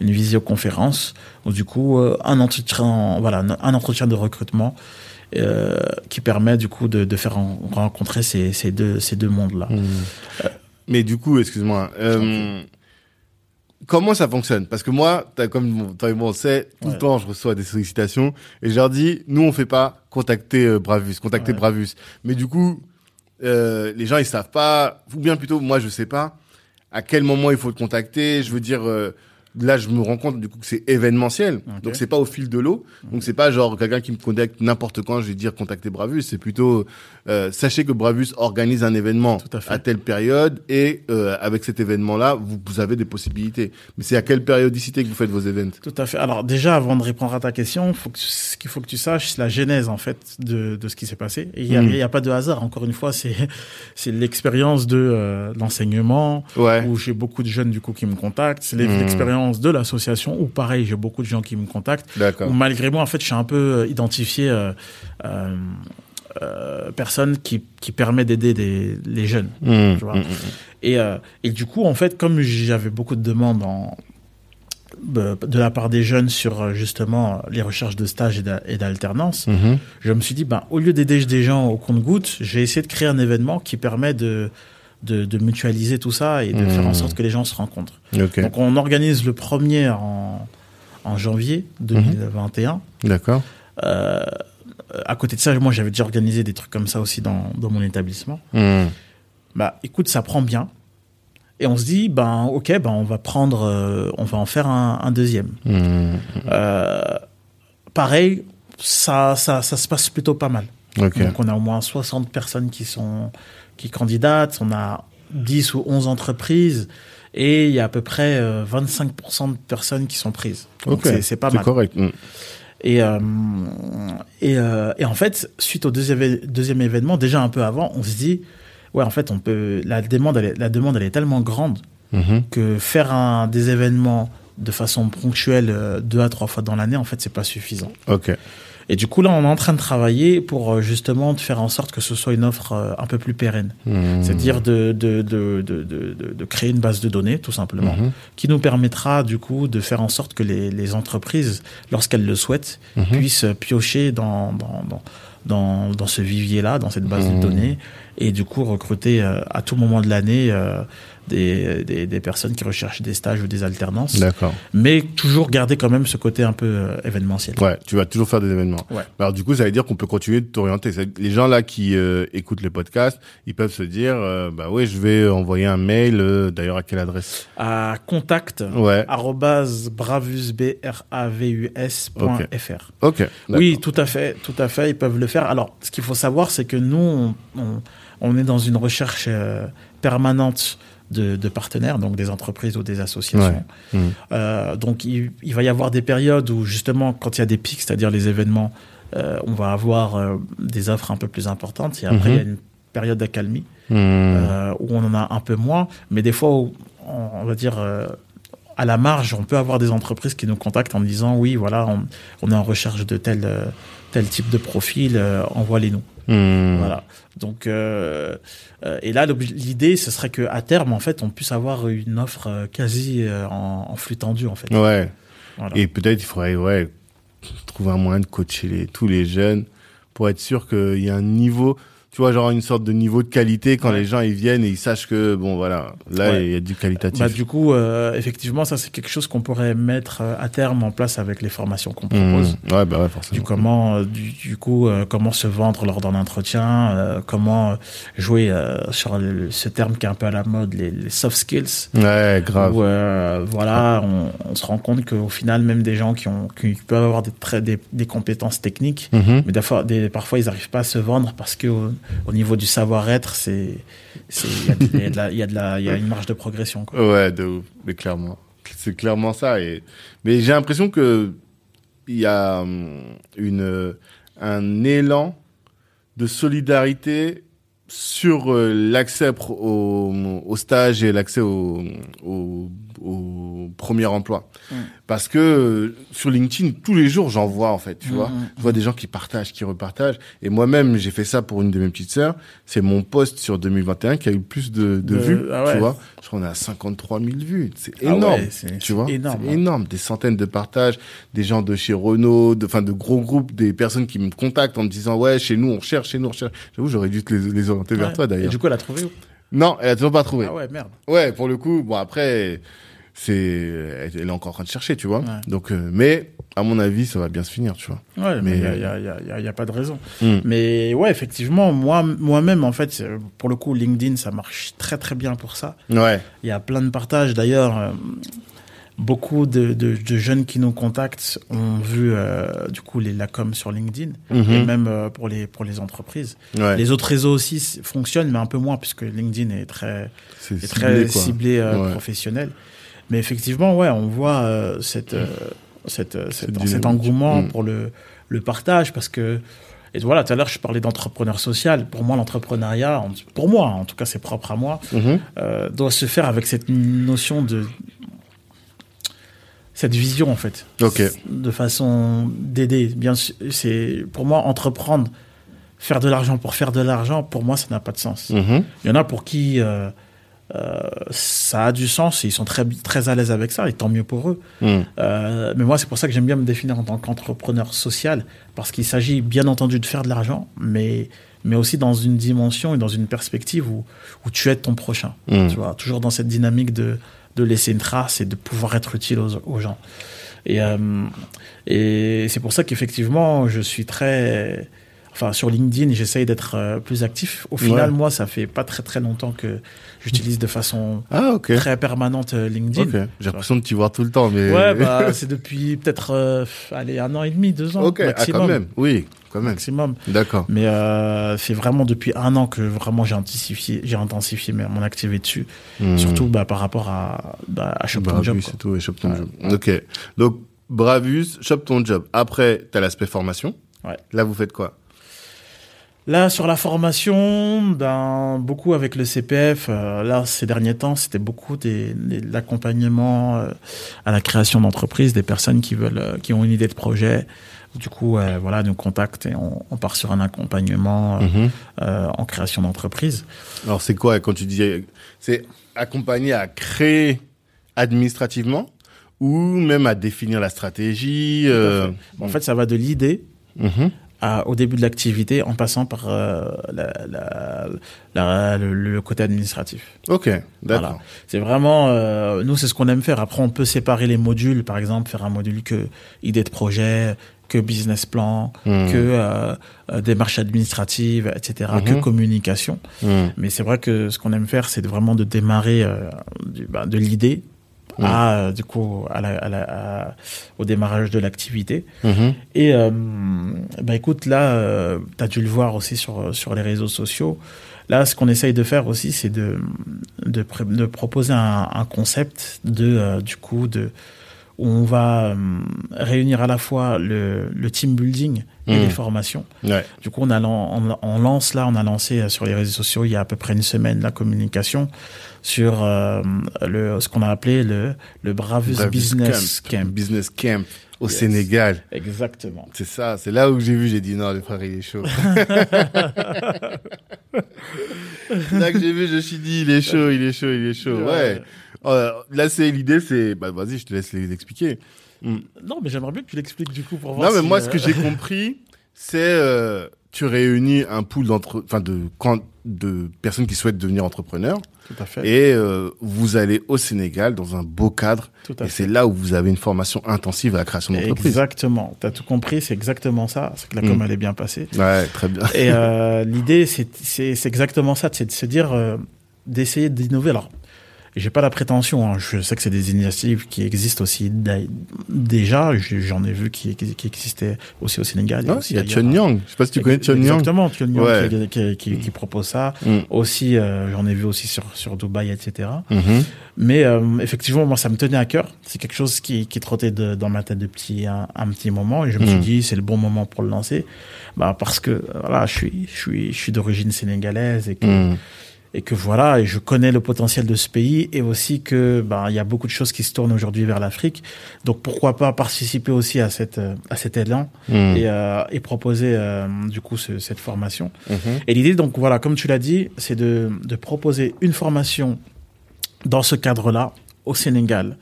[SPEAKER 2] une visioconférence, où du coup, euh, un entretien, voilà, un entretien de recrutement. euh, qui permet du coup de, de faire en- rencontrer ces, ces deux ces deux mondes là.
[SPEAKER 1] Mhm. Mais du coup, excuse-moi, euh, comment ça fonctionne? Parce que moi, comme toi et moi on sait, tout le temps je reçois des sollicitations et je leur dis, nous on fait pas contacter euh, Bravus, contacter
[SPEAKER 2] Ouais.
[SPEAKER 1] Bravus. Mais du coup, euh, les gens ils savent pas, ou bien plutôt moi je sais pas à quel moment il faut te contacter. Je veux dire, euh, là je me rends compte du coup que c'est événementiel,
[SPEAKER 2] Ok.
[SPEAKER 1] donc c'est pas au fil de l'eau. Donc c'est pas genre quelqu'un qui me contacte n'importe quand, je vais dire contacter Bravus. C'est plutôt euh, sachez que Bravus organise un événement
[SPEAKER 2] Tout à
[SPEAKER 1] telle période et euh, avec cet événement-là, vous, vous avez des possibilités. Mais c'est à quelle périodicité que vous faites vos events?
[SPEAKER 2] Tout à fait. Alors déjà, avant de répondre à ta question, faut que tu- ce qu'il faut que tu saches, c'est la genèse en fait de, de ce qui s'est passé. Il n'y a,
[SPEAKER 1] Mm.
[SPEAKER 2] y a pas de hasard. Encore une fois, c'est c'est l'expérience de euh, l'enseignement
[SPEAKER 1] Ouais.
[SPEAKER 2] où j'ai beaucoup de jeunes du coup qui me contactent. C'est
[SPEAKER 1] Mm.
[SPEAKER 2] De l'association où pareil, j'ai beaucoup de gens qui me contactent. Où malgré moi, en fait, je suis un peu euh, identifié euh, euh, euh, personne qui qui permet d'aider des les jeunes.
[SPEAKER 1] Mmh,
[SPEAKER 2] tu vois.
[SPEAKER 1] mmh, mmh.
[SPEAKER 2] Et, et du coup, en fait, comme j'avais beaucoup de demandes en, de, de la part des jeunes sur justement les recherches de stage et d'a- et d'alternance, je me suis dit, ben, au lieu d'aider des gens au compte-goutte, j'ai essayé de créer un événement qui permet de, de, de mutualiser tout ça et de
[SPEAKER 1] Mhm.
[SPEAKER 2] faire en sorte que les gens se rencontrent. Donc, on organise le premier en, en janvier 2021.
[SPEAKER 1] D'accord.
[SPEAKER 2] Euh, à côté de ça, moi, j'avais déjà organisé des trucs comme ça aussi dans, dans mon établissement
[SPEAKER 1] Mmh.
[SPEAKER 2] bah écoute ça prend bien et on se dit ben ok ben on va prendre euh, on va en faire un, un deuxième
[SPEAKER 1] Mmh.
[SPEAKER 2] Euh, pareil ça, ça ça se passe plutôt pas mal donc on a au moins 60 personnes qui sont qui candidatent on a 10 ou 11 entreprises et il y a à peu près euh, 25% de personnes qui sont prises donc c'est- c'est pas mal
[SPEAKER 1] correct. Mmh.
[SPEAKER 2] et, euh, et, euh, et en fait, suite au deuxième, deuxième événement, déjà un peu avant, on se dit, ouais, en fait, on peut, la demande, elle est, la demande, elle est tellement grande
[SPEAKER 1] Mhm.
[SPEAKER 2] que faire un, des événements de façon ponctuelle euh, deux à trois fois dans l'année, en fait, c'est pas suffisant.
[SPEAKER 1] Ok.
[SPEAKER 2] Et du coup, là, on est en train de travailler pour euh, justement de faire en sorte que ce soit une offre euh, un peu plus pérenne.
[SPEAKER 1] Mmh.
[SPEAKER 2] C'est-à-dire de, de, de, de, de, créer une base de données, tout simplement,
[SPEAKER 1] Mhm.
[SPEAKER 2] qui nous permettra du coup de faire en sorte que les, les entreprises, lorsqu'elles le souhaitent,
[SPEAKER 1] Mhm.
[SPEAKER 2] puissent piocher dans, dans, dans, dans, dans ce vivier-là, dans cette base de données, et du coup recruter euh, à tout moment de l'année euh, des, des, des personnes qui recherchent des stages ou des alternances,
[SPEAKER 1] D'accord.
[SPEAKER 2] mais toujours garder quand même ce côté un peu euh, événementiel.
[SPEAKER 1] Ouais, tu vas toujours faire des événements.
[SPEAKER 2] Ouais.
[SPEAKER 1] Alors du coup, ça veut dire qu'on peut continuer de t'orienter. Les gens là qui euh, écoutent les podcasts, ils peuvent se dire, euh, bah ouais, je vais envoyer un mail. D'ailleurs, à quelle adresse?
[SPEAKER 2] À contact
[SPEAKER 1] Ouais.
[SPEAKER 2] bravus.fr.
[SPEAKER 1] Ok.
[SPEAKER 2] Oui, tout à fait, tout à fait, ils peuvent le faire. Alors, ce qu'il faut savoir, c'est que nous, on, on- on est dans une recherche permanente de, de partenaires, donc des entreprises ou des associations.
[SPEAKER 1] Ouais. Mhm.
[SPEAKER 2] Euh, donc, il, il va y avoir des périodes où, justement, quand il y a des pics, c'est-à-dire les événements, euh, on va avoir euh, des offres un peu plus importantes. Et après, il y a une période d'accalmie
[SPEAKER 1] Mmh.
[SPEAKER 2] où on en a un peu moins. Mais des fois, on, on va dire, à la marge, on peut avoir des entreprises qui nous contactent en disant oui, voilà, on, on est en recherche de tel, tel type de profil, euh, envoie-les-nous.
[SPEAKER 1] Mmh.
[SPEAKER 2] Voilà. Donc, euh, euh, et là, l'idée, ce serait qu'à terme, en fait, on puisse avoir une offre euh, quasi euh, en, en flux tendu, en fait.
[SPEAKER 1] Ouais.
[SPEAKER 2] Voilà.
[SPEAKER 1] Et peut-être il faudrait ouais trouver un moyen de coacher les, tous les jeunes pour être sûr qu'il y a un niveau. Tu vois, genre une sorte de niveau de qualité quand
[SPEAKER 2] Ouais.
[SPEAKER 1] les gens ils viennent et ils sachent que bon voilà, là
[SPEAKER 2] Ouais.
[SPEAKER 1] il y a du qualitatif.
[SPEAKER 2] Bah, du coup, euh, effectivement, ça c'est quelque chose qu'on pourrait mettre euh, à terme en place avec les formations qu'on propose.
[SPEAKER 1] Mmh. Ouais, bah ouais, forcément.
[SPEAKER 2] Du comment, euh, du, du coup, euh, comment se vendre lors d'un entretien, comment jouer sur le- ce terme qui est un peu à la mode, les, les soft skills.
[SPEAKER 1] Ouais, grave.
[SPEAKER 2] Où, voilà, on, on se rend compte qu'au final, même des gens qui ont, qui peuvent avoir des, très, des, des compétences techniques,
[SPEAKER 1] Mhm.
[SPEAKER 2] mais des, parfois ils n'arrivent pas à se vendre parce que au, au niveau du savoir-être, c'est, il y a y a de y a une marge de progression. Quoi.
[SPEAKER 1] Ouais, de ouf. Mais clairement. C'est clairement ça. Et... Mais j'ai l'impression que il y a hum, une, un élan de solidarité sur euh, l'accès au, au stage et l'accès au, au, au premier emploi.
[SPEAKER 2] Mm.
[SPEAKER 1] Parce que euh, sur LinkedIn, tous les jours, j'en vois, en fait, tu
[SPEAKER 2] Mm,
[SPEAKER 1] vois.
[SPEAKER 2] mm,
[SPEAKER 1] Je vois des gens qui partagent, qui repartagent. Et moi-même, j'ai fait ça pour une de mes petites sœurs. C'est mon post sur 2021 qui a eu le plus de, de
[SPEAKER 2] De-
[SPEAKER 1] vues,
[SPEAKER 2] ah ouais.
[SPEAKER 1] tu vois. Je crois qu'on est à 53 000 vues. C'est
[SPEAKER 2] Ah
[SPEAKER 1] énorme.
[SPEAKER 2] ouais,
[SPEAKER 1] tu
[SPEAKER 2] c'est
[SPEAKER 1] vois.
[SPEAKER 2] énorme,
[SPEAKER 1] C'est
[SPEAKER 2] hein.
[SPEAKER 1] énorme. Des centaines de partages, des gens de chez Renault, de, enfin, de gros groupes, des personnes qui me contactent en me disant, ouais, chez nous, on cherche, chez nous, on cherche. J'avoue, j'aurais dû te les, les orienter vers toi,
[SPEAKER 2] Et
[SPEAKER 1] d'ailleurs.
[SPEAKER 2] du coup, elle a trouvé où?
[SPEAKER 1] Non, elle a toujours pas trouvé.
[SPEAKER 2] Ah ouais, merde.
[SPEAKER 1] Ouais, pour le coup, bon après, c'est, elle est encore en train de chercher, tu vois.
[SPEAKER 2] Ouais.
[SPEAKER 1] Donc, euh, mais à mon avis, ça va bien se finir, tu vois.
[SPEAKER 2] Ouais, mais il y, a, y, a, y, a, y a- pas de raison.
[SPEAKER 1] Mm.
[SPEAKER 2] Mais ouais, effectivement, moi, moi-même, en fait, pour le coup, LinkedIn, ça marche très très bien pour ça.
[SPEAKER 1] Ouais.
[SPEAKER 2] Il y a plein de partages. D'ailleurs, euh, beaucoup de, de, de jeunes qui nous contactent ont vu euh, du coup les la com sur LinkedIn
[SPEAKER 1] Mhm.
[SPEAKER 2] et même euh, pour les pour les entreprises.
[SPEAKER 1] Ouais.
[SPEAKER 2] Les autres réseaux aussi fonctionnent, mais un peu moins puisque LinkedIn est très est
[SPEAKER 1] ciblé,
[SPEAKER 2] très
[SPEAKER 1] quoi.
[SPEAKER 2] ciblé euh,
[SPEAKER 1] Ouais.
[SPEAKER 2] professionnel. Mais effectivement, ouais, on voit cette, cette, cet, engouement
[SPEAKER 1] Mm.
[SPEAKER 2] pour le, le partage parce que et voilà, tout à l'heure je parlais d'entrepreneur social. Pour moi, l'entrepreneuriat, en- pour moi, en tout cas, c'est propre à moi,
[SPEAKER 1] Mhm.
[SPEAKER 2] doit se faire avec cette notion de cette vision en fait, de façon d'aider. Bien sûr, c'est pour moi entreprendre, faire de l'argent pour faire de l'argent. Pour moi, ça n'a pas de sens.
[SPEAKER 1] Mhm.
[SPEAKER 2] Il y en a pour qui euh, euh, ça a du sens et ils sont très, très à l'aise avec ça et tant mieux pour eux.
[SPEAKER 1] Mm.
[SPEAKER 2] Euh, mais moi, c'est pour ça que j'aime bien me définir en tant qu'entrepreneur social parce qu'il s'agit bien entendu de faire de l'argent, mais, mais aussi dans une dimension et dans une perspective où, où tu aides ton prochain.
[SPEAKER 1] Mm.
[SPEAKER 2] Tu vois, toujours dans cette dynamique de, de laisser une trace et de pouvoir être utile aux, gens. Euh, et c'est pour ça qu'effectivement, je suis très. Enfin, sur LinkedIn, j'essaye d'être euh, plus actif. Au final,
[SPEAKER 1] Ouais.
[SPEAKER 2] moi, ça fait pas très très longtemps que j'utilise de façon
[SPEAKER 1] Ah,
[SPEAKER 2] très permanente euh, LinkedIn.
[SPEAKER 1] J'ai l'impression de t'y voir tout le temps, mais.
[SPEAKER 2] Ouais, bah, c'est depuis peut-être, euh, allez, un an et demi, deux ans.
[SPEAKER 1] ok. Ah,
[SPEAKER 2] maximum.
[SPEAKER 1] quand même. Oui, quand même.
[SPEAKER 2] Maximum.
[SPEAKER 1] D'accord.
[SPEAKER 2] Mais c'est vraiment depuis un an que vraiment j'ai intensifié, j'ai intensifié mon activité dessus.
[SPEAKER 1] Mm.
[SPEAKER 2] Surtout bah, par rapport à, bah, à Shop Ton
[SPEAKER 1] Bravus
[SPEAKER 2] Job. quoi.
[SPEAKER 1] tout, et Shop ton
[SPEAKER 2] Ouais.
[SPEAKER 1] job. Ok. Donc, Bravus, Shop ton job. Après, t'as l'aspect formation.
[SPEAKER 2] Ouais.
[SPEAKER 1] Là, vous faites quoi?
[SPEAKER 2] Là, sur la formation, ben, beaucoup avec le CPF, euh, là, ces derniers temps, c'était beaucoup des, des- de l'accompagnement euh, à la création d'entreprises, des personnes qui veulent, euh, qui ont une idée de projet. Du coup, voilà, nous contactent et on, on part sur un accompagnement
[SPEAKER 1] Mhm.
[SPEAKER 2] en création d'entreprise.
[SPEAKER 1] Alors, c'est quoi quand tu dis. C'est accompagner à créer administrativement ou même à définir la stratégie
[SPEAKER 2] En fait, ça va de l'idée
[SPEAKER 1] mhm.
[SPEAKER 2] À- au début de l'activité en passant par euh, la, la- la- le, le côté administratif.
[SPEAKER 1] Ok, d'accord.
[SPEAKER 2] Voilà. C'est vraiment, euh, nous, c'est ce qu'on aime faire. Après, on peut séparer les modules, par exemple, faire un module que idée de projet, que business plan,
[SPEAKER 1] Mhm.
[SPEAKER 2] que euh, euh, démarche administrative, etc., que communication.
[SPEAKER 1] Mhm.
[SPEAKER 2] Mais c'est vrai que ce qu'on aime faire, c'est vraiment de démarrer euh, du- bah, de l'idée
[SPEAKER 1] Mhm.
[SPEAKER 2] à, euh, du coup, à la, à la- à- au démarrage de l'activité.
[SPEAKER 1] Mhm.
[SPEAKER 2] Et euh, bah écoute, là, tu as dû le voir aussi sur, sur les réseaux sociaux. Là, ce qu'on essaye de faire aussi, c'est de, de, de proposer un, un concept de, euh, du coup, de, où on va euh, réunir à la fois le, le team building et
[SPEAKER 1] Mhm.
[SPEAKER 2] les formations.
[SPEAKER 1] Ouais.
[SPEAKER 2] Du coup, on, a, on, on lance là, on a lancé euh, sur les réseaux sociaux il y a à peu près une semaine la communication sur euh, le, ce qu'on a appelé le, le Bravus,
[SPEAKER 1] Bravus
[SPEAKER 2] Business
[SPEAKER 1] Camp.
[SPEAKER 2] Camp.
[SPEAKER 1] Business Camp au
[SPEAKER 2] Yes.
[SPEAKER 1] Sénégal.
[SPEAKER 2] Exactement.
[SPEAKER 1] C'est ça, c'est là où j'ai vu, j'ai dit non, le frère, il est chaud. c'est là que j'ai vu, je me suis dit, il est chaud, il est chaud, il est chaud. Ouais. Euh, là, c'est l'idée, c'est, bah, vas-y, je te laisse les expliquer. Mm.
[SPEAKER 2] Non, mais j'aimerais bien que tu l'expliques du coup pour voir
[SPEAKER 1] Non, mais
[SPEAKER 2] si,
[SPEAKER 1] moi,
[SPEAKER 2] euh,
[SPEAKER 1] ce que j'ai compris, c'est, euh, tu réunis un pool d'entre, enfin de quand de personnes qui souhaitent devenir entrepreneurs.
[SPEAKER 2] Tout à fait.
[SPEAKER 1] Et euh, vous allez au Sénégal dans un beau cadre.
[SPEAKER 2] Tout à
[SPEAKER 1] et c'est là où vous avez une formation intensive à la création d'entreprise.
[SPEAKER 2] Exactement. T'as tout compris. C'est exactement ça. C'est que la com
[SPEAKER 1] Mm.
[SPEAKER 2] elle est bien passée.
[SPEAKER 1] Ouais, très bien.
[SPEAKER 2] Et euh, l'idée, c'est c'est c'est exactement ça, c'est de se dire euh, d'essayer d'innover. Alors, j'ai pas la prétention. hein, je sais que c'est des initiatives qui existent aussi déjà. J'en ai vu qui, qui, qui existaient aussi au Sénégal.
[SPEAKER 1] Ouais,
[SPEAKER 2] aussi
[SPEAKER 1] il y a. Chun Yang. Je sais pas si tu connais Chun Yang.
[SPEAKER 2] Exactement, Chun Yang
[SPEAKER 1] Ouais.
[SPEAKER 2] qui, propose ça.
[SPEAKER 1] Mm.
[SPEAKER 2] Aussi, euh, j'en ai vu aussi sur sur Dubaï, etc.
[SPEAKER 1] Mhm.
[SPEAKER 2] Mais euh, effectivement, moi, ça me tenait à cœur. C'est quelque chose qui, qui trottait de- dans ma tête depuis un, un petit moment. Et je me suis
[SPEAKER 1] Mhm.
[SPEAKER 2] dit, c'est le bon moment pour le lancer. Bah, parce que, voilà, je suis, je suis, je suis d'origine sénégalaise et que,
[SPEAKER 1] Mhm.
[SPEAKER 2] Et que voilà, et je connais le potentiel de ce pays et aussi que, bah, il y a beaucoup de choses qui se tournent aujourd'hui vers l'Afrique. Donc, pourquoi pas participer aussi à cette, euh, à cet élan
[SPEAKER 1] Mhm.
[SPEAKER 2] et, euh, et proposer, euh, du coup, ce- cette formation.
[SPEAKER 1] Mhm.
[SPEAKER 2] Et l'idée, donc voilà, comme tu l'as dit, c'est de, de proposer une formation dans ce cadre-là au Sénégal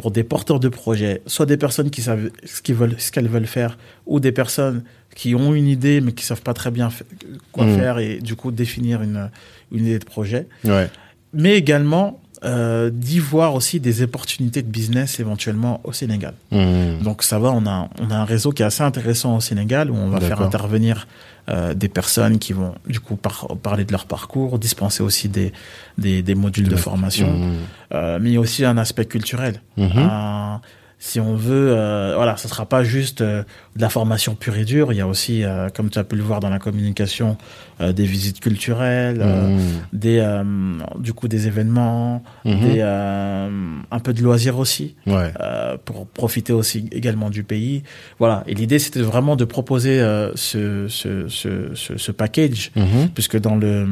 [SPEAKER 2] pour des porteurs de projets, soit des personnes qui savent ce qu'ils veulent, ce qu'elles veulent faire, ou des personnes qui ont une idée mais qui savent pas très bien quoi
[SPEAKER 1] Mm.
[SPEAKER 2] faire et du coup définir une, une idée de projet.
[SPEAKER 1] Ouais.
[SPEAKER 2] Mais également euh, d'y voir aussi des opportunités de business éventuellement au Sénégal.
[SPEAKER 1] Mhm.
[SPEAKER 2] Donc ça va, on a, on a un réseau qui est assez intéressant au Sénégal où on va faire intervenir euh, des personnes qui vont du coup par- parler de leur parcours, dispenser aussi des, des, des modules de formation,
[SPEAKER 1] Mhm.
[SPEAKER 2] euh, mais aussi un aspect culturel. Un- si on veut, euh, voilà, ce sera pas juste euh, de la formation pure et dure. Il y a aussi, euh, comme tu as pu le voir dans la communication, euh, des visites culturelles, euh,
[SPEAKER 1] Mhm.
[SPEAKER 2] des, euh, du coup, des événements, des, euh, un peu de loisirs aussi
[SPEAKER 1] Ouais.
[SPEAKER 2] euh, pour profiter aussi également du pays. Voilà. Et l'idée, c'était vraiment de proposer euh, ce, ce, ce, ce, package,
[SPEAKER 1] Mhm.
[SPEAKER 2] puisque dans le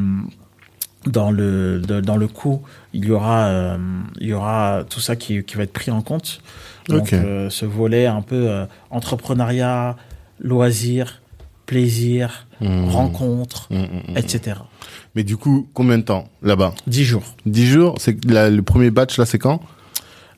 [SPEAKER 2] dans le de- dans le coût, il y aura euh, il y aura tout ça qui, qui va être pris en compte. Donc euh, ce volet un peu euh, entrepreneuriat, loisirs, plaisir, rencontres.
[SPEAKER 1] Mhm.
[SPEAKER 2] etc.
[SPEAKER 1] Mais du coup, combien de temps là-bas?
[SPEAKER 2] Dix jours.
[SPEAKER 1] 10 jours C'est le premier batch là, c'est quand?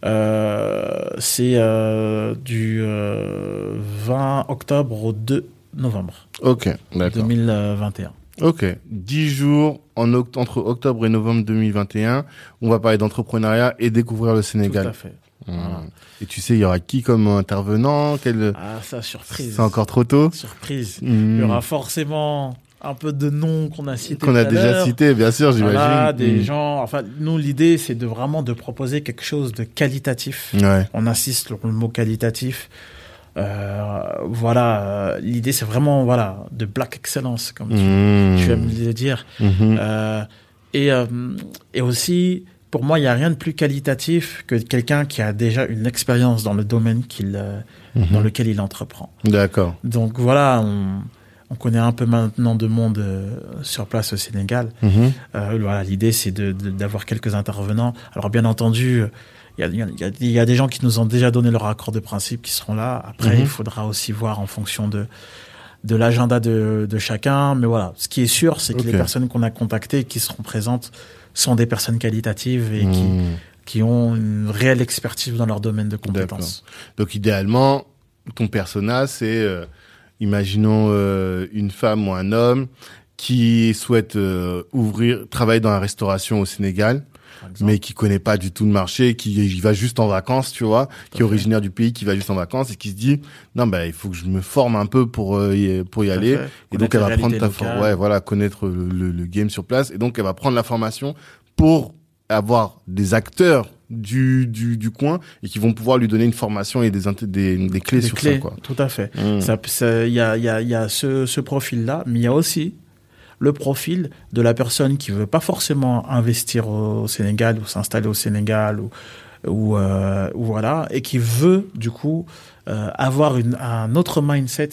[SPEAKER 2] Euh, c'est euh, du euh, 20 octobre au 2 novembre
[SPEAKER 1] Ok, d'accord.
[SPEAKER 2] 2021.
[SPEAKER 1] Ok, 10 jours en oct- entre octobre et novembre 2021. On va parler d'entrepreneuriat et découvrir le
[SPEAKER 2] Tout
[SPEAKER 1] Sénégal.
[SPEAKER 2] à fait. Voilà.
[SPEAKER 1] Et tu sais, il y aura qui comme intervenant? Quel...
[SPEAKER 2] Ah, ça, surprise.
[SPEAKER 1] C'est encore trop tôt?
[SPEAKER 2] Surprise.
[SPEAKER 1] Mhm.
[SPEAKER 2] Il y aura forcément un peu de noms qu'on a cités.
[SPEAKER 1] Qu'on a déjà
[SPEAKER 2] l'heure.
[SPEAKER 1] cité, bien sûr, j'imagine.
[SPEAKER 2] Voilà, des
[SPEAKER 1] Mhm.
[SPEAKER 2] gens. Enfin, nous, l'idée, c'est de vraiment de proposer quelque chose de qualitatif.
[SPEAKER 1] Ouais.
[SPEAKER 2] On insiste sur le mot qualitatif. Euh, voilà, euh, l'idée, c'est vraiment voilà de black excellence, comme tu,
[SPEAKER 1] Mhm.
[SPEAKER 2] tu aimes le dire. Euh, et, et aussi, pour moi, il n'y a rien de plus qualitatif que quelqu'un qui a déjà une expérience dans le domaine qu'il, euh,
[SPEAKER 1] Mhm.
[SPEAKER 2] dans lequel il entreprend.
[SPEAKER 1] D'accord.
[SPEAKER 2] Donc voilà, on, on connaît un peu maintenant de monde euh, sur place au Sénégal.
[SPEAKER 1] Mhm.
[SPEAKER 2] Euh, voilà, l'idée c'est de, de- d'avoir quelques intervenants. Alors bien entendu, il y a, y, y des gens qui nous ont déjà donné leur accord de principe qui seront là. Après,
[SPEAKER 1] Mhm.
[SPEAKER 2] il faudra aussi voir en fonction de de l'agenda de, de chacun. Mais voilà, ce qui est sûr, c'est que les personnes qu'on a contactées qui seront présentes sont des personnes qualitatives et qui,
[SPEAKER 1] Mhm.
[SPEAKER 2] qui ont une réelle expertise dans leur domaine de compétences.
[SPEAKER 1] Donc idéalement, ton personnage, c'est, euh, imaginons euh, une femme ou un homme qui souhaite euh, ouvrir, travailler dans la restauration au Sénégal. Mais qui connaît pas du tout le marché, qui va juste en vacances, tu vois, qui est originaire du pays, qui va juste en vacances et qui se dit non bah il faut que je me forme un peu pour euh, y, pour y aller. Et donc elle va prendre ta for- ouais voilà connaître le, le, le game sur place et donc elle va prendre la formation pour avoir des acteurs du, du, du coin et qui vont pouvoir lui donner une formation et des, des, des clés
[SPEAKER 2] Des
[SPEAKER 1] sur
[SPEAKER 2] clés,
[SPEAKER 1] ça quoi.
[SPEAKER 2] tout à fait.
[SPEAKER 1] Mm.
[SPEAKER 2] Ça- ça- Il y a, il y a, il y a ce, ce profil-là, mais il y a aussi le profil de la personne qui veut pas forcément investir au Sénégal ou s'installer au Sénégal ou, ou, euh, ou voilà, et qui veut du coup euh, avoir une, un autre mindset,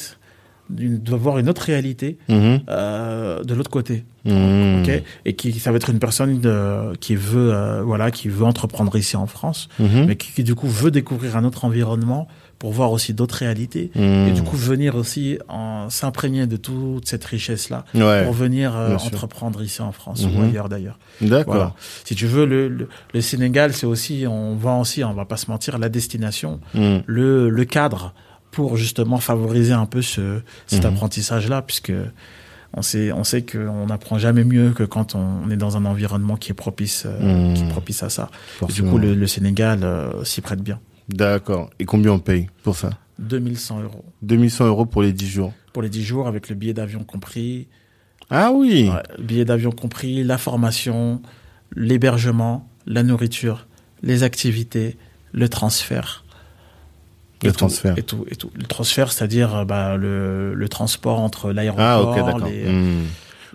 [SPEAKER 2] une, avoir une autre réalité
[SPEAKER 1] Mhm.
[SPEAKER 2] euh, de l'autre côté. Ok? Et qui ça va être une personne de, qui veut voilà qui veut entreprendre ici en France
[SPEAKER 1] Mhm.
[SPEAKER 2] mais qui, qui, du coup veut découvrir un autre environnement pour voir aussi d'autres réalités
[SPEAKER 1] Mhm.
[SPEAKER 2] et du coup venir aussi en s'imprégner de toute cette richesse là
[SPEAKER 1] ouais.
[SPEAKER 2] pour venir euh, entreprendre ici en France ou ailleurs d'ailleurs
[SPEAKER 1] D'accord.
[SPEAKER 2] voilà si tu veux le, le, le Sénégal c'est aussi on voit aussi on va pas se mentir la destination
[SPEAKER 1] Mhm.
[SPEAKER 2] le, le cadre pour justement favoriser un peu ce, cet
[SPEAKER 1] Mhm.
[SPEAKER 2] apprentissage-là, puisque on sait, on sait qu'on n'apprend jamais mieux que quand on est dans un environnement qui est propice, euh, qui est propice à ça. Et du coup, le, le Sénégal euh, s'y prête bien.
[SPEAKER 1] D'accord. Et combien on paye pour ça
[SPEAKER 2] 2100 euros
[SPEAKER 1] 2100 euros pour les 10 jours.
[SPEAKER 2] pour les 10 jours avec le billet d'avion compris,
[SPEAKER 1] Ah oui.
[SPEAKER 2] Ouais, le billet d'avion compris, la formation, l'hébergement, la nourriture, les activités, le transfert.
[SPEAKER 1] Le
[SPEAKER 2] Et tout,
[SPEAKER 1] transfert.
[SPEAKER 2] Et tout, et tout. Le transfert, c'est-à-dire euh, bah, le, le transport entre
[SPEAKER 1] Ah
[SPEAKER 2] l'aéroport,
[SPEAKER 1] d'accord.
[SPEAKER 2] les-
[SPEAKER 1] Hmm.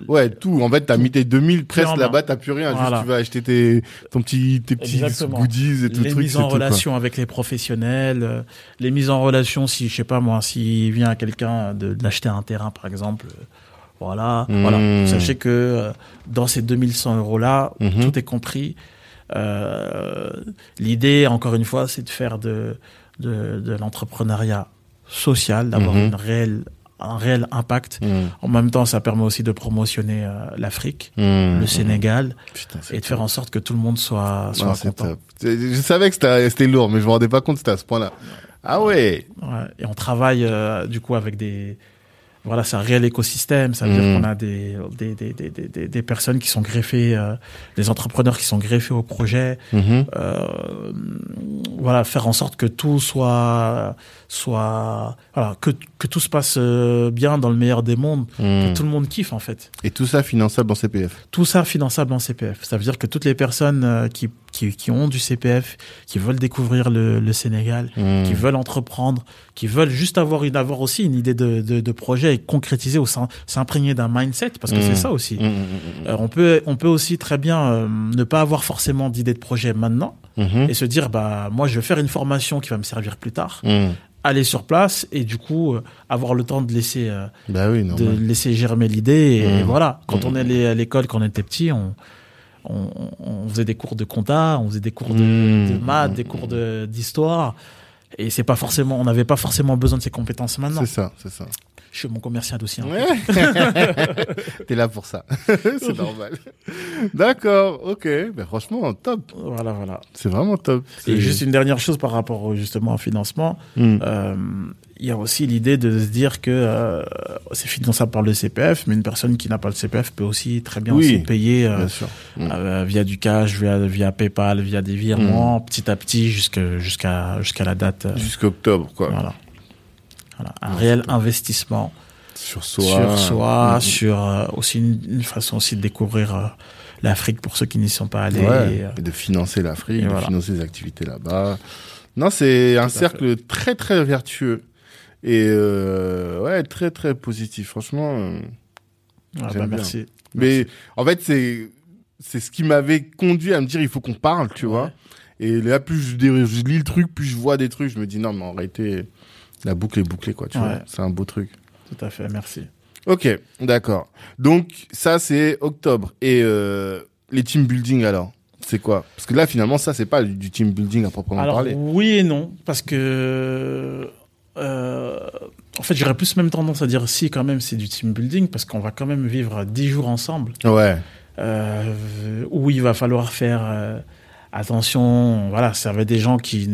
[SPEAKER 1] Ouais tout. En fait t'as mis tes 2000 presque
[SPEAKER 2] en main.
[SPEAKER 1] là-bas t'as plus rien.
[SPEAKER 2] Voilà.
[SPEAKER 1] Juste tu vas acheter tes ton petit tes petits
[SPEAKER 2] Exactement.
[SPEAKER 1] goodies et tout
[SPEAKER 2] les
[SPEAKER 1] truc.
[SPEAKER 2] mises en
[SPEAKER 1] tout,
[SPEAKER 2] relation avec les professionnels, euh, les mises en relation si je sais pas moi, s'il vient à quelqu'un de d'acheter un terrain par exemple, euh, voilà,
[SPEAKER 1] Mmh.
[SPEAKER 2] voilà. Sachez que euh, dans ces 2100 euros là,
[SPEAKER 1] Mhm.
[SPEAKER 2] tout est compris. L'idée, encore une fois, c'est de faire de de, de l'entrepreneuriat social, d'avoir
[SPEAKER 1] Mhm.
[SPEAKER 2] une réelle un réel impact.
[SPEAKER 1] Hmm.
[SPEAKER 2] En même temps, ça permet aussi de promotionner euh, l'Afrique,
[SPEAKER 1] Hmm.
[SPEAKER 2] le Sénégal,
[SPEAKER 1] Putain,
[SPEAKER 2] et de faire en sorte que tout le monde soit soit
[SPEAKER 1] Non, c'est
[SPEAKER 2] content.
[SPEAKER 1] top. Je savais que c'était c'était lourd, mais je me rendais pas compte que c'était à ce point-là. Ah ouais.
[SPEAKER 2] Ouais, et on travaille euh, du coup avec des voilà c'est un réel écosystème ça veut dire qu'on a des des, des, des, des, personnes qui sont greffées euh, des entrepreneurs qui sont greffés au projet
[SPEAKER 1] Mhm.
[SPEAKER 2] euh, voilà faire en sorte que tout soit soit voilà que que tout se passe euh, bien dans le meilleur des mondes que
[SPEAKER 1] Hmm.
[SPEAKER 2] tout le monde kiffe en fait
[SPEAKER 1] Et tout ça finançable en CPF.
[SPEAKER 2] tout ça finançable en CPF. Ça veut dire que toutes les personnes qui, qui, qui ont du CPF, qui veulent découvrir le, le Sénégal,
[SPEAKER 1] Hmm.
[SPEAKER 2] qui veulent entreprendre, qui veulent juste avoir une avoir aussi une idée de, de, de projet et concrétiser ou s'im- s'imprégner d'un mindset parce que c'est ça aussi.
[SPEAKER 1] Hmm, hmm, hmm,
[SPEAKER 2] Euh, on peut on peut aussi très bien euh, ne pas avoir forcément d'idée de projet maintenant
[SPEAKER 1] hmm.
[SPEAKER 2] Et se dire bah moi je vais faire une formation qui va me servir plus tard,
[SPEAKER 1] Hmm.
[SPEAKER 2] aller sur place et du coup euh, avoir le temps de laisser euh,
[SPEAKER 1] Bah oui,
[SPEAKER 2] de laisser germer l'idée et voilà quand
[SPEAKER 1] Mm.
[SPEAKER 2] on allait à l'école quand on était petit on on, on faisait des cours de compta on faisait des cours de,
[SPEAKER 1] Mm.
[SPEAKER 2] de maths des cours de d'histoire et c'est pas forcément on n'avait pas forcément besoin de ces compétences maintenant
[SPEAKER 1] C'est ça, c'est ça.
[SPEAKER 2] Je suis mon commercial aussi.
[SPEAKER 1] Ouais. T'es là pour ça. c'est normal. D'accord, ok. Ben franchement, top.
[SPEAKER 2] voilà voilà
[SPEAKER 1] C'est vraiment top.
[SPEAKER 2] et juste une dernière chose par rapport au, justement au financement
[SPEAKER 1] Hmm.
[SPEAKER 2] euh, il y a aussi l'idée de se dire que euh, c'est finançable par le CPF mais une personne qui n'a pas le CPF peut aussi très bien
[SPEAKER 1] Oui.
[SPEAKER 2] aussi payer euh,
[SPEAKER 1] Bien sûr. Mm.
[SPEAKER 2] Euh, via du cash, via, via PayPal, via des virements, petit à petit jusque- jusqu'à jusqu'à la date. euh,
[SPEAKER 1] Jusqu'octobre, quoi.
[SPEAKER 2] voilà. Voilà, un réel investissement
[SPEAKER 1] Sur soi.
[SPEAKER 2] sur soi,
[SPEAKER 1] Mm.
[SPEAKER 2] sur euh, aussi une, une façon aussi de découvrir euh, l'Afrique pour ceux qui n'y sont pas allés.
[SPEAKER 1] Ouais,
[SPEAKER 2] et, euh,
[SPEAKER 1] et de financer l'Afrique, de
[SPEAKER 2] voilà.
[SPEAKER 1] financer les activités là-bas. Non, c'est un cercle très très vertueux et ouais très très positif. Franchement,
[SPEAKER 2] ah, bah, merci.
[SPEAKER 1] mais en fait c'est c'est ce qui m'avait conduit à me dire il faut qu'on parle, tu
[SPEAKER 2] Ouais.
[SPEAKER 1] vois. Et là plus je, je lis le truc, plus je vois des trucs, je me dis non mais en réalité la boucle est bouclée quoi, tu
[SPEAKER 2] Ouais.
[SPEAKER 1] vois. C'est un beau truc.
[SPEAKER 2] Tout à fait, merci.
[SPEAKER 1] Ok, d'accord. Donc ça c'est octobre et euh, les team building alors. C'est quoi? Parce que là finalement ça c'est pas du, team building à proprement
[SPEAKER 2] Alors
[SPEAKER 1] parler.
[SPEAKER 2] oui et non, parce que euh, en fait j'aurais plus même tendance à dire si quand même c'est du team building, parce qu'on va quand même vivre dix jours ensemble.
[SPEAKER 1] Ouais.
[SPEAKER 2] euh, où il va falloir faire attention. Voilà, ça va être des gens qui,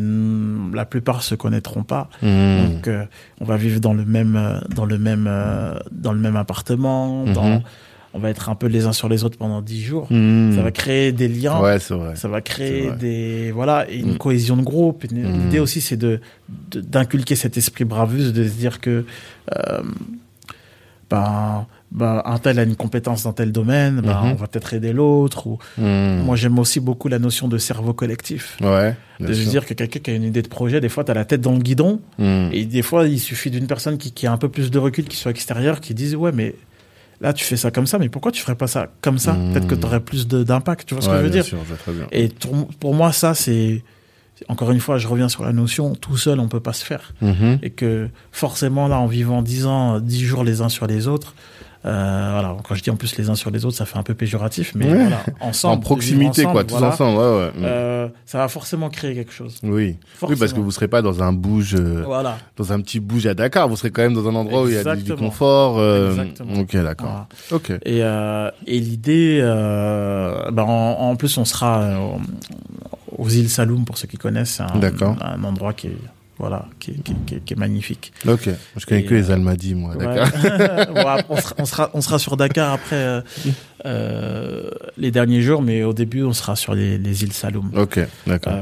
[SPEAKER 2] la plupart, se connaîtront pas.
[SPEAKER 1] Mmh.
[SPEAKER 2] Donc, euh, on va vivre dans le même, euh, dans le même, euh, dans le même appartement. Dans, on va être un peu les uns sur les autres pendant dix jours.
[SPEAKER 1] Mmh.
[SPEAKER 2] Ça va créer des liens.
[SPEAKER 1] Ouais, c'est vrai.
[SPEAKER 2] Ça va créer des voilà une cohésion de groupe. L'idée aussi, c'est de d'inculquer cet esprit bravuse, de se dire que euh, ben, ben un tel a une compétence dans tel domaine, ben,
[SPEAKER 1] Mhm.
[SPEAKER 2] on va peut-être aider l'autre. Ou
[SPEAKER 1] Mmh.
[SPEAKER 2] moi, j'aime aussi beaucoup la notion de cerveau collectif.
[SPEAKER 1] Ouais.
[SPEAKER 2] De se dire que quelqu'un qui a une idée de projet, des fois, tu as la tête dans le guidon,
[SPEAKER 1] Mmh.
[SPEAKER 2] et des fois, il suffit d'une personne qui, qui a un peu plus de recul, qui soit extérieure, qui dise Ouais, mais là, tu fais ça comme ça, mais pourquoi tu ferais pas ça comme ça? Peut-être que tu aurais plus d'impact, tu vois ce que je veux dire?
[SPEAKER 1] sûr, je vois très bien.
[SPEAKER 2] Et pour, moi, ça, c'est. Encore une fois, je reviens sur la notion, tout seul, on peut pas se faire.
[SPEAKER 1] Mhm.
[SPEAKER 2] Et que forcément, là, en vivant 10 ans, 10 jours les uns sur les autres, euh, voilà, quand je dis en plus les uns sur les autres, ça fait un peu péjoratif, mais
[SPEAKER 1] Ouais.
[SPEAKER 2] voilà, ensemble.
[SPEAKER 1] En proximité, quoi, tous
[SPEAKER 2] voilà,
[SPEAKER 1] ensemble, ouais, ouais.
[SPEAKER 2] Euh, ça va forcément créer quelque chose.
[SPEAKER 1] Oui. Oui, parce que vous serez pas dans un bouge, euh,
[SPEAKER 2] Voilà.
[SPEAKER 1] dans un petit bouge à Dakar. Vous serez quand même dans un endroit où il y a du, confort.
[SPEAKER 2] Exactement.
[SPEAKER 1] Ok, d'accord.
[SPEAKER 2] Voilà.
[SPEAKER 1] Ok.
[SPEAKER 2] Et, et l'idée, ben, en, en plus, on sera aux îles Saloum, pour ceux qui connaissent. C'est un, un endroit qui est voilà, qui, est- qui, qui est- qui est magnifique.
[SPEAKER 1] Ok. Je connais que les
[SPEAKER 2] euh,
[SPEAKER 1] Almadies, moi.
[SPEAKER 2] Ouais.
[SPEAKER 1] D'accord.
[SPEAKER 2] Bon, après, on, sera, on, sera, on sera sur Dakar après euh, euh, les derniers jours, mais au début, on sera sur les, les îles Saloum.
[SPEAKER 1] Ok. D'accord.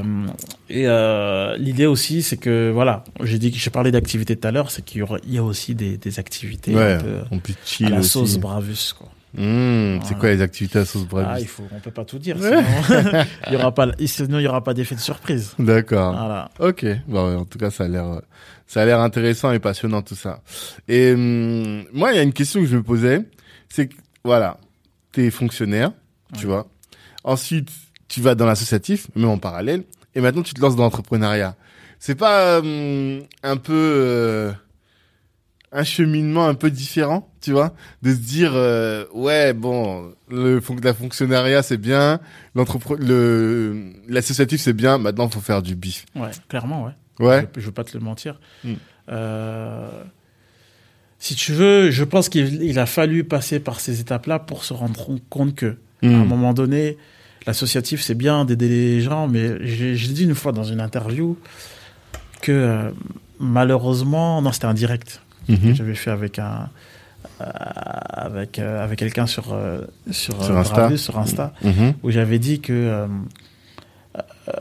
[SPEAKER 2] Euh, et l'idée aussi, c'est que voilà, j'ai dit que j'ai parlé d'activités tout à l'heure, c'est qu'il y, a aussi des, des activités
[SPEAKER 1] ouais. On peut
[SPEAKER 2] à la
[SPEAKER 1] aussi.
[SPEAKER 2] sauce Bravus. Quoi.
[SPEAKER 1] Mmh, C'est
[SPEAKER 2] Voilà.
[SPEAKER 1] quoi les activités à sauce
[SPEAKER 2] Ah,
[SPEAKER 1] Bravus
[SPEAKER 2] il faut, on peut pas tout dire, sinon il y aura pas, sinon il y aura pas d'effet de surprise.
[SPEAKER 1] D'accord.
[SPEAKER 2] Voilà.
[SPEAKER 1] Ok. Bon, en tout cas, ça a l'air, ça a l'air intéressant et passionnant tout ça. Et hum, moi, il y a une question que je me posais, c'est que voilà, t'es fonctionnaire, tu
[SPEAKER 2] Ouais.
[SPEAKER 1] vois. Ensuite, tu vas dans l'associatif, même en parallèle, et maintenant tu te lances dans l'entrepreneuriat. C'est pas hum, un peu euh, un cheminement un peu différent, tu vois, de se dire euh, ouais bon le fon- la fonctionnariat c'est bien, le l'associatif c'est bien, maintenant faut faire du bif.
[SPEAKER 2] Ouais, clairement, ouais.
[SPEAKER 1] Ouais.
[SPEAKER 2] Je, je veux pas te le mentir.
[SPEAKER 1] Mm.
[SPEAKER 2] Euh, si tu veux, je pense qu'il il a fallu passer par ces étapes-là pour se rendre compte que, à un
[SPEAKER 1] Mm.
[SPEAKER 2] moment donné, l'associatif, c'est bien d'aider les gens, mais j'ai dit une fois dans une interview que euh, malheureusement, non, c'était un direct que
[SPEAKER 1] Mhm.
[SPEAKER 2] j'avais fait avec un euh, avec euh, avec quelqu'un sur euh, sur,
[SPEAKER 1] Sur Insta.
[SPEAKER 2] Bravus, sur Insta
[SPEAKER 1] Mhm.
[SPEAKER 2] où j'avais dit que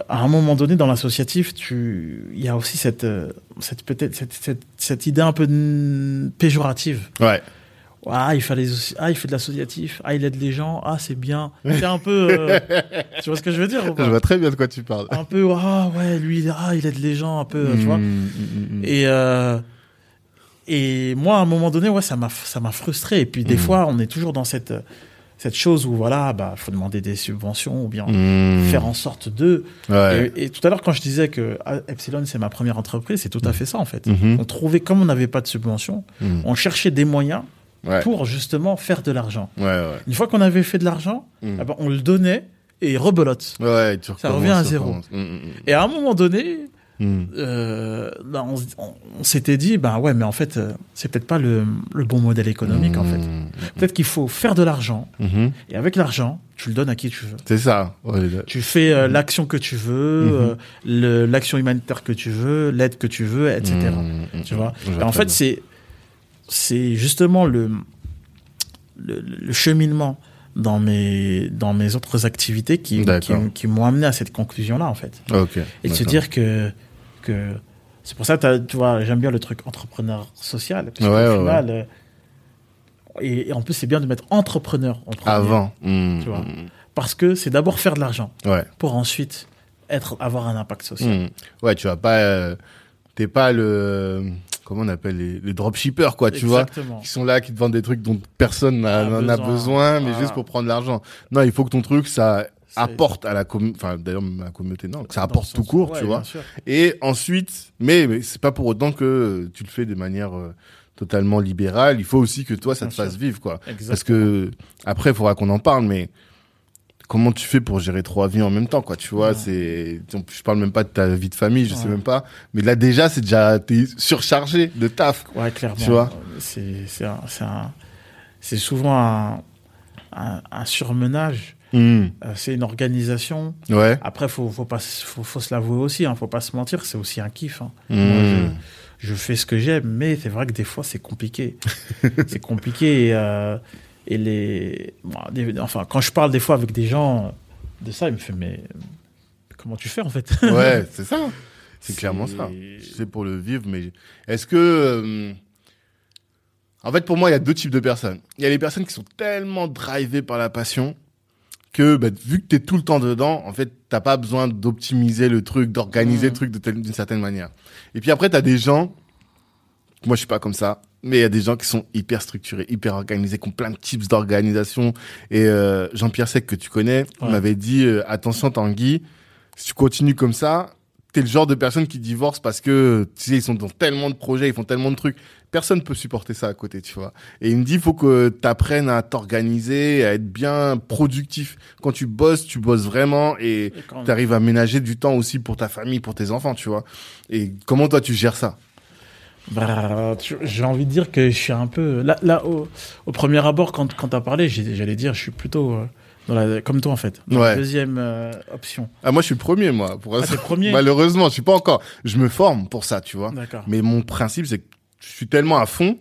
[SPEAKER 2] à un moment donné dans l'associatif, tu il y a aussi cette cette peut-être cette, cette, cette idée un peu péjorative.
[SPEAKER 1] Ouais.
[SPEAKER 2] Ah, il fallait ah, il fait de l'associatif, ah, il aide les gens, ah, c'est bien. C'est un peu euh, tu vois ce que je veux dire ou
[SPEAKER 1] Je vois très bien de quoi tu parles.
[SPEAKER 2] Un peu ah ouais, lui il- ah, il aide les gens un peu, tu vois.
[SPEAKER 1] Mm, mm, mm,
[SPEAKER 2] Et euh, et moi à un moment donné, ouais, ça m'a ça m'a frustré et puis des
[SPEAKER 1] Mm.
[SPEAKER 2] fois, on est toujours dans cette cette chose où voilà, bah faut demander des subventions ou bien
[SPEAKER 1] mm.
[SPEAKER 2] faire en sorte de.
[SPEAKER 1] Ouais.
[SPEAKER 2] Et, et tout à l'heure, quand je disais que ah, Epsilon, c'est ma première entreprise, c'est tout à fait ça, en fait. On trouvait, comme on n'avait pas de subvention, on cherchait des moyens
[SPEAKER 1] Ouais.
[SPEAKER 2] pour justement faire de l'argent.
[SPEAKER 1] Ouais.
[SPEAKER 2] Une fois qu'on avait fait de l'argent, eh ben, on le donnait et rebelote. Ça revient à zéro. Et à un moment donné,
[SPEAKER 1] mm.
[SPEAKER 2] euh, ben, on, s- on- on s'était dit, bah ouais, mais en fait, euh, c'est peut-être pas le, le bon modèle économique, en fait.
[SPEAKER 1] Mm.
[SPEAKER 2] Peut-être qu'il faut faire de l'argent,
[SPEAKER 1] Mhm.
[SPEAKER 2] et avec l'argent, tu le donnes à qui tu veux.
[SPEAKER 1] C'est ça.
[SPEAKER 2] Tu fais euh, l'action que tu veux, euh, l'action humanitaire que tu veux, l'aide que tu veux, etc. Tu vois? Et en fait, c'est c'est justement le, le le cheminement dans mes dans mes autres activités qui qui, m'ont amené à cette conclusion là en fait. Et de se dire que que c'est pour ça tu vois j'aime bien le truc entrepreneur social parce
[SPEAKER 1] Ouais,
[SPEAKER 2] qu'au
[SPEAKER 1] ouais,
[SPEAKER 2] final euh, et, et en plus c'est bien de mettre entrepreneur en premier
[SPEAKER 1] Avant. Mm,
[SPEAKER 2] Tu vois.
[SPEAKER 1] mm,
[SPEAKER 2] parce que c'est d'abord faire de l'argent pour ensuite être avoir un impact social.
[SPEAKER 1] Ouais, tu vas pas. euh, T'es pas le. Comment on appelle les, les dropshippers, quoi, tu vois qui sont là, qui te vendent des trucs dont personne
[SPEAKER 2] A
[SPEAKER 1] n'en a
[SPEAKER 2] besoin.
[SPEAKER 1] mais juste pour prendre l'argent. Non, il faut que ton truc, ça apporte à la communauté, enfin d'ailleurs à la communauté, non, que ça apporte tout court,
[SPEAKER 2] ouais,
[SPEAKER 1] tu vois. Et ensuite, mais, mais c'est pas pour autant que tu le fais de manière euh, totalement libérale. Il faut aussi que toi, ça
[SPEAKER 2] Bien
[SPEAKER 1] te fasse vivre, quoi.
[SPEAKER 2] Exactement.
[SPEAKER 1] Parce que après, il faudra qu'on en parle, mais comment tu fais pour gérer trois vies en même temps, quoi Tu vois,
[SPEAKER 2] Ouais.
[SPEAKER 1] c'est, je parle même pas de ta vie de famille, je sais
[SPEAKER 2] Ouais.
[SPEAKER 1] même pas. Mais là déjà, c'est déjà t'es surchargé de taf.
[SPEAKER 2] Ouais, clairement.
[SPEAKER 1] Tu vois?
[SPEAKER 2] C'est c'est c'est souvent un, un, un surmenage.
[SPEAKER 1] Hmm.
[SPEAKER 2] Euh, c'est une organisation.
[SPEAKER 1] Ouais.
[SPEAKER 2] Après, faut faut pas se- faut, faut se l'avouer aussi. Hein, faut pas se mentir. C'est aussi un kiff. hein.
[SPEAKER 1] Hmm.
[SPEAKER 2] Moi, je, je fais ce que j'aime, mais c'est vrai que des fois c'est compliqué. c'est compliqué. Et, euh, et les, des- enfin, quand je parle des fois avec des gens de ça, ils me font mais comment tu fais en fait?
[SPEAKER 1] Ouais, c'est ça. C'est clairement ça.
[SPEAKER 2] C'est-
[SPEAKER 1] C'est pour le vivre, mais est-ce que... euh, En fait, pour moi, il y a deux types de personnes. Il y a les personnes qui sont tellement drivées par la passion que bah, vu que tu es tout le temps dedans, en fait, t'as pas besoin d'optimiser le truc, d'organiser le truc de telle- d'une certaine manière. Et puis après, tu as des gens... Moi, je suis pas comme ça. Mais il y a des gens qui sont hyper structurés, hyper organisés, qui ont plein de tips d'organisation. Et euh, Jean-Pierre Sec, que tu connais,
[SPEAKER 2] Ouais.
[SPEAKER 1] m'avait dit euh, attention Tanguy, si tu continues comme ça, t'es le genre de personne qui divorce parce que tu sais ils sont dans tellement de projets, ils font tellement de trucs, personne peut supporter ça à côté, tu vois. Et il me dit il faut que t'apprennes à t'organiser, à être bien productif. Quand tu bosses, tu bosses vraiment et
[SPEAKER 2] Et quand-
[SPEAKER 1] t'arrives à ménager du temps aussi pour ta famille, pour tes enfants, tu vois. Et comment toi tu gères ça?
[SPEAKER 2] Bah, j'ai envie de dire que je suis un peu là, là au, au premier abord quand quand t'as parlé, j'allais dire je suis plutôt euh, Dans la- comme toi en fait. Dans
[SPEAKER 1] Ouais.
[SPEAKER 2] La deuxième euh, option.
[SPEAKER 1] Ah, moi, je suis le premier, moi. Pour
[SPEAKER 2] Ah, premier
[SPEAKER 1] Malheureusement, je suis pas encore. Je me forme pour ça, tu vois.
[SPEAKER 2] D'accord.
[SPEAKER 1] Mais mon principe, c'est que je suis tellement à fond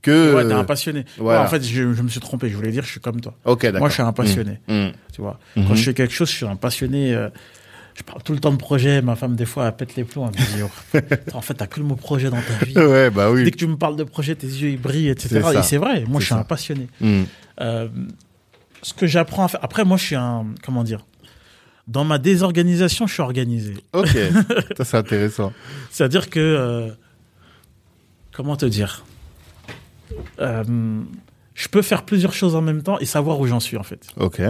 [SPEAKER 1] que.
[SPEAKER 2] Ouais, t'es un passionné.
[SPEAKER 1] voilà.
[SPEAKER 2] Ouais, en fait, je, je me suis trompé. Je voulais dire, je suis comme toi.
[SPEAKER 1] Ok, d'accord.
[SPEAKER 2] Moi, je suis un passionné.
[SPEAKER 1] Mm. Mm.
[SPEAKER 2] Tu vois. Quand je fais quelque chose, je suis un passionné. euh, je parle tout le temps de projet. Ma femme, des fois, elle pète les plombs. Elle me dit, oh, en fait, t'as que le mot projet dans ta vie.
[SPEAKER 1] Ouais, bah
[SPEAKER 2] Dès
[SPEAKER 1] oui.
[SPEAKER 2] que tu me parles de projet, tes yeux ils brillent, etc. Et c'est vrai. Moi, je suis
[SPEAKER 1] ça.
[SPEAKER 2] un passionné. Euh, ce que j'apprends à faire. Après, moi, je suis un. Comment dire Dans ma désorganisation, je suis organisé.
[SPEAKER 1] Ok. ça, c'est intéressant.
[SPEAKER 2] C'est-à-dire que. euh, comment te dire Euh, Je peux faire plusieurs choses en même temps et savoir où j'en suis, en fait.
[SPEAKER 1] Ok.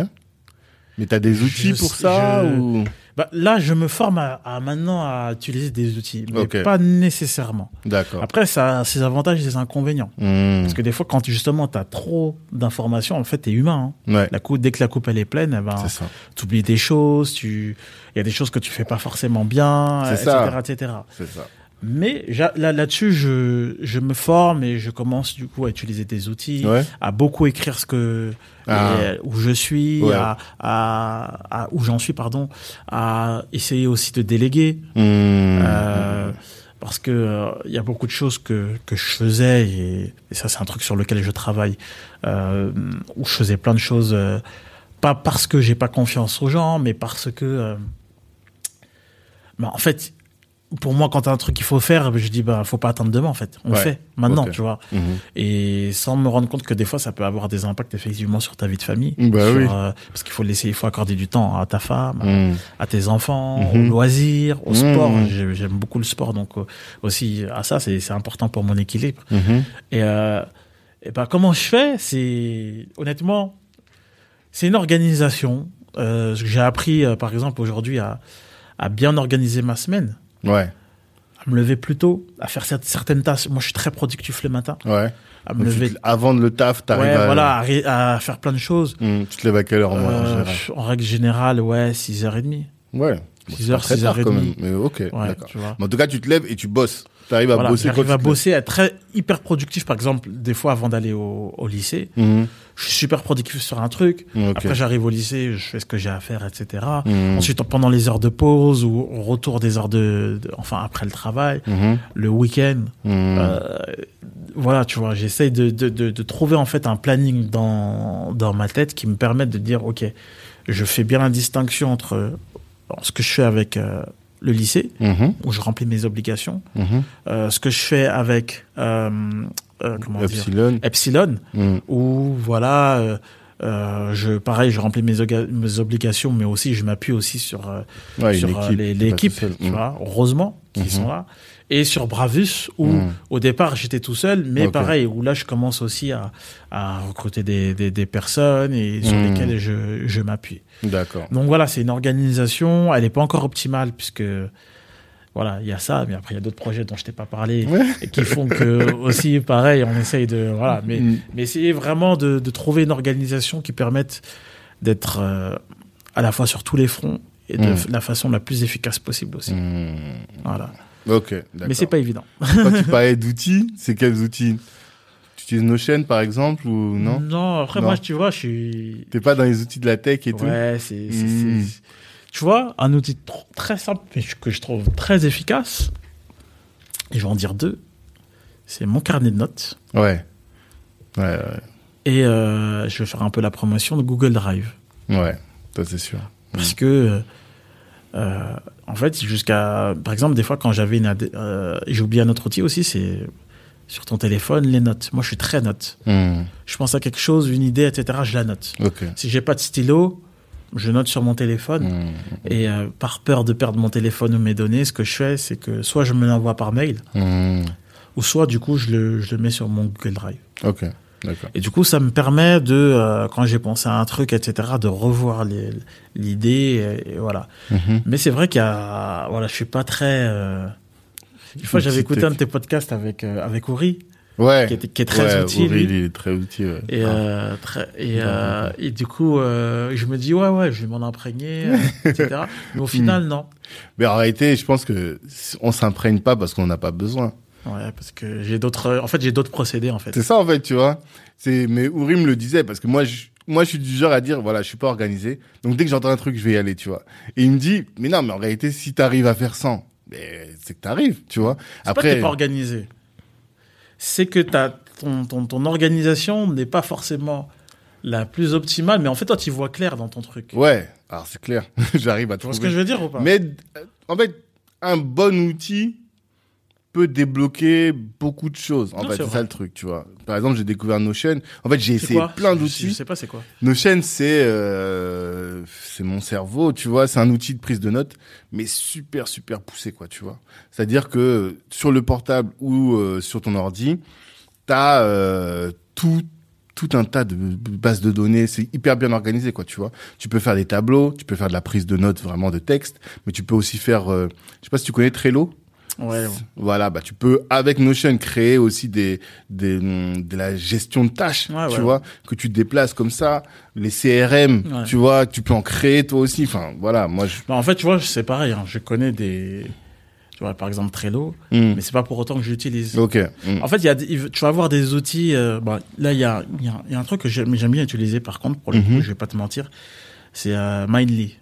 [SPEAKER 1] Mais t'as des outils
[SPEAKER 2] Je
[SPEAKER 1] pour ça
[SPEAKER 2] je-
[SPEAKER 1] ou?
[SPEAKER 2] Bah, là, je me forme à, à maintenant à utiliser des outils, mais
[SPEAKER 1] Ok.
[SPEAKER 2] pas nécessairement.
[SPEAKER 1] D'accord.
[SPEAKER 2] Après, ça a ses avantages et ses inconvénients.
[SPEAKER 1] Mm.
[SPEAKER 2] Parce que des fois, quand justement tu as trop d'informations, en fait, tu es humain. hein.
[SPEAKER 1] Ouais.
[SPEAKER 2] La coupe, dès que la coupe elle est pleine, eh ben,
[SPEAKER 1] C'est ça.
[SPEAKER 2] tu oublies des choses, tu... il y a des choses que tu fais pas forcément bien,
[SPEAKER 1] C'est
[SPEAKER 2] etc.,
[SPEAKER 1] ça.
[SPEAKER 2] etc.
[SPEAKER 1] C'est ça.
[SPEAKER 2] Mais là-dessus, je, je me forme et je commence du coup à utiliser des outils,
[SPEAKER 1] Ouais.
[SPEAKER 2] à beaucoup écrire ce que
[SPEAKER 1] Ah.
[SPEAKER 2] et, où je suis,
[SPEAKER 1] Ouais.
[SPEAKER 2] à, à, à- où j'en suis, pardon, à essayer aussi de déléguer.
[SPEAKER 1] Mm.
[SPEAKER 2] Euh, parce que euh, il y a beaucoup de choses que que je faisais et, et ça c'est un truc sur lequel je travaille euh, où je faisais plein de choses euh, pas parce que j'ai pas confiance aux gens mais parce que euh, bah, en fait pour moi quand t'as un truc qu'il faut faire je dis bah faut pas attendre demain en fait on
[SPEAKER 1] Ouais.
[SPEAKER 2] le fait maintenant tu vois
[SPEAKER 1] Mhm.
[SPEAKER 2] et sans me rendre compte que des fois ça peut avoir des impacts effectivement sur ta vie de famille
[SPEAKER 1] Bah
[SPEAKER 2] sur,
[SPEAKER 1] oui.
[SPEAKER 2] euh, parce qu'il faut laisser il faut accorder du temps à ta femme
[SPEAKER 1] Mm.
[SPEAKER 2] à tes enfants,
[SPEAKER 1] Mhm.
[SPEAKER 2] au loisir, au
[SPEAKER 1] Mhm.
[SPEAKER 2] sport. J'ai- J'aime beaucoup le sport, donc euh, aussi à ça, c'est important pour mon équilibre.
[SPEAKER 1] Mhm.
[SPEAKER 2] Et, euh, et ben comment je fais? C'est honnêtement, c'est une organisation. J'ai appris, par exemple, aujourd'hui à, à bien organiser ma semaine,
[SPEAKER 1] Ouais.
[SPEAKER 2] à me lever plus tôt, à faire cer- certaines tâches. Moi, je suis très productif le matin.
[SPEAKER 1] Ouais.
[SPEAKER 2] À me lever,
[SPEAKER 1] avant de le taf, t'arrives
[SPEAKER 2] ouais,
[SPEAKER 1] à.
[SPEAKER 2] voilà, à, à faire plein de choses.
[SPEAKER 1] Mm. Tu te lèves à quelle heure en, en
[SPEAKER 2] Euh, en règle générale, ouais, 6h30.
[SPEAKER 1] Ouais. Bon,
[SPEAKER 2] 6
[SPEAKER 1] c'est
[SPEAKER 2] heures,
[SPEAKER 1] pas très
[SPEAKER 2] 6
[SPEAKER 1] tard
[SPEAKER 2] heures et
[SPEAKER 1] quand même.
[SPEAKER 2] demie.
[SPEAKER 1] Mais ok.
[SPEAKER 2] Ouais,
[SPEAKER 1] D'accord. en tout cas, tu te lèves et tu bosses. T'arrives à
[SPEAKER 2] Voilà,
[SPEAKER 1] bosser quand
[SPEAKER 2] à
[SPEAKER 1] tu lèves.
[SPEAKER 2] bosser, à être très hyper productif. Par exemple, des fois avant d'aller au, au lycée,
[SPEAKER 1] Mhm.
[SPEAKER 2] je suis super productif sur un truc.
[SPEAKER 1] Ok.
[SPEAKER 2] Après, j'arrive au lycée, je fais ce que j'ai à faire, etc.
[SPEAKER 1] Mhm.
[SPEAKER 2] Ensuite, pendant les heures de pause ou au retour des heures de, de- enfin après le travail,
[SPEAKER 1] Mhm.
[SPEAKER 2] le week-end, euh, voilà, tu vois, j'essaye de, de, de, de trouver en fait un planning dans dans ma tête qui me permette de dire, ok, je fais bien la distinction entre euh, ce que je fais avec euh, le lycée
[SPEAKER 1] Mhm.
[SPEAKER 2] où je remplis mes obligations,
[SPEAKER 1] Mhm.
[SPEAKER 2] euh, ce que je fais avec euh, euh, comment dire
[SPEAKER 1] Epsilon.
[SPEAKER 2] Epsilon,
[SPEAKER 1] Mhm.
[SPEAKER 2] où voilà, je pareil, je remplis mes, obligations, mais aussi je m'appuie aussi sur
[SPEAKER 1] Ouais,
[SPEAKER 2] les- l'équipe, tu vois, heureusement
[SPEAKER 1] Mhm.
[SPEAKER 2] sont là. Et sur Bravus, où
[SPEAKER 1] Mhm.
[SPEAKER 2] au départ j'étais tout seul, mais pareil, où là je commence aussi à, à recruter des, des, des personnes et sur
[SPEAKER 1] Mhm.
[SPEAKER 2] lesquelles je, je m'appuie.
[SPEAKER 1] D'accord.
[SPEAKER 2] Donc voilà, c'est une organisation, elle n'est pas encore optimale puisque voilà, il y a ça, mais après il y a d'autres projets dont je t'ai pas parlé
[SPEAKER 1] Ouais.
[SPEAKER 2] et qui font que aussi pareil, on essaye de voilà, mais
[SPEAKER 1] Mhm.
[SPEAKER 2] mais essayer vraiment de, de trouver une organisation qui permette d'être euh, à la fois sur tous les fronts et de la façon la plus efficace possible aussi. Voilà.
[SPEAKER 1] Ok, d'accord.
[SPEAKER 2] Mais c'est pas évident.
[SPEAKER 1] Quand tu parlais d'outils, c'est quels outils? Tu utilises Notion par exemple ou non?
[SPEAKER 2] Non, après
[SPEAKER 1] Non.
[SPEAKER 2] moi tu vois, je suis
[SPEAKER 1] T'es pas dans les outils de la tech et tout?
[SPEAKER 2] Ouais, c'est
[SPEAKER 1] Mm.
[SPEAKER 2] c'est- tu vois, un outil tr- très simple mais que je trouve très efficace. Et je vais en dire deux. C'est mon carnet de notes
[SPEAKER 1] Ouais. Ouais, ouais.
[SPEAKER 2] et euh, je vais faire un peu la promotion de Google Drive.
[SPEAKER 1] Ouais, ça c'est sûr.
[SPEAKER 2] Parce que, euh, en fait, jusqu'à. Par exemple, des fois, quand j'avais une. Euh, J'ai oublié un autre outil aussi, c'est sur ton téléphone, les notes. Moi, je suis très note.
[SPEAKER 1] Mhm.
[SPEAKER 2] Je pense à quelque chose, une idée, etc., je la note.
[SPEAKER 1] Ok.
[SPEAKER 2] Si j'ai pas de stylo, je note sur mon téléphone.
[SPEAKER 1] Mhm.
[SPEAKER 2] Et euh, par peur de perdre mon téléphone ou mes données, ce que je fais, c'est que soit je me l'envoie par mail,
[SPEAKER 1] Mhm.
[SPEAKER 2] ou soit, du coup, je le, je le mets sur mon Google Drive.
[SPEAKER 1] Ok.
[SPEAKER 2] Et du coup, ça me permet de, euh, quand j'ai pensé à un truc, etc., de revoir l'idée, et, et voilà.
[SPEAKER 1] Mhm.
[SPEAKER 2] Mais c'est vrai qu'il y a, voilà, je suis pas très. euh, Une fois, j'avais écouté un de tes podcasts avec euh, avec
[SPEAKER 1] Ouais.
[SPEAKER 2] qui est, qui est très
[SPEAKER 1] ouais,
[SPEAKER 2] utile. Lui.
[SPEAKER 1] il est très utile. ouais.
[SPEAKER 2] Et,
[SPEAKER 1] Ah.
[SPEAKER 2] euh, très, et, et du coup, je me dis ouais ouais, je vais m'en imprégner, etc. Mais au final, non.
[SPEAKER 1] Mais en réalité, je pense que on s'imprègne pas parce qu'on n'a pas besoin.
[SPEAKER 2] Ouais, parce que j'ai d'autres. En fait, j'ai d'autres procédés en fait.
[SPEAKER 1] C'est ça en fait, tu vois. C'est mais Ourim le disait parce que moi, je- moi, je suis du genre à dire, voilà, je suis pas organisé. Donc, dès que j'entends un truc, je vais y aller, tu vois. Et il me dit, mais non, mais en réalité, si t'arrives à faire 100, mais c'est que t'arrives, tu vois.
[SPEAKER 2] C'est pas que t'es pas organisé. C'est que t'as, ton, ton, ton organisation n'est pas forcément la plus optimale, mais en fait, toi, tu vois clair dans ton truc.
[SPEAKER 1] Ouais, alors c'est clair. J'arrive à
[SPEAKER 2] Tu vois
[SPEAKER 1] trouver.
[SPEAKER 2] ce que je veux dire ou pas?
[SPEAKER 1] Mais, euh, en fait, un bon outil peut débloquer beaucoup de choses. En
[SPEAKER 2] Non,
[SPEAKER 1] fait,
[SPEAKER 2] c'est
[SPEAKER 1] ça le truc, tu vois. Par exemple, j'ai découvert Notion. En fait, j'ai essayé plein d'outils.
[SPEAKER 2] Je sais pas c'est quoi.
[SPEAKER 1] Notion, c'est euh, c'est mon cerveau, tu vois, c'est un outil de prise de notes, mais super super poussé, quoi, tu vois. C'est-à-dire que sur le portable ou euh, sur ton ordi, t'as euh, tout tout un tas de bases de données, c'est hyper bien organisé, quoi, tu vois. Tu peux faire des tableaux, tu peux faire de la prise de notes vraiment de texte, mais tu peux aussi faire, euh, je sais pas si tu connais Trello.
[SPEAKER 2] Ouais.
[SPEAKER 1] Voilà, bah tu peux avec Notion créer aussi des, des hum, de la gestion de tâches,
[SPEAKER 2] Ouais,
[SPEAKER 1] tu vois, que tu déplaces comme ça, les CRM, tu vois, tu peux en créer toi aussi. Enfin, voilà, moi je
[SPEAKER 2] Bah, en fait, tu vois, c'est pareil. hein. Je connais des. Tu vois, par exemple, Trello,
[SPEAKER 1] Hum.
[SPEAKER 2] mais c'est pas pour autant que je l'utilise.
[SPEAKER 1] OK. hum.
[SPEAKER 2] En fait, il y a, tu vas avoir des outils. euh, bah, là, il y a, il y, a, y a un truc que j'aime bien utiliser, par contre, pour le
[SPEAKER 1] Mhm.
[SPEAKER 2] coup, je vais pas te mentir. C'est euh, Mindly.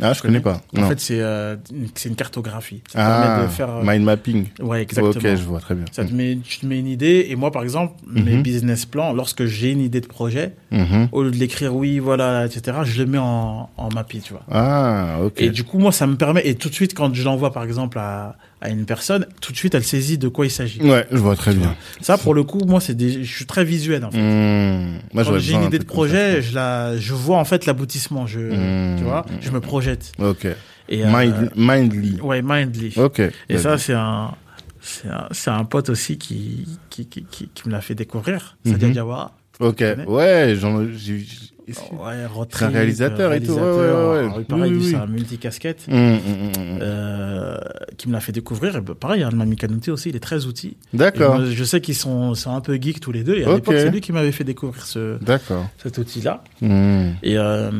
[SPEAKER 1] Ah, je connais pas.
[SPEAKER 2] En
[SPEAKER 1] Non.
[SPEAKER 2] fait, c'est euh, une, c'est une cartographie. Ça
[SPEAKER 1] ah,
[SPEAKER 2] permet de faire. euh,
[SPEAKER 1] mind mapping.
[SPEAKER 2] ouais, exactement.
[SPEAKER 1] OK, je vois très bien.
[SPEAKER 2] Ça te met, tu te mets une idée, et moi, par exemple, mes
[SPEAKER 1] Mhm.
[SPEAKER 2] business plans, lorsque j'ai une idée de projet,
[SPEAKER 1] Mhm.
[SPEAKER 2] au lieu de l'écrire oui, voilà, etc., je le mets en, en mappy, tu vois.
[SPEAKER 1] Ah, OK.
[SPEAKER 2] Et du coup, moi, ça me permet, et tout de suite, quand je l'envoie, par exemple, à, à une personne, tout de suite, elle saisit de quoi il s'agit.
[SPEAKER 1] Ouais, je vois très bien.
[SPEAKER 2] Ça, pour le coup, moi, c'est des, je suis très visuel, en fait.
[SPEAKER 1] Hum. Moi,
[SPEAKER 2] Quand j'ai une idée de projet, je la, je vois, en fait, l'aboutissement, je,
[SPEAKER 1] Mmh.
[SPEAKER 2] tu vois, je me projette.
[SPEAKER 1] OK.
[SPEAKER 2] Et, euh,
[SPEAKER 1] Mind, Mindly.
[SPEAKER 2] ouais, Mindly.
[SPEAKER 1] OK.
[SPEAKER 2] Et ça, c'est un, c'est un, c'est un pote aussi qui, qui, qui, qui, qui me l'a fait découvrir.
[SPEAKER 1] Mhm.
[SPEAKER 2] Diawara.
[SPEAKER 1] OK. Ouais, j'en j'ai
[SPEAKER 2] Ouais,
[SPEAKER 1] un réalisateur et tout, ouais, ouais, ouais.
[SPEAKER 2] Alors, pareil,
[SPEAKER 1] Oui, oui,
[SPEAKER 2] c'est un multicasquette.
[SPEAKER 1] Hum, hum, hum.
[SPEAKER 2] Euh, qui me l'a fait découvrir. Et ben, pareil, Mami Kanouté aussi, il est très outil. Et
[SPEAKER 1] D'accord.
[SPEAKER 2] je sais qu'ils sont, sont un peu geeks tous les deux. Et à
[SPEAKER 1] Ok.
[SPEAKER 2] l'époque, c'est lui qui m'avait fait découvrir ce, cet outil-là.
[SPEAKER 1] Hum.
[SPEAKER 2] Et, euh,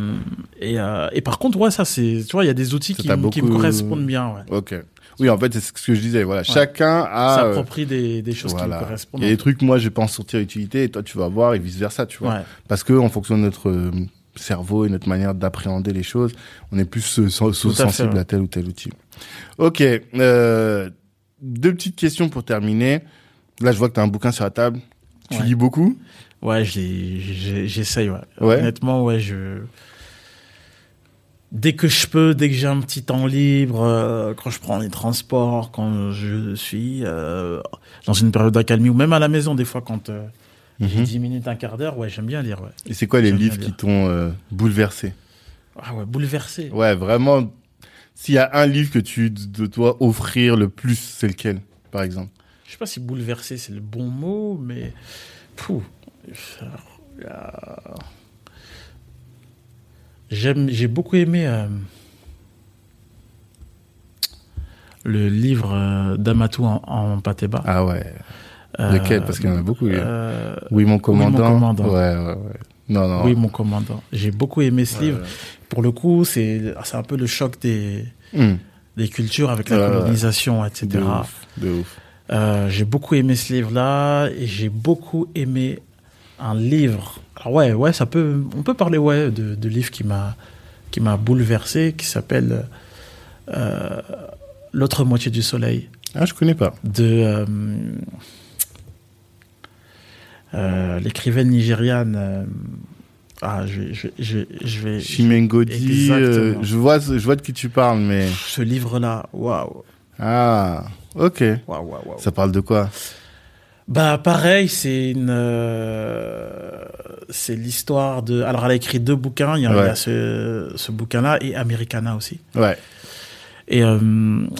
[SPEAKER 2] et, euh, et par contre, ouais, ça, c'est, tu vois, il y a des outils
[SPEAKER 1] Ça
[SPEAKER 2] qui, qui me
[SPEAKER 1] beaucoup-
[SPEAKER 2] correspondent bien, ouais.
[SPEAKER 1] Ok. Oui, en fait, c'est ce que je disais. Voilà, chacun a. euh,
[SPEAKER 2] S'approprie des, des choses qui me correspondent.
[SPEAKER 1] Il y a des trucs, moi, je pense sortir utilité, et toi, tu vas voir, et vice versa, tu vois.
[SPEAKER 2] Ouais.
[SPEAKER 1] Parce que, en fonction de notre euh, cerveau et notre manière d'appréhender les choses, on est plus euh,
[SPEAKER 2] à fait,
[SPEAKER 1] sensible à tel ou tel outil. Ok. Euh, deux petites questions pour terminer. Là, je vois que tu as un bouquin sur la table. Tu
[SPEAKER 2] Ouais.
[SPEAKER 1] lis beaucoup?
[SPEAKER 2] Ouais, j'essaye, ouais.
[SPEAKER 1] Ouais.
[SPEAKER 2] Honnêtement, ouais, je. Dès que je peux, dès que j'ai un petit temps libre, euh, quand je prends les transports, quand je suis euh, dans une période d'accalmie, ou même à la maison, des fois, quand euh, j'ai
[SPEAKER 1] Mhm.
[SPEAKER 2] 10 minutes, un quart d'heure, ouais, j'aime bien lire, ouais.
[SPEAKER 1] Et c'est quoi les livres qui t'ont bouleversé?
[SPEAKER 2] Ah ouais, bouleversé.
[SPEAKER 1] Ouais, vraiment. S'il y a un livre que tu dois offrir le plus, c'est lequel, par exemple?
[SPEAKER 2] Je sais pas si bouleversé, c'est le bon mot, mais. Pouh. J'ai beaucoup aimé euh, le livre euh, d'Amatou en, en Pateba.
[SPEAKER 1] Ah ouais.
[SPEAKER 2] Euh,
[SPEAKER 1] Lequel? Parce qu'il y en a beaucoup. oui, mon commandant.
[SPEAKER 2] commandant.
[SPEAKER 1] Ouais, ouais, ouais. Non, non.
[SPEAKER 2] Oui, mon commandant. J'ai beaucoup aimé ce livre. Pour le coup, c'est, un peu le choc des,
[SPEAKER 1] Hum,
[SPEAKER 2] des cultures avec la colonisation, etc.
[SPEAKER 1] de ouf, de ouf.
[SPEAKER 2] J'ai beaucoup aimé ce livre-là et j'ai beaucoup aimé un livre. Alors ouais, ouais, ça peut, on peut parler ouais de, de livre qui m'a qui m'a bouleversé, qui s'appelle euh, L'autre moitié du soleil
[SPEAKER 1] Ah, je connais pas.
[SPEAKER 2] de euh, euh, l'écrivaine nigériane. ah, je, je, je, je vais.
[SPEAKER 1] Je vois, je vois de qui tu parles, mais
[SPEAKER 2] Ce livre-là, waouh,
[SPEAKER 1] ah, ok. Ça parle de quoi?
[SPEAKER 2] Bah pareil, c'est une euh, c'est l'histoire de alors elle a écrit deux bouquins, il y a,
[SPEAKER 1] Ouais.
[SPEAKER 2] il y a ce, ce bouquin-là et Americana aussi.
[SPEAKER 1] Ouais.
[SPEAKER 2] Et euh,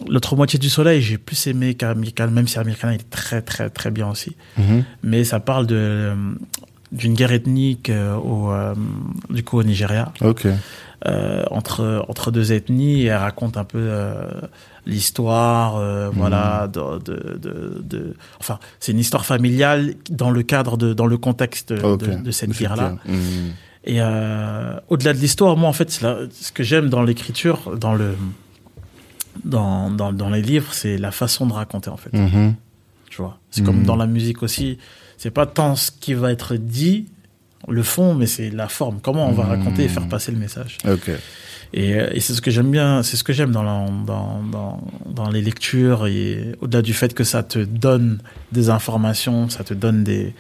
[SPEAKER 2] l'autre moitié du soleil, j'ai plus aimé qu'Americana, même si Americana est très très très bien aussi.
[SPEAKER 1] Mhm.
[SPEAKER 2] Mais ça parle de euh, d'une guerre ethnique euh, au du coup au Nigeria
[SPEAKER 1] Ok.
[SPEAKER 2] entre entre deux ethnies et elle raconte un peu l'histoire euh, voilà de, de, de, de- enfin c'est une histoire familiale dans le cadre de dans le contexte de, cette guerre là
[SPEAKER 1] guerre. Mhm.
[SPEAKER 2] et euh, au-delà de l'histoire moi en fait la- ce que j'aime dans l'écriture dans le dans, dans, dans les livres c'est la façon de raconter en fait
[SPEAKER 1] Mhm.
[SPEAKER 2] tu vois c'est comme
[SPEAKER 1] Mhm.
[SPEAKER 2] dans la musique aussi c'est pas tant ce qui va être dit le fond, mais c'est la forme. Comment on va raconter et faire passer le message.
[SPEAKER 1] Ok.
[SPEAKER 2] Et, euh, et c'est ce que j'aime bien, c'est ce que j'aime dans, dans, dans, dans les lectures et au-delà du fait que ça te donne des informations, ça te donne des,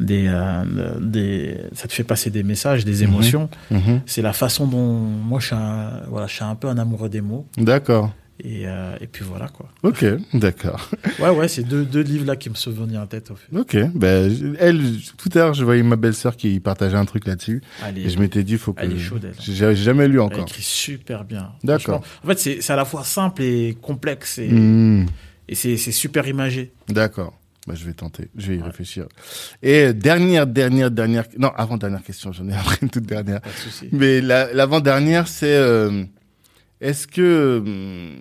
[SPEAKER 2] des, euh, des, ça te fait passer des messages, des émotions.
[SPEAKER 1] Mhm.
[SPEAKER 2] C'est la façon dont moi je suis un, voilà, je suis un peu un amoureux des mots.
[SPEAKER 1] D'accord.
[SPEAKER 2] Et, euh, et puis voilà quoi.
[SPEAKER 1] Ok, d'accord.
[SPEAKER 2] Ouais, ouais, c'est deux, deux livres là qui me sont venus en tête au fait.
[SPEAKER 1] Ok, ben elle, tout à l'heure, je voyais ma belle-sœur qui partageait un truc là-dessus,
[SPEAKER 2] Elle
[SPEAKER 1] et je m'étais dit, faut que
[SPEAKER 2] Elle est chaude, elle.
[SPEAKER 1] j'ai j'ai jamais lu
[SPEAKER 2] elle
[SPEAKER 1] encore.
[SPEAKER 2] écrit super bien.
[SPEAKER 1] D'accord.
[SPEAKER 2] En fait, c'est à la fois simple et complexe et,
[SPEAKER 1] Hmm,
[SPEAKER 2] et c'est super imagé.
[SPEAKER 1] D'accord. Bah, je vais tenter, je vais y réfléchir. Et dernière, dernière, dernière, non, avant dernière question, j'en ai après une toute dernière.
[SPEAKER 2] Pas de souci.
[SPEAKER 1] Mais la- l'avant-dernière, c'est euh, est-ce que hum,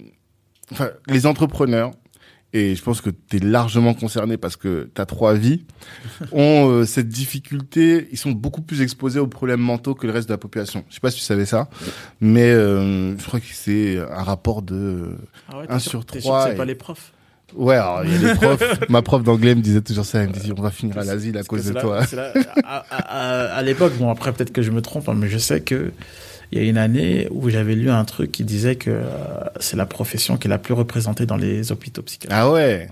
[SPEAKER 1] enfin, les entrepreneurs, et je pense que tu es largement concerné parce que tu as trois vies, ont euh, cette difficulté, ils sont beaucoup plus exposés aux problèmes mentaux que le reste de la population. Je sais pas si tu savais ça, mais euh, je crois que c'est un rapport de...
[SPEAKER 2] Ah ouais,
[SPEAKER 1] un
[SPEAKER 2] t'es sûr-
[SPEAKER 1] sur
[SPEAKER 2] t'es
[SPEAKER 1] trois
[SPEAKER 2] sûr que c'est
[SPEAKER 1] et-
[SPEAKER 2] pas les profs.
[SPEAKER 1] Ouais, alors il y a des profs, ma prof d'anglais me disait toujours ça, elle me disait on va finir à l'asile à cause de
[SPEAKER 2] là-
[SPEAKER 1] toi.
[SPEAKER 2] c'est là- à à- à- à l'époque, bon après peut-être que je me trompe, hein, mais je sais que il y a une année où j'avais lu un truc qui disait que euh, c'est la profession qui est la plus représentée dans les hôpitaux psychiatriques.
[SPEAKER 1] Ah ouais.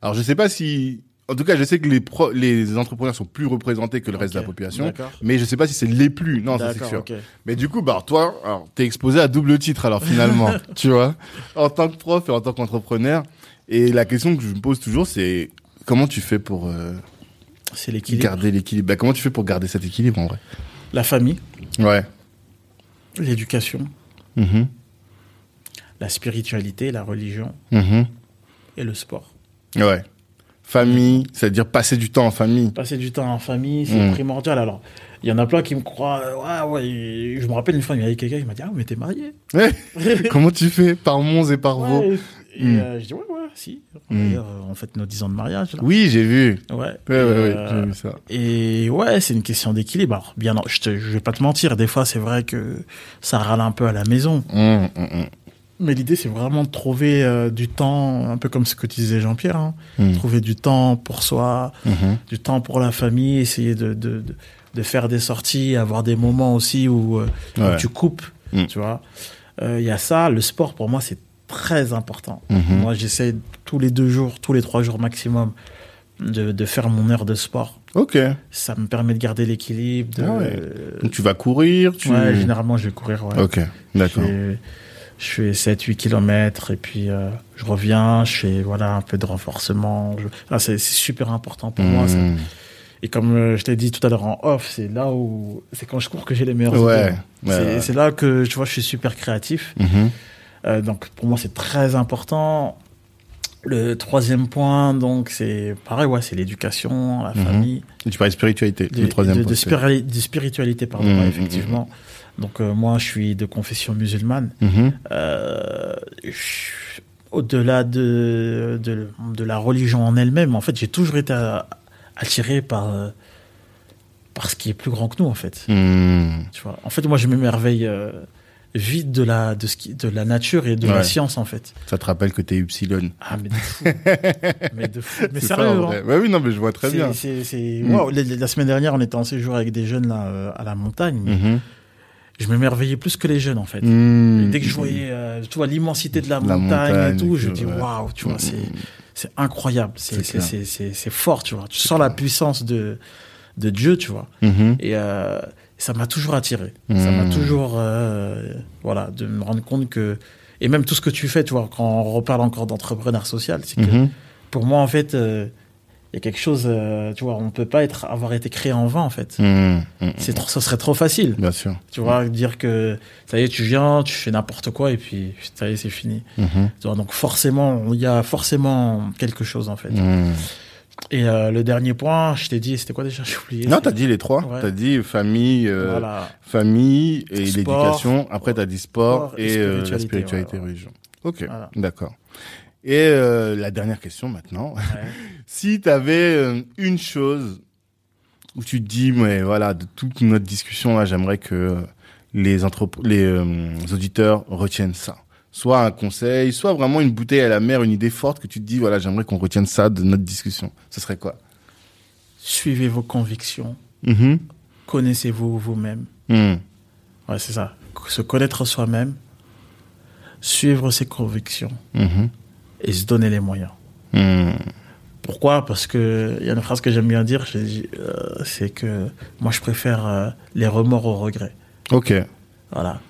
[SPEAKER 1] Alors je sais pas si, en tout cas je sais que les pro... les entrepreneurs sont plus représentés que le reste de la population,
[SPEAKER 2] D'accord.
[SPEAKER 1] mais je sais pas si c'est les plus. Non, c'est sûr.
[SPEAKER 2] ok.
[SPEAKER 1] Mais du coup, bah toi, alors t'es exposé à double titre alors finalement, tu vois, en tant que prof et en tant qu'entrepreneur. Et la question que je me pose toujours, c'est comment tu fais pour euh,
[SPEAKER 2] C'est l'équilibre.
[SPEAKER 1] garder l'équilibre? Bah comment tu fais pour garder cet équilibre en vrai?
[SPEAKER 2] La famille,
[SPEAKER 1] Ouais.
[SPEAKER 2] L'éducation,
[SPEAKER 1] Mhm.
[SPEAKER 2] la spiritualité, la religion
[SPEAKER 1] Mhm.
[SPEAKER 2] et le sport.
[SPEAKER 1] Ouais. Famille, c'est-à-dire passer du temps en famille.
[SPEAKER 2] Passer du temps en famille, c'est
[SPEAKER 1] Mm.
[SPEAKER 2] primordial. Alors, il y en a plein qui me croient. euh, Ouais, ouais. Je me rappelle une fois, il y avait quelqu'un qui m'a dit Ah, mais t'es marié
[SPEAKER 1] comment tu fais? Par Mons et par Vaux
[SPEAKER 2] Ouais. Et
[SPEAKER 1] Mm.
[SPEAKER 2] euh, je dis ouais, si.
[SPEAKER 1] Mm.
[SPEAKER 2] Euh, on fête nos 10 ans de mariage. Là.
[SPEAKER 1] Oui, j'ai vu.
[SPEAKER 2] Ouais.
[SPEAKER 1] Ouais,
[SPEAKER 2] Et,
[SPEAKER 1] ouais, ouais,
[SPEAKER 2] euh,
[SPEAKER 1] j'ai vu ça.
[SPEAKER 2] Et ouais, c'est une question d'équilibre. Alors, bien, non, je, te, je vais pas te mentir, des fois, c'est vrai que ça râle un peu à la maison.
[SPEAKER 1] Hum, hum, hum.
[SPEAKER 2] Mais l'idée, c'est vraiment de trouver euh, du temps, un peu comme ce que tu disais Jean-Pierre, hein, trouver du temps pour soi,
[SPEAKER 1] mhm.
[SPEAKER 2] du temps pour la famille, essayer de, de, de, de faire des sorties, avoir des moments aussi où, euh, où tu coupes, tu vois. Euh, Il y a ça, le sport, pour moi, c'est très important.
[SPEAKER 1] Mhm.
[SPEAKER 2] Moi, j'essaie tous les deux jours, tous les trois jours maximum, de, de faire mon heure de sport.
[SPEAKER 1] Ok.
[SPEAKER 2] Ça me permet de garder l'équilibre. De...
[SPEAKER 1] Ah ouais. Donc tu vas courir, tu.
[SPEAKER 2] Ouais, généralement, je vais courir. Ouais.
[SPEAKER 1] Ok, d'accord.
[SPEAKER 2] Je fais, je fais 7-8 kilomètres et puis euh, je reviens, je fais voilà, un peu de renforcement. Je- Ah, c'est super important pour moi. ça.
[SPEAKER 1] Hum.
[SPEAKER 2] Et comme euh, je t'ai dit tout à l'heure en off, c'est là où c'est quand je cours que j'ai les meilleures
[SPEAKER 1] Ouais,
[SPEAKER 2] idées.
[SPEAKER 1] ouais,
[SPEAKER 2] c'est
[SPEAKER 1] ouais.
[SPEAKER 2] c'est là que tu vois, je suis super créatif.
[SPEAKER 1] Mhm.
[SPEAKER 2] Euh, donc pour moi, c'est très important. Le troisième point, donc c'est pareil, ouais, c'est l'éducation, la
[SPEAKER 1] Mhm.
[SPEAKER 2] famille,
[SPEAKER 1] Et Tu parles de spiritualité,
[SPEAKER 2] de,
[SPEAKER 1] le troisième
[SPEAKER 2] de,
[SPEAKER 1] point,
[SPEAKER 2] de spiritualité, pardon,
[SPEAKER 1] Mhm,
[SPEAKER 2] ouais, effectivement. Donc euh, moi, je suis de confession musulmane.
[SPEAKER 1] Mhm.
[SPEAKER 2] Euh, au-delà de, de, de la religion en elle-même, en fait, j'ai toujours été attiré par, euh, par ce qui est plus grand que nous, en fait. Tu vois. En fait, moi, je m'émerveille vite de la, de, ce qui, de la nature et de
[SPEAKER 1] Ouais.
[SPEAKER 2] la science, en fait.
[SPEAKER 1] Ça te rappelle que t'es Upsilon.
[SPEAKER 2] Ah, mais de fou. mais de fou. Mais sérieux, hein.
[SPEAKER 1] Ouais, oui, non, mais je vois très bien.
[SPEAKER 2] c'est- c'est-
[SPEAKER 1] Mm.
[SPEAKER 2] Wow, la, la semaine dernière, on était en séjour avec des jeunes là, euh, à la montagne.
[SPEAKER 1] Mhm.
[SPEAKER 2] Je m'émerveillais plus que les jeunes, en fait.
[SPEAKER 1] Hum.
[SPEAKER 2] Dès que je voyais, euh, tu vois, l'immensité de la,
[SPEAKER 1] La
[SPEAKER 2] montagne,
[SPEAKER 1] montagne
[SPEAKER 2] et tout,
[SPEAKER 1] et
[SPEAKER 2] je dis waouh, tu vois,
[SPEAKER 1] Mm,
[SPEAKER 2] c'est
[SPEAKER 1] mm.
[SPEAKER 2] c'est incroyable, c'est
[SPEAKER 1] C'est
[SPEAKER 2] fort, tu vois. Tu sens la puissance de de Dieu, tu vois.
[SPEAKER 1] Mhm.
[SPEAKER 2] Et euh, ça m'a toujours attiré. Ça m'a
[SPEAKER 1] Mm.
[SPEAKER 2] toujours, euh, voilà, de me rendre compte que et même tout ce que tu fais, tu vois, quand on reparle encore d'entrepreneur social, c'est que
[SPEAKER 1] Mhm.
[SPEAKER 2] pour moi, en fait, euh, il y a quelque chose, euh, tu vois, on peut pas être avoir été créé en vain, en fait.
[SPEAKER 1] Hum.
[SPEAKER 2] C'est trop, ça serait trop facile.
[SPEAKER 1] Bien sûr.
[SPEAKER 2] Tu vois, dire que ça y est, tu viens, tu fais n'importe quoi et puis ça y est, c'est fini. Tu vois, donc forcément, il y a forcément quelque chose en fait. Et euh, le dernier point, je t'ai dit, c'était quoi déjà? J'ai oublié.
[SPEAKER 1] Non, t'as dit les trois.
[SPEAKER 2] Ouais.
[SPEAKER 1] T'as dit famille, euh,
[SPEAKER 2] Voilà.
[SPEAKER 1] famille et l'éducation. Après, t'as dit sport,
[SPEAKER 2] Sport et
[SPEAKER 1] et, euh, la
[SPEAKER 2] spiritualité, ouais.
[SPEAKER 1] religion. Ok,
[SPEAKER 2] Voilà.
[SPEAKER 1] d'accord. Et euh, la dernière question maintenant.
[SPEAKER 2] Ouais.
[SPEAKER 1] si t'avais euh, une chose où tu te dis, mais voilà, de toute notre discussion là, j'aimerais que les, les euh, auditeurs retiennent ça. Soit un conseil, soit vraiment une bouteille à la mer, une idée forte que tu te dis, voilà, j'aimerais qu'on retienne ça de notre discussion. Ce serait quoi?
[SPEAKER 2] Suivez vos convictions.
[SPEAKER 1] Mhm.
[SPEAKER 2] connaissez-vous vous-même
[SPEAKER 1] Hmm.
[SPEAKER 2] Ouais, c'est ça. Se connaître soi-même, suivre ses convictions
[SPEAKER 1] Mhm.
[SPEAKER 2] et se donner les moyens. Pourquoi? Parce que il y a une phrase que j'aime bien dire, euh, c'est que moi je préfère euh, les remords aux regrets.
[SPEAKER 1] Ok.
[SPEAKER 2] Voilà.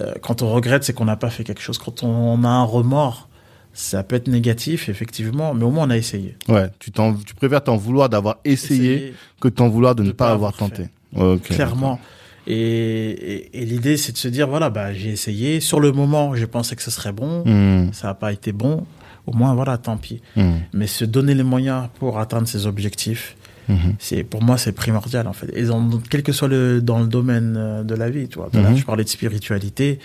[SPEAKER 2] Euh, quand on regrette, c'est qu'on n'a pas fait quelque chose. Quand on a un remords, ça peut être négatif, effectivement, mais au moins on a essayé.
[SPEAKER 1] Ouais, tu, préfères t'en vouloir d'avoir essayé que t'en vouloir de ne pas
[SPEAKER 2] pas
[SPEAKER 1] avoir tenté.
[SPEAKER 2] Clairement. Et, et, et l'idée, c'est de se dire, voilà, bah, j'ai essayé. Sur le moment, j'ai pensé que ce serait bon.
[SPEAKER 1] Hmm.
[SPEAKER 2] Ça n'a pas été bon. Au moins, voilà, tant pis.
[SPEAKER 1] Hmm.
[SPEAKER 2] Mais se donner les moyens pour atteindre ses objectifs,
[SPEAKER 1] Mhm.
[SPEAKER 2] c'est pour moi c'est primordial en fait. Et dans, quel que soit le dans le domaine euh, de la vie tu vois. Tout à l'heure,
[SPEAKER 1] Mhm.
[SPEAKER 2] je parlais de spiritualité.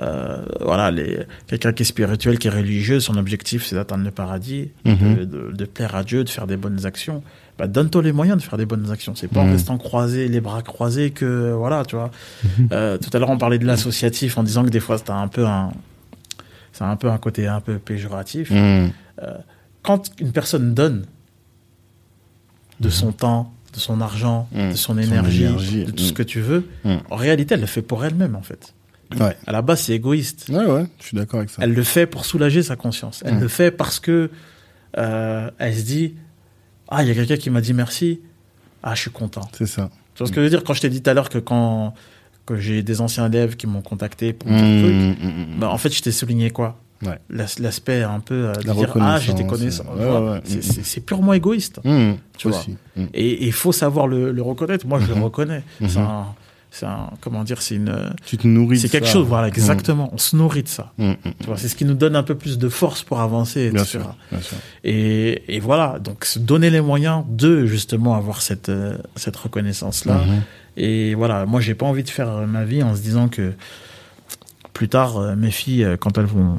[SPEAKER 2] Euh, voilà quelqu'un qui est spirituel qui est religieux son objectif c'est d'atteindre le paradis
[SPEAKER 1] Mhm.
[SPEAKER 2] de, de- de plaire à Dieu de faire des bonnes actions. Bah, donne-toi les moyens de faire des bonnes actions. C'est pas en restant croisé les bras croisés que voilà tu vois. Euh, tout à l'heure on parlait de l'associatif en disant que des fois c'est un peu un c'est un peu un côté un peu péjoratif. Quand une personne donne de son temps, de son argent,
[SPEAKER 1] Mhm.
[SPEAKER 2] de son
[SPEAKER 1] Son
[SPEAKER 2] énergie, de tout
[SPEAKER 1] mhm.
[SPEAKER 2] ce que tu veux,
[SPEAKER 1] Mhm.
[SPEAKER 2] en réalité, elle le fait pour elle-même, en fait.
[SPEAKER 1] Ouais.
[SPEAKER 2] À la base, c'est égoïste.
[SPEAKER 1] Ouais, ouais, je suis d'accord avec ça.
[SPEAKER 2] Elle le fait pour soulager sa conscience. Elle
[SPEAKER 1] Mhm.
[SPEAKER 2] le fait parce que euh, elle se dit Ah, il y a quelqu'un qui m'a dit merci. Ah, je suis content.
[SPEAKER 1] C'est ça.
[SPEAKER 2] Tu vois ce que je veux dire? Quand je t'ai dit tout à l'heure que quand que j'ai des anciens élèves qui m'ont contacté pour un truc, bah, en fait, je t'ai souligné quoi?
[SPEAKER 1] Ouais.
[SPEAKER 2] L'aspect un peu euh, de
[SPEAKER 1] La
[SPEAKER 2] dire Ah, j'étais
[SPEAKER 1] reconnaissance,
[SPEAKER 2] connaissant.
[SPEAKER 1] ouais,
[SPEAKER 2] vois,
[SPEAKER 1] ouais,
[SPEAKER 2] c'est- purement égoïste.
[SPEAKER 1] Hmm.
[SPEAKER 2] Tu
[SPEAKER 1] Aussi. Hmm.
[SPEAKER 2] Et il faut savoir le, le reconnaître. Moi, je le
[SPEAKER 1] Mhm.
[SPEAKER 2] reconnais. C'est un, comment dire, c'est une,
[SPEAKER 1] Tu te nourris
[SPEAKER 2] c'est quelque
[SPEAKER 1] ça.
[SPEAKER 2] chose. Voilà, exactement. On se nourrit de ça. Tu vois, c'est ce qui nous donne un peu plus de force pour avancer,
[SPEAKER 1] Bien
[SPEAKER 2] etc.
[SPEAKER 1] sûr, bien sûr.
[SPEAKER 2] Et, et voilà. Donc, se donner les moyens de justement avoir cette, euh, cette reconnaissance-là.
[SPEAKER 1] Mhm.
[SPEAKER 2] Et voilà. Moi, j'ai pas envie de faire ma vie en se disant que plus tard, euh, mes filles, quand elles vont,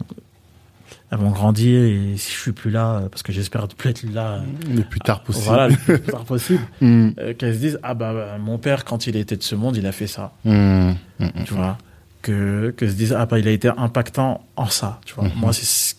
[SPEAKER 2] vont grandir et si je suis plus là, euh, parce que j'espère ne plus être là, euh,
[SPEAKER 1] Le plus tard possible.
[SPEAKER 2] voilà, le plus tard possible.
[SPEAKER 1] Hmm.
[SPEAKER 2] euh, qu'elles se disent ah bah, bah, mon père quand il était de ce monde il a fait ça
[SPEAKER 1] Hmm. Hmm.
[SPEAKER 2] tu vois que que se disent ah bah il a été impactant en ça tu vois
[SPEAKER 1] Mhm.
[SPEAKER 2] moi c'est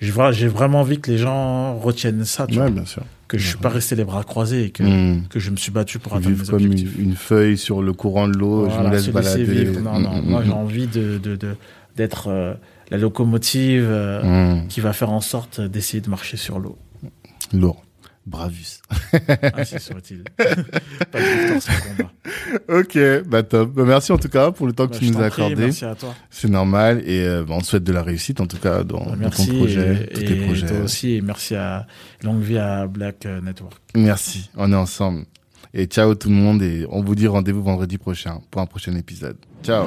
[SPEAKER 2] je vois j'ai vraiment envie que les gens retiennent ça tu
[SPEAKER 1] Ouais,
[SPEAKER 2] vois
[SPEAKER 1] bien sûr.
[SPEAKER 2] que je suis pas resté les bras croisés et que que je me suis battu pour atteindre mes
[SPEAKER 1] comme une,
[SPEAKER 2] objectifs
[SPEAKER 1] une feuille sur le courant de l'eau, je
[SPEAKER 2] Voilà,
[SPEAKER 1] me laisse balader.
[SPEAKER 2] vivre. non non moi j'ai envie de de de- d'être euh, la locomotive euh,
[SPEAKER 1] hmm.
[SPEAKER 2] qui va faire en sorte d'essayer de marcher sur l'eau
[SPEAKER 1] Lourd. Bravus.
[SPEAKER 2] ah c'est soit-il pas de victoire sans combat
[SPEAKER 1] ok, bah top. Bah, merci en tout cas pour le temps que
[SPEAKER 2] Bah,
[SPEAKER 1] tu nous as
[SPEAKER 2] prie,
[SPEAKER 1] accordé.
[SPEAKER 2] merci à toi
[SPEAKER 1] C'est normal et euh, bah, on te souhaite de la réussite en tout cas dans, ton projet,
[SPEAKER 2] et,
[SPEAKER 1] tous tes projets.
[SPEAKER 2] toi aussi et merci à longue vie à Black Network.
[SPEAKER 1] Merci, on est ensemble. Et ciao tout le monde et on vous dit rendez-vous vendredi prochain pour un prochain épisode. Ciao.